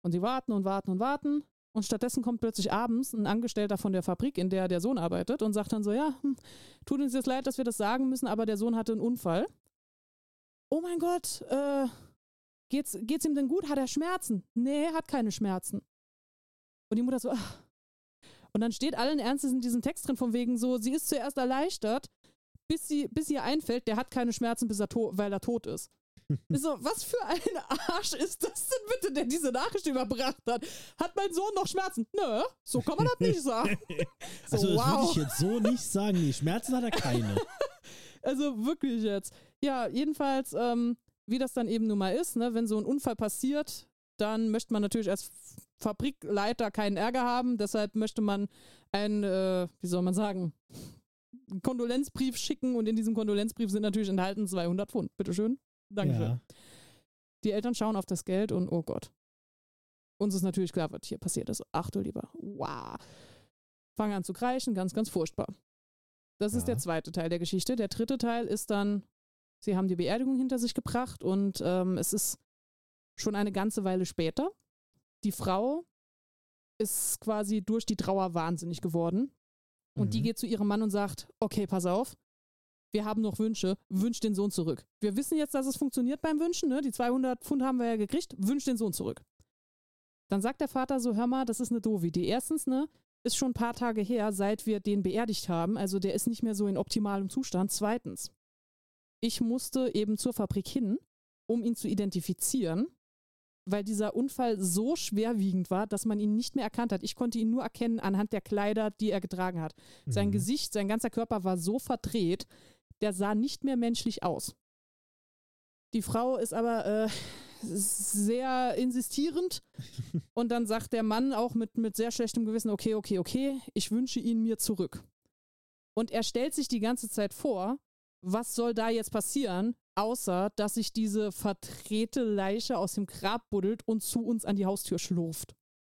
[SPEAKER 2] Und sie warten und warten und warten. Und stattdessen kommt plötzlich abends ein Angestellter von der Fabrik, in der der Sohn arbeitet, und sagt dann so: Ja, hm, tut uns jetzt leid, dass wir das sagen müssen, aber der Sohn hatte einen Unfall. Oh mein Gott, äh, geht's, geht's ihm denn gut? Hat er Schmerzen? Nee, er hat keine Schmerzen. Und die Mutter so, ach. Und dann steht allen Ernstes in diesem Text drin, von wegen so, sie ist zuerst erleichtert, bis, sie, bis ihr einfällt, der hat keine Schmerzen, bis er weil er tot ist. Ich so, was für ein Arsch ist das denn bitte, der diese Nachricht überbracht hat? Hat mein Sohn noch Schmerzen? Nö, so kann man das nicht sagen. So,
[SPEAKER 1] also das würde
[SPEAKER 2] wow.
[SPEAKER 1] ich jetzt so nicht sagen. Nee, Schmerzen hat er keine.
[SPEAKER 2] Also wirklich jetzt. Ja, jedenfalls, ähm, wie das dann eben nun mal ist, ne, wenn so ein Unfall passiert, dann möchte man natürlich als Fabrikleiter keinen Ärger haben. Deshalb möchte man einen, äh, wie soll man sagen, einen Kondolenzbrief schicken und in diesem Kondolenzbrief sind natürlich enthalten 200 Pfund. Bitteschön. Dankeschön.
[SPEAKER 1] Ja.
[SPEAKER 2] Die Eltern schauen auf das Geld und oh Gott. Uns ist natürlich klar, was hier passiert ist. Ach du lieber. Wow. Fangen an zu kreischen, ganz, ganz furchtbar. Das ist
[SPEAKER 1] Ja.
[SPEAKER 2] der zweite Teil der Geschichte. Der dritte Teil ist dann, sie haben die Beerdigung hinter sich gebracht und ähm, es ist schon eine ganze Weile später. Die Frau ist quasi durch die Trauer wahnsinnig geworden. Und die
[SPEAKER 1] Mhm.
[SPEAKER 2] geht zu ihrem Mann und sagt, okay, pass auf, wir haben noch Wünsche, wünsch den Sohn zurück. Wir wissen jetzt, dass es funktioniert beim Wünschen, ne? die 200 Pfund haben wir ja gekriegt, wünsch den Sohn zurück. Dann sagt der Vater so, hör mal, das ist eine doofe Idee. Erstens, ne, ist schon ein paar Tage her, seit wir den beerdigt haben, also der ist nicht mehr so in optimalem Zustand. Zweitens, ich musste eben zur Fabrik hin, um ihn zu identifizieren, weil dieser Unfall so schwerwiegend war, dass man ihn nicht mehr erkannt hat. Ich konnte ihn nur erkennen anhand der Kleider, die er getragen hat. Sein
[SPEAKER 1] Mhm.
[SPEAKER 2] Gesicht, sein ganzer Körper war so verdreht, der sah nicht mehr menschlich aus. Die Frau ist aber äh, sehr insistierend und dann sagt der Mann auch mit, mit sehr schlechtem Gewissen, okay, okay, okay, ich wünsche ihn mir zurück. Und er stellt sich die ganze Zeit vor, was soll da jetzt passieren, außer dass sich diese verdrehte Leiche aus dem Grab buddelt und zu uns an die Haustür schlurft.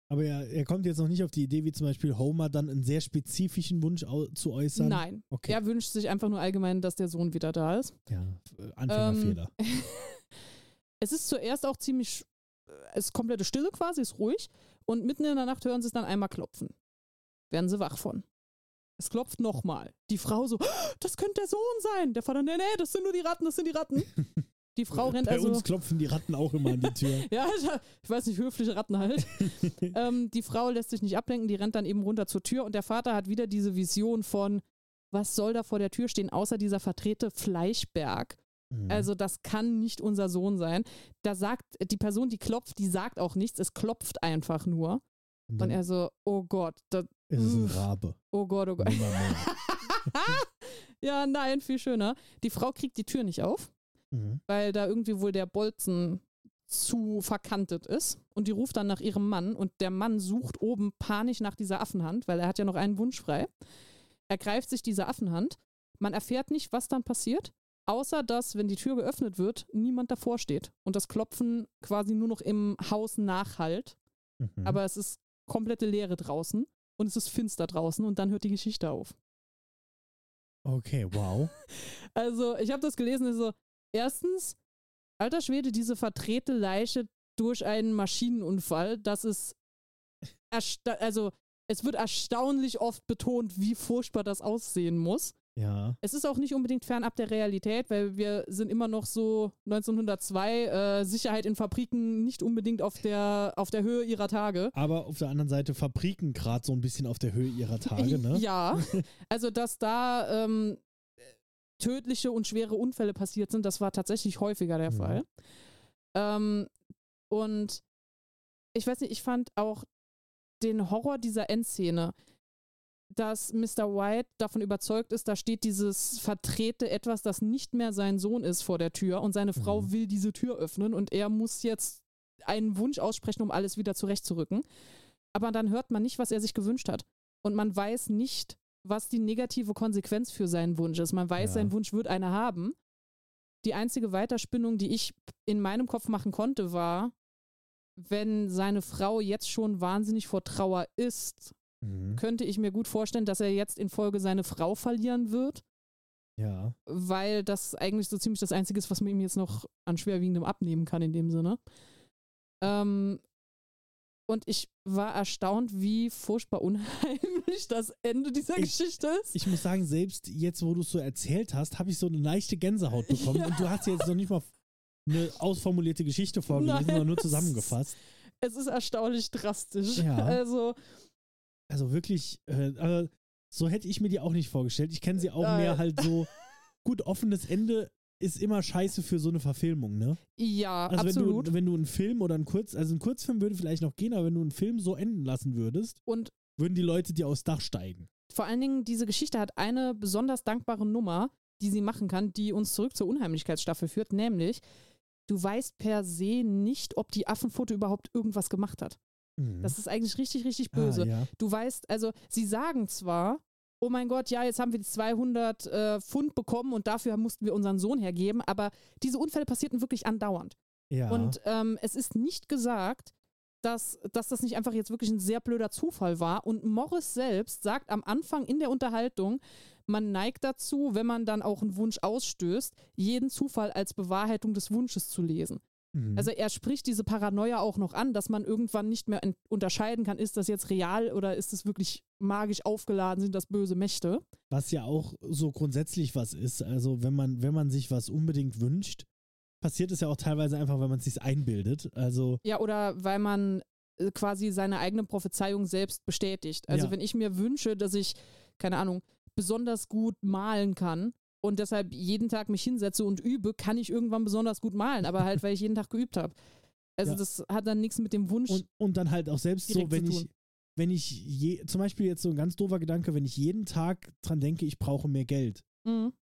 [SPEAKER 1] Aber er, er kommt jetzt noch nicht auf die Idee, wie zum Beispiel Homer dann einen sehr spezifischen Wunsch zu äußern.
[SPEAKER 2] Nein,
[SPEAKER 1] Okay.
[SPEAKER 2] er wünscht sich einfach nur allgemein, dass der Sohn wieder da ist.
[SPEAKER 1] Ja, Anfängerfehler.
[SPEAKER 2] es ist zuerst auch ziemlich, es ist komplette Stille quasi, ist ruhig. Und mitten in der Nacht hören sie es dann einmal klopfen. Werden sie wach von. Es klopft nochmal. Die Frau so, "Oh, das könnte der Sohn sein. Der Vater, nee, nee, das sind nur die Ratten, das sind die Ratten. Die Frau rennt
[SPEAKER 1] Bei
[SPEAKER 2] also.
[SPEAKER 1] uns klopfen die Ratten auch immer an die Tür.
[SPEAKER 2] Ja, ich weiß nicht, höfliche Ratten halt. ähm, die Frau lässt sich nicht ablenken, die rennt dann eben runter zur Tür und der Vater hat wieder diese Vision von, was soll da vor der Tür stehen, außer dieser verdrehte Fleischberg.
[SPEAKER 1] Mhm.
[SPEAKER 2] Also das kann nicht unser Sohn sein. Da sagt die Person, die klopft, die sagt auch nichts, es klopft einfach nur.
[SPEAKER 1] Und
[SPEAKER 2] Und
[SPEAKER 1] dann
[SPEAKER 2] er so, oh Gott, das,
[SPEAKER 1] ist es ein
[SPEAKER 2] Uff.
[SPEAKER 1] Rabe.
[SPEAKER 2] oh Gott, oh Gott. Ja, nein, viel schöner. Die Frau kriegt die Tür nicht auf,
[SPEAKER 1] Mhm.
[SPEAKER 2] weil da irgendwie wohl der Bolzen zu verkantet ist. Und die ruft dann nach ihrem Mann und der Mann sucht oben panisch nach dieser Affenhand, weil er hat ja noch einen Wunsch frei. Er greift sich diese Affenhand. Man erfährt nicht, was dann passiert, außer dass, wenn die Tür geöffnet wird, niemand davor steht und das Klopfen quasi nur noch im Haus nachhallt.
[SPEAKER 1] Mhm.
[SPEAKER 2] Aber es ist komplette Leere draußen und es ist finster draußen und dann hört die Geschichte auf.
[SPEAKER 1] okay, wow.
[SPEAKER 2] Also, ich habe das gelesen, ist so, erstens, alter Schwede, diese verdrehte Leiche durch einen Maschinenunfall, das ist, also, es wird erstaunlich oft betont, wie furchtbar das aussehen muss.
[SPEAKER 1] Ja.
[SPEAKER 2] Es ist auch nicht unbedingt fernab der Realität, weil wir sind immer noch so 1902, äh, Sicherheit in Fabriken nicht unbedingt auf der, auf der Höhe ihrer Tage.
[SPEAKER 1] Aber auf der anderen Seite Fabriken gerade so ein bisschen auf der Höhe ihrer Tage, ne?
[SPEAKER 2] Ja, also dass da ähm, tödliche und schwere Unfälle passiert sind, das war tatsächlich häufiger der
[SPEAKER 1] Mhm.
[SPEAKER 2] Fall. Ähm, und ich weiß nicht, ich fand auch den Horror dieser Endszene, dass Mr. White davon überzeugt ist, da steht dieses verdrehte Etwas, das nicht mehr sein Sohn ist, vor der Tür und seine Frau
[SPEAKER 1] Mhm.
[SPEAKER 2] will diese Tür öffnen und er muss jetzt einen Wunsch aussprechen, um alles wieder zurechtzurücken. Aber dann hört man nicht, was er sich gewünscht hat. Und man weiß nicht, was die negative Konsequenz für seinen Wunsch ist. Man weiß,
[SPEAKER 1] Ja.
[SPEAKER 2] sein Wunsch wird eine haben. Die einzige Weiterspinnung, die ich in meinem Kopf machen konnte, war, wenn seine Frau jetzt schon wahnsinnig vor Trauer ist,
[SPEAKER 1] Mhm.
[SPEAKER 2] könnte ich mir gut vorstellen, dass er jetzt in Folge seine Frau verlieren wird,
[SPEAKER 1] Ja.
[SPEAKER 2] weil das eigentlich so ziemlich das Einzige ist, was man ihm jetzt noch an schwerwiegendem abnehmen kann in dem Sinne. Ähm, und ich war erstaunt, wie furchtbar unheimlich das Ende dieser
[SPEAKER 1] Ich-
[SPEAKER 2] Geschichte ist.
[SPEAKER 1] Ich muss sagen, selbst jetzt, wo du es so erzählt hast, habe ich so eine leichte Gänsehaut bekommen. Und du hast jetzt noch nicht mal eine ausformulierte Geschichte vorgelesen, sondern nur zusammengefasst.
[SPEAKER 2] es ist erstaunlich drastisch.
[SPEAKER 1] Ja.
[SPEAKER 2] Also,
[SPEAKER 1] Also wirklich, äh, äh, so hätte ich mir die auch nicht vorgestellt. Ich kenne sie auch
[SPEAKER 2] Nein.
[SPEAKER 1] mehr halt so. Gut, offenes Ende ist immer scheiße für so eine Verfilmung, ne?
[SPEAKER 2] ja,
[SPEAKER 1] Also
[SPEAKER 2] absolut.
[SPEAKER 1] wenn du, wenn du einen Film oder einen Kurz, also ein Kurzfilm würde vielleicht noch gehen, aber wenn du einen Film so enden lassen würdest,
[SPEAKER 2] und
[SPEAKER 1] würden die Leute dir aufs Dach steigen.
[SPEAKER 2] vor allen Dingen, diese Geschichte hat eine besonders dankbare Nummer, die sie machen kann, die uns zurück zur Unheimlichkeitsstaffel führt, nämlich, du weißt per se nicht, ob die Affenfoto überhaupt irgendwas gemacht hat.
[SPEAKER 1] Mhm.
[SPEAKER 2] Das ist eigentlich richtig, richtig böse.
[SPEAKER 1] Ah, ja.
[SPEAKER 2] Du weißt, also, sie sagen zwar, oh mein Gott, ja, jetzt haben wir die 200 äh, Pfund bekommen und dafür mussten wir unseren Sohn hergeben, aber diese Unfälle passierten wirklich andauernd.
[SPEAKER 1] ja.
[SPEAKER 2] Und ähm, es ist nicht gesagt, dass, dass das nicht einfach jetzt wirklich ein sehr blöder Zufall war. Und Morris selbst sagt am Anfang in der Unterhaltung, man neigt dazu, wenn man dann auch einen Wunsch ausstößt, jeden Zufall als Bewahrheitung des Wunsches zu lesen.
[SPEAKER 1] Mhm.
[SPEAKER 2] Also er spricht diese Paranoia auch noch an, dass man irgendwann nicht mehr en- unterscheiden kann, ist das jetzt real oder ist es wirklich magisch aufgeladen, sind das böse Mächte.
[SPEAKER 1] Was ja auch so grundsätzlich was ist. Also wenn man, wenn man sich was unbedingt wünscht, passiert es ja auch teilweise einfach, wenn man es sich einbildet. Also
[SPEAKER 2] Ja, oder weil man äh, quasi seine eigene Prophezeiung selbst bestätigt. Also
[SPEAKER 1] Ja.
[SPEAKER 2] wenn ich mir wünsche, dass ich, keine Ahnung, besonders gut malen kann und deshalb jeden Tag mich hinsetze und übe, kann ich irgendwann besonders gut malen, aber halt, weil ich jeden Tag geübt habe. Also
[SPEAKER 1] Ja.
[SPEAKER 2] das hat dann nichts mit dem Wunsch.
[SPEAKER 1] und, und dann halt auch selbst so, wenn ich, wenn ich je, zum Beispiel jetzt so ein ganz doofer Gedanke, wenn ich jeden Tag dran denke, ich brauche mehr Geld
[SPEAKER 2] Mhm.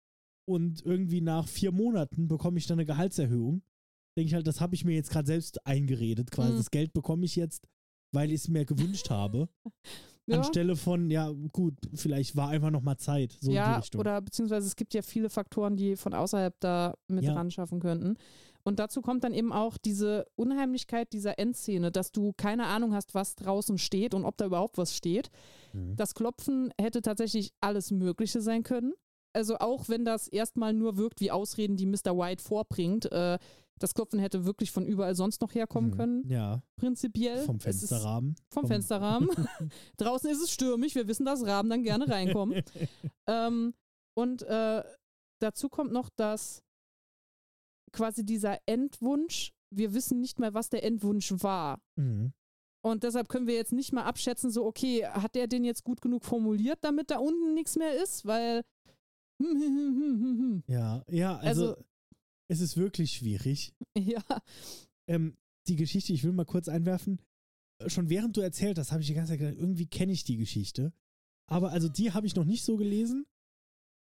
[SPEAKER 1] und irgendwie nach vier Monaten bekomme ich dann eine Gehaltserhöhung, denke ich halt, das habe ich mir jetzt gerade selbst eingeredet. Quasi
[SPEAKER 2] Mhm.
[SPEAKER 1] das Geld bekomme ich jetzt, weil ich es mir gewünscht habe.
[SPEAKER 2] Ja.
[SPEAKER 1] Anstelle von, ja gut, vielleicht war einfach noch mal Zeit. So
[SPEAKER 2] ja, oder beziehungsweise es gibt ja viele Faktoren, die von außerhalb da mit
[SPEAKER 1] Ja.
[SPEAKER 2] ran schaffen könnten. Und dazu kommt dann eben auch diese Unheimlichkeit dieser Endszene, dass du keine Ahnung hast, was draußen steht und ob da überhaupt was steht.
[SPEAKER 1] Mhm.
[SPEAKER 2] Das Klopfen hätte tatsächlich alles Mögliche sein können. Also auch wenn das erstmal nur wirkt wie Ausreden, die Mr. White vorbringt, äh, das Klopfen hätte wirklich von überall sonst noch herkommen
[SPEAKER 1] Mhm.
[SPEAKER 2] können,
[SPEAKER 1] Ja,
[SPEAKER 2] prinzipiell.
[SPEAKER 1] vom Fensterrahmen.
[SPEAKER 2] Vom
[SPEAKER 1] Vom-
[SPEAKER 2] Fensterrahmen. Draußen ist es stürmisch, wir wissen, dass Raben dann gerne reinkommen. ähm, und äh, dazu kommt noch, dass quasi dieser Endwunsch, wir wissen nicht mehr, was der Endwunsch war.
[SPEAKER 1] Mhm.
[SPEAKER 2] Und deshalb können wir jetzt nicht mal abschätzen, so, okay, hat der den jetzt gut genug formuliert, damit da unten nichts mehr ist? Weil. Hm, hm, hm.
[SPEAKER 1] Ja, ja, also,
[SPEAKER 2] Also-
[SPEAKER 1] es ist wirklich schwierig.
[SPEAKER 2] Ja.
[SPEAKER 1] Ähm, die Geschichte, ich will mal kurz einwerfen. äh, Schon während du erzählt hast, habe ich die ganze Zeit gedacht, irgendwie kenne ich die Geschichte. Aber also die habe ich noch nicht so gelesen.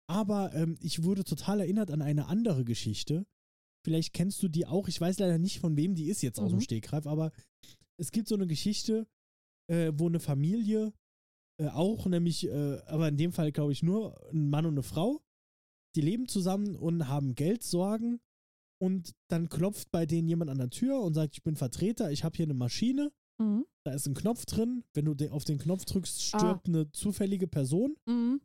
[SPEAKER 1] Aber ähm, ich wurde total erinnert an eine andere Geschichte. Vielleicht kennst du die auch. Ich weiß leider nicht, von wem die ist jetzt aus dem
[SPEAKER 2] Mhm.
[SPEAKER 1] Stegreif, aber es gibt so eine Geschichte, äh, wo eine Familie äh, auch, nämlich, äh, aber in dem Fall glaube ich nur ein Mann und eine Frau, die leben zusammen und haben Geldsorgen und dann klopft bei denen jemand an der Tür und sagt, ich bin Vertreter, ich habe hier eine Maschine,
[SPEAKER 2] Mhm.
[SPEAKER 1] da ist ein Knopf drin, wenn du auf den Knopf drückst,
[SPEAKER 2] Ah.
[SPEAKER 1] stirbt eine zufällige Person
[SPEAKER 2] Mhm.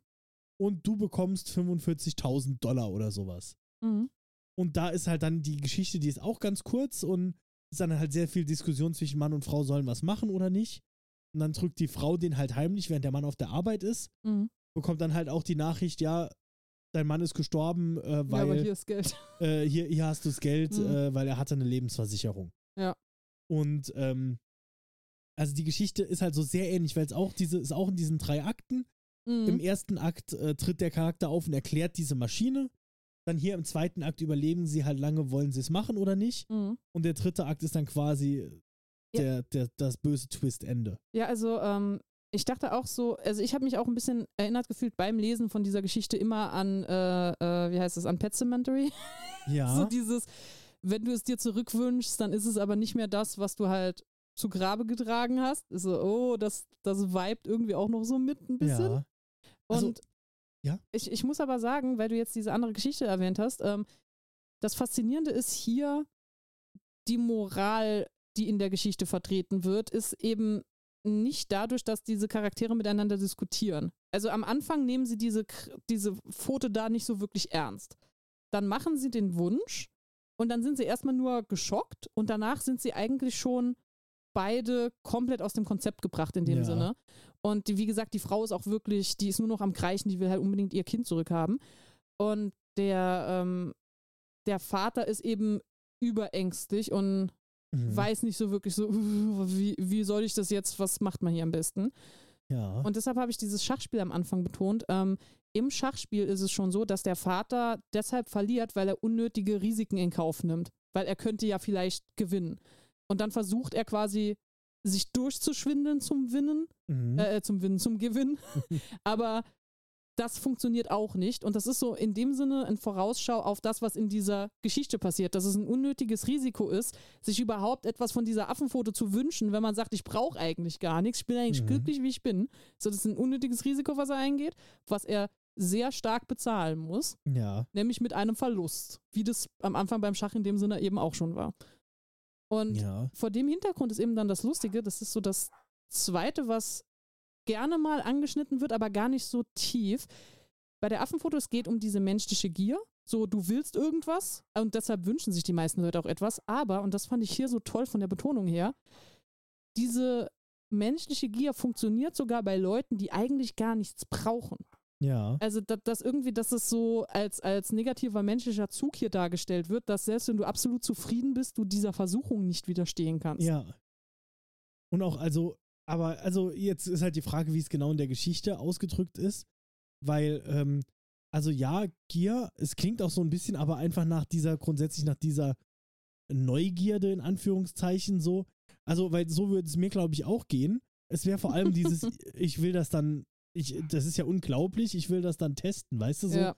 [SPEAKER 1] und du bekommst 45.000 Dollar oder sowas.
[SPEAKER 2] Mhm.
[SPEAKER 1] Und da ist halt dann die Geschichte, die ist auch ganz kurz und ist dann halt sehr viel Diskussion zwischen Mann und Frau, sollen was machen oder nicht. Und dann drückt die Frau den halt heimlich, während der Mann auf der Arbeit ist,
[SPEAKER 2] Mhm.
[SPEAKER 1] bekommt dann halt auch die Nachricht, ja, dein Mann ist gestorben, äh,
[SPEAKER 2] Ja, aber
[SPEAKER 1] weil
[SPEAKER 2] hier ist Geld.
[SPEAKER 1] äh, hier, hier hast du das Geld,
[SPEAKER 2] Mhm.
[SPEAKER 1] äh, weil er hatte eine Lebensversicherung.
[SPEAKER 2] Ja.
[SPEAKER 1] Und ähm, also die Geschichte ist halt so sehr ähnlich, weil es auch diese, ist auch in diesen drei Akten. Im
[SPEAKER 2] Mhm.
[SPEAKER 1] ersten Akt äh, tritt der Charakter auf und erklärt diese Maschine. Dann hier im zweiten Akt überlegen sie halt lange, wollen sie es machen oder nicht.
[SPEAKER 2] Mhm.
[SPEAKER 1] Und der dritte Akt ist dann quasi der, der, das böse Twist-Ende.
[SPEAKER 2] Ja, also ähm, ich dachte auch so, also ich habe mich auch ein bisschen erinnert gefühlt beim Lesen von dieser Geschichte immer an, äh, äh, wie heißt es, an Pet Cemetery.
[SPEAKER 1] Ja.
[SPEAKER 2] So dieses, wenn du es dir zurückwünschst, dann ist es aber nicht mehr das, was du halt zu Grabe getragen hast. Ist So, oh, das, das vibet irgendwie auch noch so mit ein bisschen.
[SPEAKER 1] ja. Also,
[SPEAKER 2] Und
[SPEAKER 1] ja.
[SPEAKER 2] ich, ich muss aber sagen, weil du jetzt diese andere Geschichte erwähnt hast, ähm, das Faszinierende ist hier, die Moral, die in der Geschichte vertreten wird, ist eben nicht dadurch, dass diese Charaktere miteinander diskutieren. Also am Anfang nehmen sie diese, diese Pfote da nicht so wirklich ernst. Dann machen sie den Wunsch und dann sind sie erstmal nur geschockt und danach sind sie eigentlich schon beide komplett aus dem Konzept gebracht in dem
[SPEAKER 1] Ja.
[SPEAKER 2] Sinne. Und die, wie gesagt, die Frau ist auch wirklich, die ist nur noch am Kreichen, die will halt unbedingt ihr Kind zurückhaben. Und der, ähm, der Vater ist eben überängstlich und
[SPEAKER 1] mhm.
[SPEAKER 2] weiß nicht so wirklich so, wie, wie soll ich das jetzt, was macht man hier am besten?
[SPEAKER 1] ja.
[SPEAKER 2] Und deshalb habe ich dieses Schachspiel am Anfang betont. Ähm, Im Schachspiel ist es schon so, dass der Vater deshalb verliert, weil er unnötige Risiken in Kauf nimmt. Weil er könnte ja vielleicht gewinnen. Und dann versucht er quasi, sich durchzuschwindeln zum Winnen,
[SPEAKER 1] mhm.
[SPEAKER 2] äh, zum Winnen, zum Gewinn. Aber das funktioniert auch nicht. Und das ist so in dem Sinne ein Vorausschau auf das, was in dieser Geschichte passiert. Dass es ein unnötiges Risiko ist, sich überhaupt etwas von dieser Affenfoto zu wünschen, wenn man sagt, ich brauche eigentlich gar nichts, ich bin eigentlich
[SPEAKER 1] Mhm.
[SPEAKER 2] glücklich, wie ich bin. So, das ist ein unnötiges Risiko, was er eingeht, was er sehr stark bezahlen muss,
[SPEAKER 1] ja.
[SPEAKER 2] nämlich mit einem Verlust, wie das am Anfang beim Schach in dem Sinne eben auch schon war. Und
[SPEAKER 1] Ja.
[SPEAKER 2] vor dem Hintergrund ist eben dann das Lustige, das ist so das Zweite, was gerne mal angeschnitten wird, aber gar nicht so tief. Bei der Affenfoto, es geht um diese menschliche Gier. So, du willst irgendwas und deshalb wünschen sich die meisten Leute auch etwas. Aber, und das fand ich hier so toll von der Betonung her, diese menschliche Gier funktioniert sogar bei Leuten, die eigentlich gar nichts brauchen.
[SPEAKER 1] Ja.
[SPEAKER 2] Also, dass das irgendwie, dass es so als, als negativer menschlicher Zug hier dargestellt wird, dass selbst wenn du absolut zufrieden bist, du dieser Versuchung nicht widerstehen kannst.
[SPEAKER 1] Ja. Und auch, also, aber, also, jetzt ist halt die Frage, wie es genau in der Geschichte ausgedrückt ist, weil, ähm, also ja, Gier, es klingt auch so ein bisschen, aber einfach nach dieser, grundsätzlich nach dieser Neugierde in Anführungszeichen so. Also, weil so würde es mir, glaube ich, auch gehen. Es wäre vor allem dieses, ich will das dann, ich, das ist ja unglaublich, ich will das dann testen, weißt du so?
[SPEAKER 2] Ja.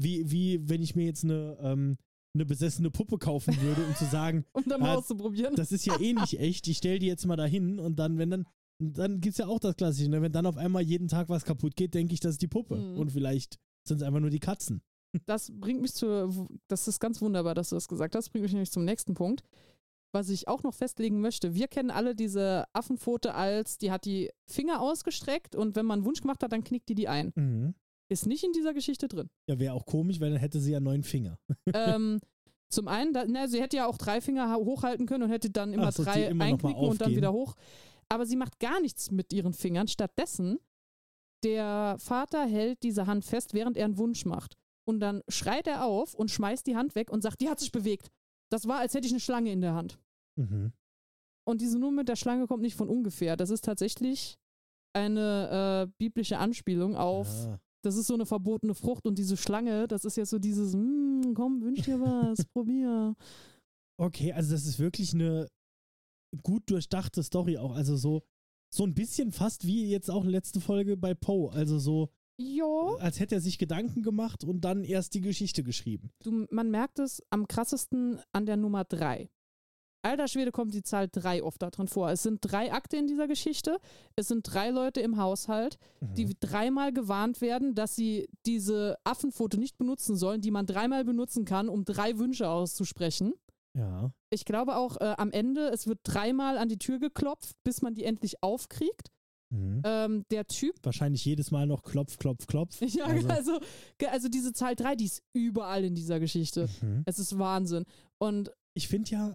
[SPEAKER 1] Wie, wie, wenn ich mir jetzt eine, ähm, eine besessene Puppe kaufen würde, um zu sagen,
[SPEAKER 2] Um dann mal
[SPEAKER 1] Ah,
[SPEAKER 2] auszuprobieren.
[SPEAKER 1] das ist ja eh nicht echt, ich stell die jetzt mal dahin und dann, wenn dann, dann gibt's ja auch das Klassische, ne? wenn dann auf einmal jeden Tag was kaputt geht, denke ich, das ist die Puppe.
[SPEAKER 2] Mhm.
[SPEAKER 1] Und vielleicht sind es einfach nur die Katzen.
[SPEAKER 2] Das bringt mich zu, das ist ganz wunderbar, dass du das gesagt hast, bringt mich nämlich zum nächsten Punkt. Was ich auch noch festlegen möchte, wir kennen alle diese Affenpfote als, die hat die Finger ausgestreckt und wenn man einen Wunsch gemacht hat, dann knickt die die ein.
[SPEAKER 1] Mhm.
[SPEAKER 2] Ist nicht in dieser Geschichte drin.
[SPEAKER 1] Ja, wäre auch komisch, weil dann hätte sie ja neun Finger.
[SPEAKER 2] ähm, zum einen, da, na, sie hätte ja auch drei Finger ha- hochhalten können und hätte dann immer
[SPEAKER 1] Ach
[SPEAKER 2] drei
[SPEAKER 1] immer
[SPEAKER 2] einknicken und dann wieder hoch. Aber sie macht gar nichts mit ihren Fingern. Stattdessen, der Vater hält diese Hand fest, während er einen Wunsch macht. Und dann schreit er auf und schmeißt die Hand weg und sagt, die hat sich bewegt. Das war, als hätte ich eine Schlange in der Hand.
[SPEAKER 1] Mhm.
[SPEAKER 2] Und diese Nummer mit der Schlange kommt nicht von ungefähr. Das ist tatsächlich eine äh, biblische Anspielung auf,
[SPEAKER 1] Ah.
[SPEAKER 2] das ist so eine verbotene Frucht und diese Schlange, das ist ja so dieses, "Mm, komm, wünsch dir was, probier.
[SPEAKER 1] Okay, also das ist wirklich eine gut durchdachte Story auch. Also so, so ein bisschen fast wie jetzt auch letzte Folge bei Poe. Also so,
[SPEAKER 2] Jo,
[SPEAKER 1] als hätte er sich Gedanken gemacht und dann erst die Geschichte geschrieben.
[SPEAKER 2] du, man merkt es am krassesten an der Nummer drei. Alter Schwede kommt die Zahl drei oft da drin vor. Es sind drei Akte in dieser Geschichte. Es sind drei Leute im Haushalt, die
[SPEAKER 1] Mhm.
[SPEAKER 2] dreimal gewarnt werden, dass sie diese Affenfoto nicht benutzen sollen, die man dreimal benutzen kann, um drei Wünsche auszusprechen.
[SPEAKER 1] Ja.
[SPEAKER 2] Ich glaube auch äh, am Ende, es wird dreimal an die Tür geklopft, bis man die endlich aufkriegt.
[SPEAKER 1] Mhm.
[SPEAKER 2] Ähm, der Typ,
[SPEAKER 1] Wahrscheinlich jedes Mal noch Klopf, Klopf, Klopf.
[SPEAKER 2] ja,
[SPEAKER 1] Also-
[SPEAKER 2] also, also diese Zahl 3, die ist überall in dieser Geschichte.
[SPEAKER 1] Mhm.
[SPEAKER 2] Es ist Wahnsinn. Und
[SPEAKER 1] Ich finde ja,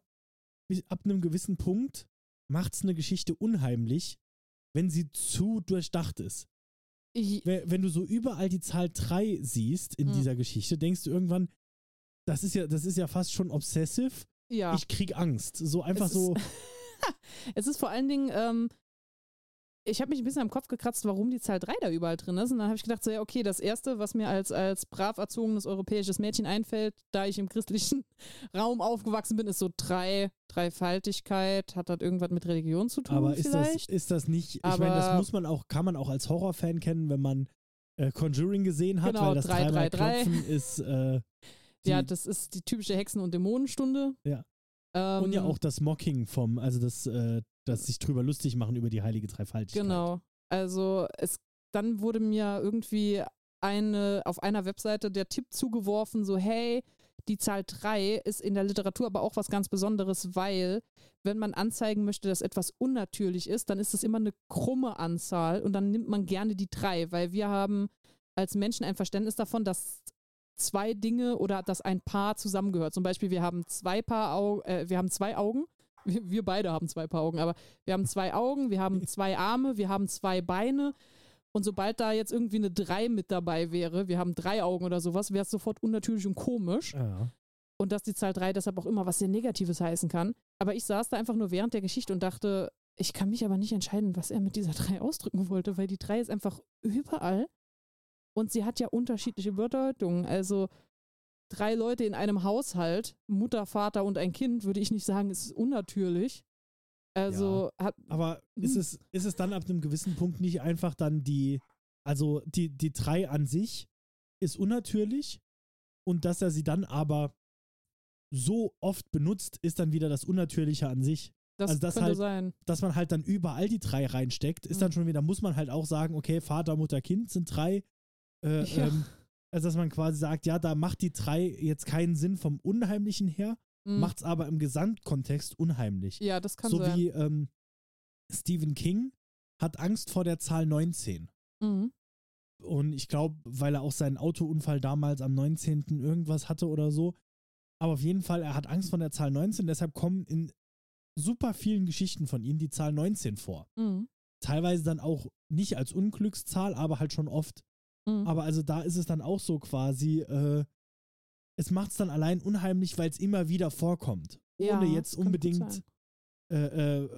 [SPEAKER 1] ab einem gewissen Punkt macht es eine Geschichte unheimlich, wenn sie zu durchdacht ist.
[SPEAKER 2] ich,
[SPEAKER 1] Wenn wenn du so überall die Zahl 3 siehst in
[SPEAKER 2] Mhm.
[SPEAKER 1] dieser Geschichte, denkst du irgendwann, das ist ja, das ist ja fast schon obsessive.
[SPEAKER 2] ja.
[SPEAKER 1] Ich krieg Angst. So einfach
[SPEAKER 2] es
[SPEAKER 1] so.
[SPEAKER 2] Ist, es ist vor allen Dingen, ähm, ich habe mich ein bisschen am Kopf gekratzt, warum die Zahl 3 da überall drin ist. Und dann habe ich gedacht, so, ja, okay, das Erste, was mir als, als brav erzogenes europäisches Mädchen einfällt, da ich im christlichen Raum aufgewachsen bin, ist so drei, Dreifaltigkeit. Hat das irgendwas mit Religion zu tun
[SPEAKER 1] Aber ist das,
[SPEAKER 2] vielleicht?
[SPEAKER 1] ist das nicht, ich meine, das muss man auch, kann man auch als Horrorfan kennen, wenn man äh, Conjuring gesehen hat,
[SPEAKER 2] Genau,
[SPEAKER 1] weil das
[SPEAKER 2] drei,
[SPEAKER 1] dreimal
[SPEAKER 2] drei, drei.
[SPEAKER 1] Klopfen ist äh, die,
[SPEAKER 2] ja, das ist die typische Hexen- und Dämonenstunde.
[SPEAKER 1] Ja.
[SPEAKER 2] Ähm,
[SPEAKER 1] und ja auch das Mocking vom, also das, äh, das sich drüber lustig machen über die heilige Dreifaltigkeit.
[SPEAKER 2] Genau. Also es dann wurde mir irgendwie eine auf einer Webseite der Tipp zugeworfen, so hey, die Zahl 3 ist in der Literatur aber auch was ganz Besonderes, weil wenn man anzeigen möchte, dass etwas unnatürlich ist, dann ist es immer eine krumme Anzahl und dann nimmt man gerne die 3, weil wir haben als Menschen ein Verständnis davon, dass zwei Dinge oder dass ein Paar zusammengehört. Zum Beispiel, wir haben zwei Paar Au äh, wir haben zwei Augen. Wir, wir beide haben zwei Paar Augen, aber wir haben zwei Augen, wir haben zwei Arme, wir haben zwei Beine. Und sobald da jetzt irgendwie eine 3 mit dabei wäre, wir haben drei Augen oder sowas, wäre es sofort unnatürlich und komisch.
[SPEAKER 1] Ja.
[SPEAKER 2] Und dass die Zahl 3 deshalb auch immer was sehr Negatives heißen kann. Aber ich saß da einfach nur während der Geschichte und dachte, ich kann mich aber nicht entscheiden, was er mit dieser 3 ausdrücken wollte, weil die 3 ist einfach überall. Und sie hat ja unterschiedliche Bedeutungen. Also drei Leute in einem Haushalt, Mutter, Vater und ein Kind, würde ich nicht sagen, ist unnatürlich. Also hat,
[SPEAKER 1] Aber ist
[SPEAKER 2] Hm.
[SPEAKER 1] es, ist es dann ab einem gewissen Punkt nicht einfach dann die, also die, die drei an sich ist unnatürlich und dass er sie dann aber so oft benutzt, ist dann wieder das Unnatürliche an sich.
[SPEAKER 2] das,
[SPEAKER 1] Also das halt-
[SPEAKER 2] sein.
[SPEAKER 1] Dass man halt dann überall die drei reinsteckt, ist
[SPEAKER 2] Mhm.
[SPEAKER 1] dann schon wieder, muss man halt auch sagen, okay, Vater, Mutter, Kind sind drei. Äh,
[SPEAKER 2] Ja.
[SPEAKER 1] ähm, also dass man quasi sagt, ja, da macht die drei jetzt keinen Sinn vom Unheimlichen her,
[SPEAKER 2] Mhm.
[SPEAKER 1] macht es aber im Gesamtkontext unheimlich.
[SPEAKER 2] ja, das kann
[SPEAKER 1] so
[SPEAKER 2] sein.
[SPEAKER 1] wie ähm, Stephen King hat Angst vor der Zahl 19.
[SPEAKER 2] Mhm.
[SPEAKER 1] Und ich glaube, weil er auch seinen Autounfall damals am 19. irgendwas hatte oder so. Aber auf jeden Fall, er hat Angst vor der Zahl 19, deshalb kommen in super vielen Geschichten von ihm die Zahl 19 vor.
[SPEAKER 2] Mhm.
[SPEAKER 1] Teilweise dann auch nicht als Unglückszahl, aber halt schon oft.
[SPEAKER 2] Mhm.
[SPEAKER 1] Aber also da ist es dann auch so quasi, äh, es macht es dann allein unheimlich, weil es immer wieder vorkommt.
[SPEAKER 2] Ja,
[SPEAKER 1] Ohne jetzt
[SPEAKER 2] kann gut
[SPEAKER 1] unbedingt äh, äh,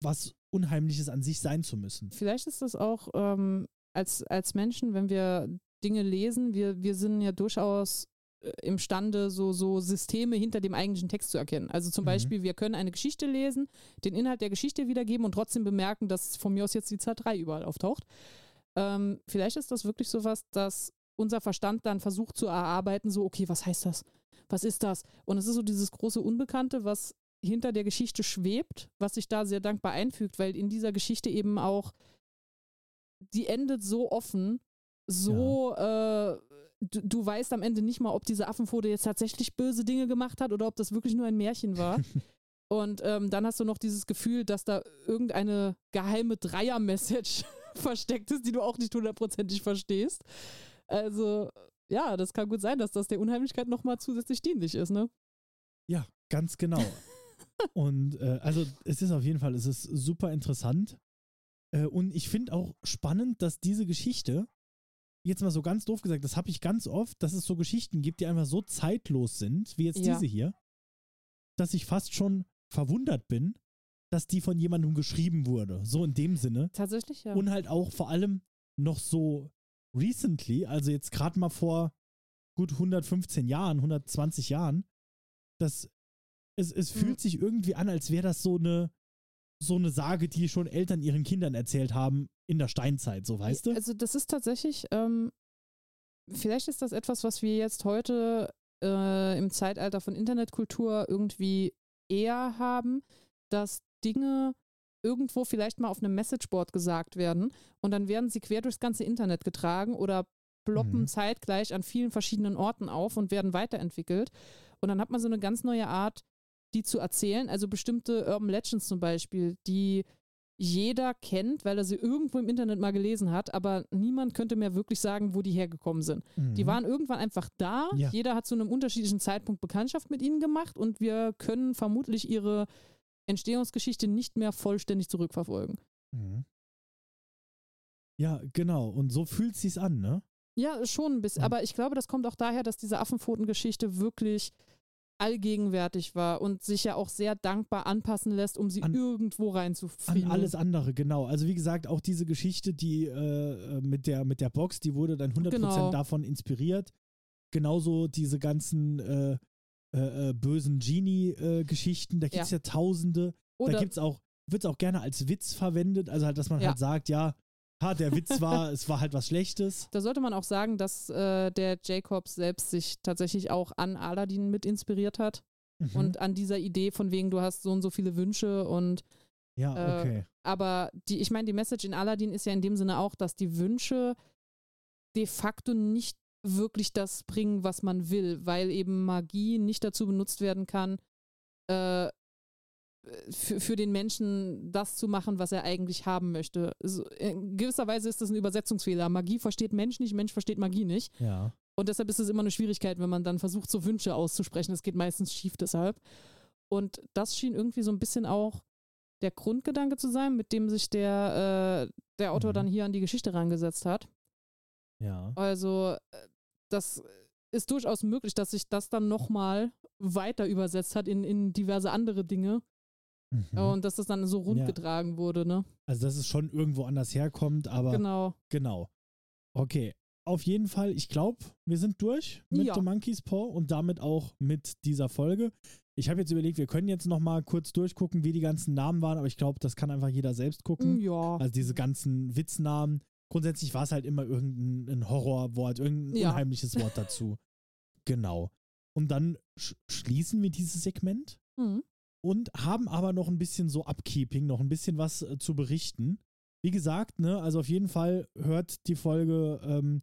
[SPEAKER 1] was Unheimliches an sich sein zu müssen.
[SPEAKER 2] Vielleicht ist das auch ähm, als, als Menschen, wenn wir Dinge lesen, wir, wir sind ja durchaus äh, imstande, so, so Systeme hinter dem eigentlichen Text zu erkennen. Also zum
[SPEAKER 1] Mhm.
[SPEAKER 2] Beispiel, wir können eine Geschichte lesen, den Inhalt der Geschichte wiedergeben und trotzdem bemerken, dass von mir aus jetzt die Zahl 3 überall auftaucht. Ähm, vielleicht ist das wirklich sowas, dass unser Verstand dann versucht zu erarbeiten, so, okay, was heißt das? Was ist das? Und es ist so dieses große Unbekannte, was hinter der Geschichte schwebt, was sich da sehr dankbar einfügt, weil in dieser Geschichte eben auch, die endet so offen, so, äh, du, du weißt am Ende nicht mal, ob diese Affenpfote jetzt tatsächlich böse Dinge gemacht hat oder ob das wirklich nur ein Märchen war. Und ähm, dann hast du noch dieses Gefühl, dass da irgendeine geheime Dreier-Message versteckt ist, die du auch nicht hundertprozentig verstehst. Also, ja, das kann gut sein, dass das der Unheimlichkeit nochmal zusätzlich dienlich ist, ne?
[SPEAKER 1] Ja, ganz genau. und äh, also es ist auf jeden Fall, es ist super interessant. Äh, und ich finde auch spannend, dass diese Geschichte, jetzt mal so ganz doof gesagt, das habe ich ganz oft, dass es so Geschichten gibt, die einfach so zeitlos sind, wie jetzt
[SPEAKER 2] Ja.
[SPEAKER 1] diese hier. dass ich fast schon verwundert bin, dass die von jemandem geschrieben wurde. So in dem Sinne.
[SPEAKER 2] Tatsächlich, ja.
[SPEAKER 1] Und halt auch vor allem noch so recently, also jetzt gerade mal vor gut 115 Jahren, 120 Jahren, dass es, es
[SPEAKER 2] Mhm.
[SPEAKER 1] fühlt sich irgendwie an, als wäre das so eine, so eine Sage, die schon Eltern ihren Kindern erzählt haben in der Steinzeit, so weißt du?
[SPEAKER 2] Also das ist tatsächlich, ähm, vielleicht ist das etwas, was wir jetzt heute äh, im Zeitalter von Internetkultur irgendwie eher haben, dass Dinge irgendwo vielleicht mal auf einem Messageboard gesagt werden und dann werden sie quer durchs ganze Internet getragen oder ploppen
[SPEAKER 1] Mhm.
[SPEAKER 2] zeitgleich an vielen verschiedenen Orten auf und werden weiterentwickelt. Und dann hat man so eine ganz neue Art, die zu erzählen. Also bestimmte Urban Legends zum Beispiel, die jeder kennt, weil er sie irgendwo im Internet mal gelesen hat, aber niemand könnte mehr wirklich sagen, wo die hergekommen sind. Die
[SPEAKER 1] Mhm.
[SPEAKER 2] waren irgendwann einfach da.
[SPEAKER 1] Ja.
[SPEAKER 2] Jeder hat zu einem unterschiedlichen Zeitpunkt Bekanntschaft mit ihnen gemacht und wir können vermutlich ihre Entstehungsgeschichte nicht mehr vollständig zurückverfolgen.
[SPEAKER 1] Mhm. Ja, genau. Und so fühlt sich's an, ne?
[SPEAKER 2] Ja, schon ein bisschen.
[SPEAKER 1] Mhm.
[SPEAKER 2] Aber ich glaube, das kommt auch daher, dass diese Affenpfotengeschichte wirklich allgegenwärtig war und sich ja auch sehr dankbar anpassen lässt, um sie
[SPEAKER 1] An-
[SPEAKER 2] irgendwo
[SPEAKER 1] An
[SPEAKER 2] reinzufrieden.
[SPEAKER 1] alles andere, genau. Also wie gesagt, auch diese Geschichte, die äh, mit, der, mit der Box, die wurde dann 100%
[SPEAKER 2] Genau.
[SPEAKER 1] davon inspiriert. Genauso diese ganzen äh, äh, äh, bösen Genie-Geschichten, da gibt es ja. tausende. da
[SPEAKER 2] Oder
[SPEAKER 1] gibt es auch, wird es auch gerne als Witz verwendet, also halt, dass man
[SPEAKER 2] Ja.
[SPEAKER 1] halt sagt, ja, ha, der Witz war, es war halt was Schlechtes.
[SPEAKER 2] Da sollte man auch sagen, dass äh, der Jacobs selbst sich tatsächlich auch an Aladdin mit inspiriert hat
[SPEAKER 1] Mhm.
[SPEAKER 2] und an dieser Idee von wegen, du hast so und so viele Wünsche und
[SPEAKER 1] ja,
[SPEAKER 2] äh,
[SPEAKER 1] okay.
[SPEAKER 2] aber die, ich meine, die Message in Aladdin ist ja in dem Sinne auch, dass die Wünsche de facto nicht wirklich das bringen, was man will, weil eben Magie nicht dazu benutzt werden kann, äh, für, für den Menschen das zu machen, was er eigentlich haben möchte. So, in gewisser Weise ist das ein Übersetzungsfehler. Magie versteht Mensch nicht, Mensch versteht Magie nicht.
[SPEAKER 1] Ja.
[SPEAKER 2] Und deshalb ist es immer eine Schwierigkeit, wenn man dann versucht, so Wünsche auszusprechen. Das geht meistens schief deshalb. Und das schien irgendwie so ein bisschen auch der Grundgedanke zu sein, mit dem sich der, äh, der Autor
[SPEAKER 1] Mhm.
[SPEAKER 2] dann hier an die Geschichte rangesetzt hat.
[SPEAKER 1] Ja.
[SPEAKER 2] Also äh, das ist durchaus möglich, dass sich das dann nochmal weiter übersetzt hat in, in diverse andere Dinge
[SPEAKER 1] Mhm.
[SPEAKER 2] und dass das dann so rund
[SPEAKER 1] Ja.
[SPEAKER 2] wurde, ne?
[SPEAKER 1] Also, dass es schon irgendwo anders herkommt, aber
[SPEAKER 2] Genau.
[SPEAKER 1] Genau. Okay. Auf jeden Fall, ich glaube, wir sind durch mit
[SPEAKER 2] Ja.
[SPEAKER 1] The Monkey's Paw und damit auch mit dieser Folge. Ich habe jetzt überlegt, wir können jetzt noch mal kurz durchgucken, wie die ganzen Namen waren, aber ich glaube, das kann einfach jeder selbst gucken.
[SPEAKER 2] Ja.
[SPEAKER 1] Also diese ganzen Witznamen. Grundsätzlich war es halt immer irgendein ein Horrorwort, irgendein
[SPEAKER 2] Ja.
[SPEAKER 1] unheimliches Wort dazu. genau. Und dann sch schließen wir dieses Segment
[SPEAKER 2] Mhm.
[SPEAKER 1] und haben aber noch ein bisschen so Upkeeping, noch ein bisschen was äh, zu berichten. Wie gesagt, ne, also auf jeden Fall hört die Folge, ähm,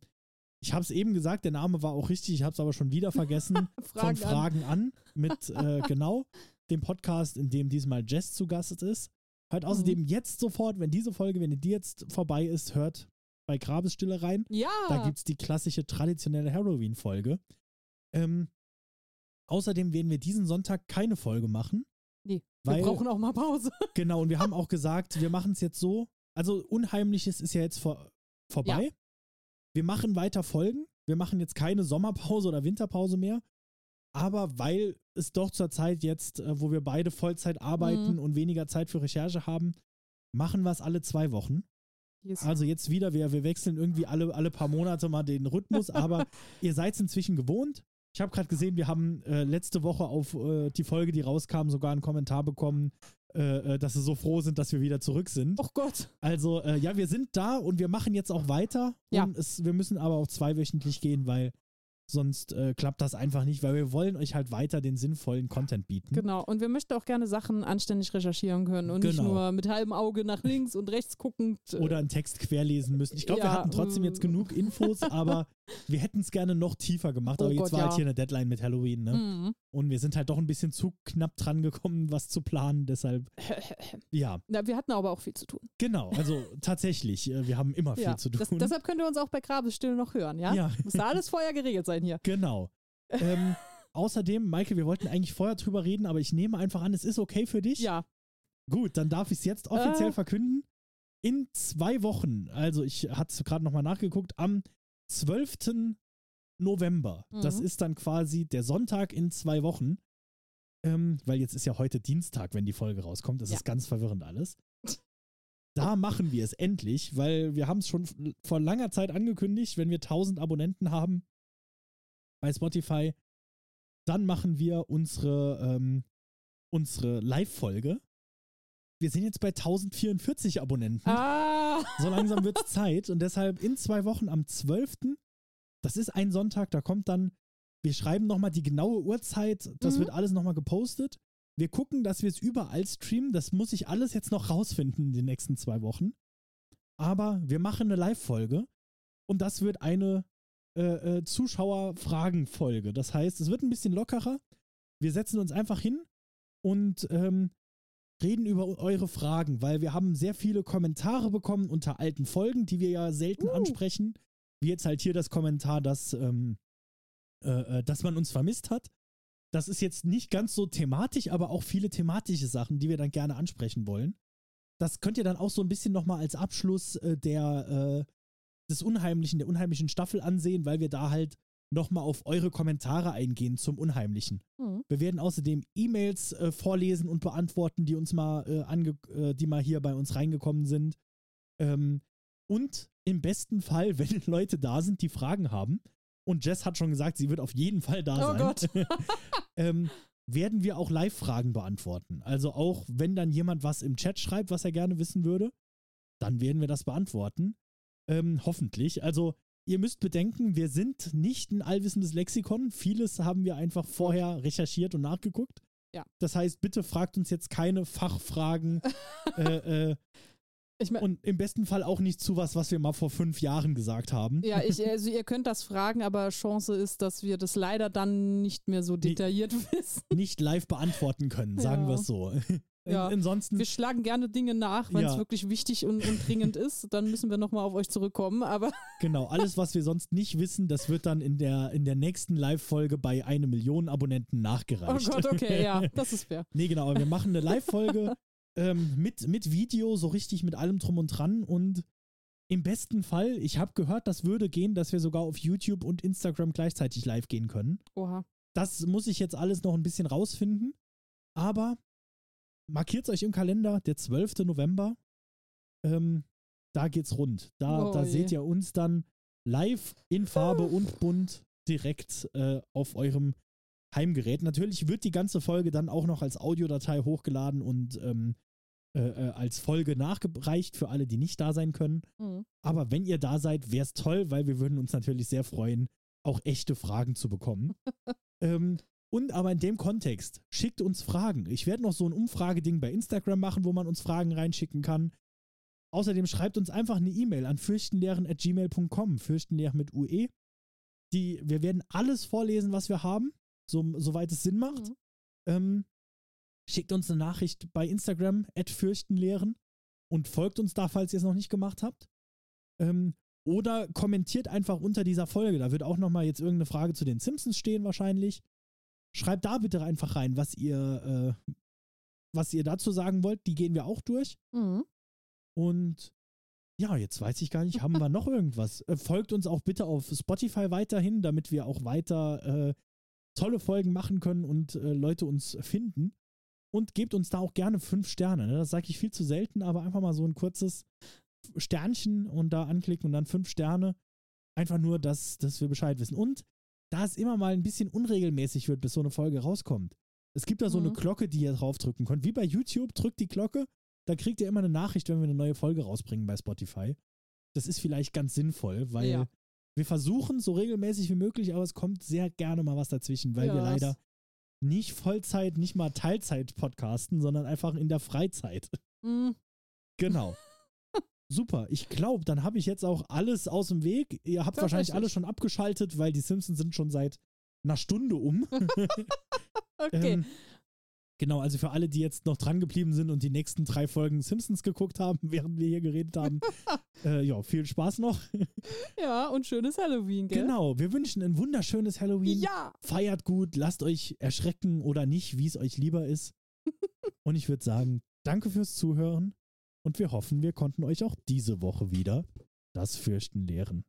[SPEAKER 1] ich habe es eben gesagt, der Name war auch richtig, ich habe es aber schon wieder vergessen, von
[SPEAKER 2] Fragen an.
[SPEAKER 1] Fragen an, mit äh, genau dem Podcast, in dem diesmal Jess zu Gast ist. Hört außerdem
[SPEAKER 2] Mhm.
[SPEAKER 1] jetzt sofort, wenn diese Folge, wenn die jetzt vorbei ist, hört bei Grabesstille rein.
[SPEAKER 2] Ja.
[SPEAKER 1] Da gibt es die klassische traditionelle Halloween-Folge. Ähm, außerdem werden wir diesen Sonntag keine Folge machen.
[SPEAKER 2] nee,
[SPEAKER 1] weil-
[SPEAKER 2] wir brauchen auch mal Pause.
[SPEAKER 1] Genau, und wir haben auch gesagt, wir machen es jetzt so. Also Unheimliches ist ja jetzt vor, vorbei. Wir machen weiter Folgen. Wir machen jetzt keine Sommerpause oder Winterpause mehr. Aber weil es doch zur Zeit jetzt, äh, wo wir beide Vollzeit arbeiten
[SPEAKER 2] Mhm.
[SPEAKER 1] und weniger Zeit für Recherche haben, machen wir es alle zwei Wochen.
[SPEAKER 2] Yes.
[SPEAKER 1] Also jetzt wieder, wir, wir wechseln irgendwie alle, alle paar Monate mal den Rhythmus, aber ihr seid es inzwischen gewohnt. Ich habe gerade gesehen, wir haben äh, letzte Woche auf äh, die Folge, die rauskam, sogar einen Kommentar bekommen, äh, äh, dass sie so froh sind, dass wir wieder zurück sind.
[SPEAKER 2] Oh Gott.
[SPEAKER 1] Also äh, ja, wir sind da und wir machen jetzt auch weiter.
[SPEAKER 2] Ja.
[SPEAKER 1] Es, wir müssen aber auch zweiwöchentlich gehen, weil sonst äh, klappt das einfach nicht, weil wir wollen euch halt weiter den sinnvollen Content bieten.
[SPEAKER 2] Genau. Und wir möchten auch gerne Sachen anständig recherchieren können und nicht
[SPEAKER 1] Genau.
[SPEAKER 2] nur mit halbem Auge nach links und rechts guckend. äh,
[SPEAKER 1] Oder einen Text querlesen müssen. Ich glaube, wir
[SPEAKER 2] Ja,
[SPEAKER 1] hatten trotzdem jetzt
[SPEAKER 2] mm.
[SPEAKER 1] genug Infos, aber wir hätten es gerne noch tiefer gemacht.
[SPEAKER 2] Oh
[SPEAKER 1] aber jetzt
[SPEAKER 2] Gott,
[SPEAKER 1] war halt
[SPEAKER 2] ja.
[SPEAKER 1] hier eine Deadline mit Halloween, ne?
[SPEAKER 2] Mhm.
[SPEAKER 1] Und wir sind halt doch ein bisschen zu knapp dran gekommen, was zu planen. Deshalb, ja,
[SPEAKER 2] Na, wir hatten aber auch viel zu tun.
[SPEAKER 1] genau. Also tatsächlich, äh, wir haben immer viel
[SPEAKER 2] Ja.
[SPEAKER 1] zu tun.
[SPEAKER 2] Das, deshalb könnt ihr uns auch bei Grabesstille noch hören, ja?
[SPEAKER 1] ja,
[SPEAKER 2] Muss da alles vorher geregelt sein hier.
[SPEAKER 1] genau. ähm, außerdem, Maike, wir wollten eigentlich vorher drüber reden, aber ich nehme einfach an, es ist okay für dich.
[SPEAKER 2] Ja.
[SPEAKER 1] Gut, dann darf ich es jetzt offiziell
[SPEAKER 2] Äh.
[SPEAKER 1] verkünden. In zwei Wochen, also ich hatte es gerade nochmal nachgeguckt, am 12. November, das
[SPEAKER 2] Mhm.
[SPEAKER 1] ist dann quasi der Sonntag in zwei Wochen, ähm, weil jetzt ist ja heute Dienstag, wenn die Folge rauskommt. Das
[SPEAKER 2] Ja.
[SPEAKER 1] ist ganz verwirrend alles. Da machen wir es endlich, weil wir haben es schon vor langer Zeit angekündigt, wenn wir 1000 Abonnenten haben bei Spotify, dann machen wir unsere, ähm, unsere Live-Folge. Wir sind jetzt bei 1044 Abonnenten.
[SPEAKER 2] Ah!
[SPEAKER 1] So langsam wird es Zeit und deshalb in zwei Wochen am 12. Das ist ein Sonntag, da kommt dann, wir schreiben nochmal die genaue Uhrzeit, das
[SPEAKER 2] Mhm.
[SPEAKER 1] wird alles nochmal gepostet. Wir gucken, dass wir es überall streamen. Das muss ich alles jetzt noch rausfinden in den nächsten zwei Wochen. Aber wir machen eine Live-Folge und das wird eine äh, äh, Zuschauer-Fragen-Folge. Das heißt, es wird ein bisschen lockerer. Wir setzen uns einfach hin und ähm, reden über eure Fragen, weil wir haben sehr viele Kommentare bekommen unter alten Folgen, die wir ja selten
[SPEAKER 2] Uh.
[SPEAKER 1] ansprechen. Wie jetzt halt hier das Kommentar, dass, ähm, äh, äh, dass man uns vermisst hat. Das ist jetzt nicht ganz so thematisch, aber auch viele thematische Sachen, die wir dann gerne ansprechen wollen. Das könnt ihr dann auch so ein bisschen nochmal als Abschluss äh, der, äh, des Unheimlichen, der unheimlichen Staffel ansehen, weil wir da halt nochmal auf eure Kommentare eingehen zum Unheimlichen.
[SPEAKER 2] Mhm.
[SPEAKER 1] Wir werden außerdem E-Mails äh, vorlesen und beantworten, die uns mal, äh, ange äh, die mal hier bei uns reingekommen sind. Ähm, und im besten Fall, wenn Leute da sind, die Fragen haben, und Jess hat schon gesagt, sie wird auf jeden Fall da
[SPEAKER 2] Oh
[SPEAKER 1] sein,
[SPEAKER 2] Gott.
[SPEAKER 1] ähm, werden wir auch Live-Fragen beantworten. Also auch wenn dann jemand was im Chat schreibt, was er gerne wissen würde, dann werden wir das beantworten. Ähm, hoffentlich. Also ihr müsst bedenken, wir sind nicht ein allwissendes Lexikon. Vieles haben wir einfach vorher recherchiert und nachgeguckt.
[SPEAKER 2] Ja.
[SPEAKER 1] Das heißt, bitte fragt uns jetzt keine Fachfragen äh, äh,
[SPEAKER 2] Ich mein,
[SPEAKER 1] und im besten Fall auch nicht zu was, was wir mal vor fünf Jahren gesagt haben.
[SPEAKER 2] ja, ich, also ihr könnt das fragen, aber Chance ist, dass wir das leider dann nicht mehr so detailliert wissen.
[SPEAKER 1] Nicht live beantworten können, sagen
[SPEAKER 2] Ja.
[SPEAKER 1] wir es so.
[SPEAKER 2] Ja.
[SPEAKER 1] Ansonsten
[SPEAKER 2] Wir schlagen gerne Dinge nach, wenn es
[SPEAKER 1] Ja.
[SPEAKER 2] wirklich wichtig und, und dringend ist. Dann müssen wir nochmal auf euch zurückkommen. Aber
[SPEAKER 1] Genau, alles, was wir sonst nicht wissen, das wird dann in der, in der nächsten Live-Folge bei eine Million Abonnenten
[SPEAKER 2] oh
[SPEAKER 1] nachgereicht.
[SPEAKER 2] Gott, okay, ja, das ist fair.
[SPEAKER 1] nee, genau, wir machen eine Live-Folge ähm, mit, mit Video, so richtig mit allem drum und dran und im besten Fall, ich habe gehört, das würde gehen, dass wir sogar auf YouTube und Instagram gleichzeitig live gehen können.
[SPEAKER 2] Oha.
[SPEAKER 1] Das muss ich jetzt alles noch ein bisschen rausfinden, aber markiert euch im Kalender, der 12. November, ähm, da geht's rund. Da,
[SPEAKER 2] Oh
[SPEAKER 1] da
[SPEAKER 2] je.
[SPEAKER 1] seht ihr uns dann live in Farbe und bunt direkt äh, auf eurem Heimgerät. Natürlich wird die ganze Folge dann auch noch als Audiodatei hochgeladen und ähm, äh, äh, als Folge nachgereicht für alle, die nicht da sein können.
[SPEAKER 2] Mhm.
[SPEAKER 1] Aber wenn ihr da seid, wäre es toll, weil wir würden uns natürlich sehr freuen, auch echte Fragen zu bekommen. ähm, und aber in dem Kontext, schickt uns Fragen. Ich werde noch so ein Umfrageding bei Instagram machen, wo man uns Fragen reinschicken kann. Außerdem schreibt uns einfach eine E-Mail an fürchtenlehren.gmail.com, fürchtenlehren mit UE. Die, wir werden alles vorlesen, was wir haben, so, soweit es Sinn macht.
[SPEAKER 2] Mhm.
[SPEAKER 1] Ähm, schickt uns eine Nachricht bei Instagram, fürchtenlehren und folgt uns da, falls ihr es noch nicht gemacht habt. Ähm, oder kommentiert einfach unter dieser Folge. Da wird auch nochmal jetzt irgendeine Frage zu den Simpsons stehen, wahrscheinlich. Schreibt da bitte einfach rein, was ihr, äh, was ihr dazu sagen wollt. Die gehen wir auch durch.
[SPEAKER 2] Mhm.
[SPEAKER 1] Und ja, jetzt weiß ich gar nicht, haben wir noch irgendwas? Äh, folgt uns auch bitte auf Spotify weiterhin, damit wir auch weiter äh, tolle Folgen machen können und äh, Leute uns finden. Und gebt uns da auch gerne fünf Sterne. Ne? Das sage ich viel zu selten, aber einfach mal so ein kurzes Sternchen und da anklicken und dann fünf Sterne. Einfach nur, dass, dass wir Bescheid wissen. Und da es immer mal ein bisschen unregelmäßig wird, bis so eine Folge rauskommt. Es gibt da so eine
[SPEAKER 2] Mhm.
[SPEAKER 1] Glocke, die ihr draufdrücken könnt. Wie bei YouTube, drückt die Glocke, da kriegt ihr immer eine Nachricht, wenn wir eine neue Folge rausbringen bei Spotify. Das ist vielleicht ganz sinnvoll, weil
[SPEAKER 2] Ja.
[SPEAKER 1] wir versuchen so regelmäßig wie möglich, aber es kommt sehr gerne mal was dazwischen, weil
[SPEAKER 2] Ja,
[SPEAKER 1] wir leider nicht Vollzeit, nicht mal Teilzeit podcasten, sondern einfach in der Freizeit.
[SPEAKER 2] Mhm.
[SPEAKER 1] Genau. Super. Ich glaube, dann habe ich jetzt auch alles aus dem Weg. Ihr habt wahrscheinlich
[SPEAKER 2] Tatsächlich.
[SPEAKER 1] alle schon abgeschaltet, weil die Simpsons sind schon seit einer Stunde um.
[SPEAKER 2] Okay.
[SPEAKER 1] Ähm, genau, also für alle, die jetzt noch dran geblieben sind und die nächsten drei Folgen Simpsons geguckt haben, während wir hier geredet haben, äh, ja, viel Spaß noch.
[SPEAKER 2] ja, und schönes Halloween, gell?
[SPEAKER 1] Genau, wir wünschen ein wunderschönes Halloween.
[SPEAKER 2] Ja.
[SPEAKER 1] Feiert gut, lasst euch erschrecken oder nicht, wie es euch lieber ist. und ich würde sagen, danke fürs Zuhören und wir hoffen, wir konnten euch auch diese Woche wieder das Fürchten lehren.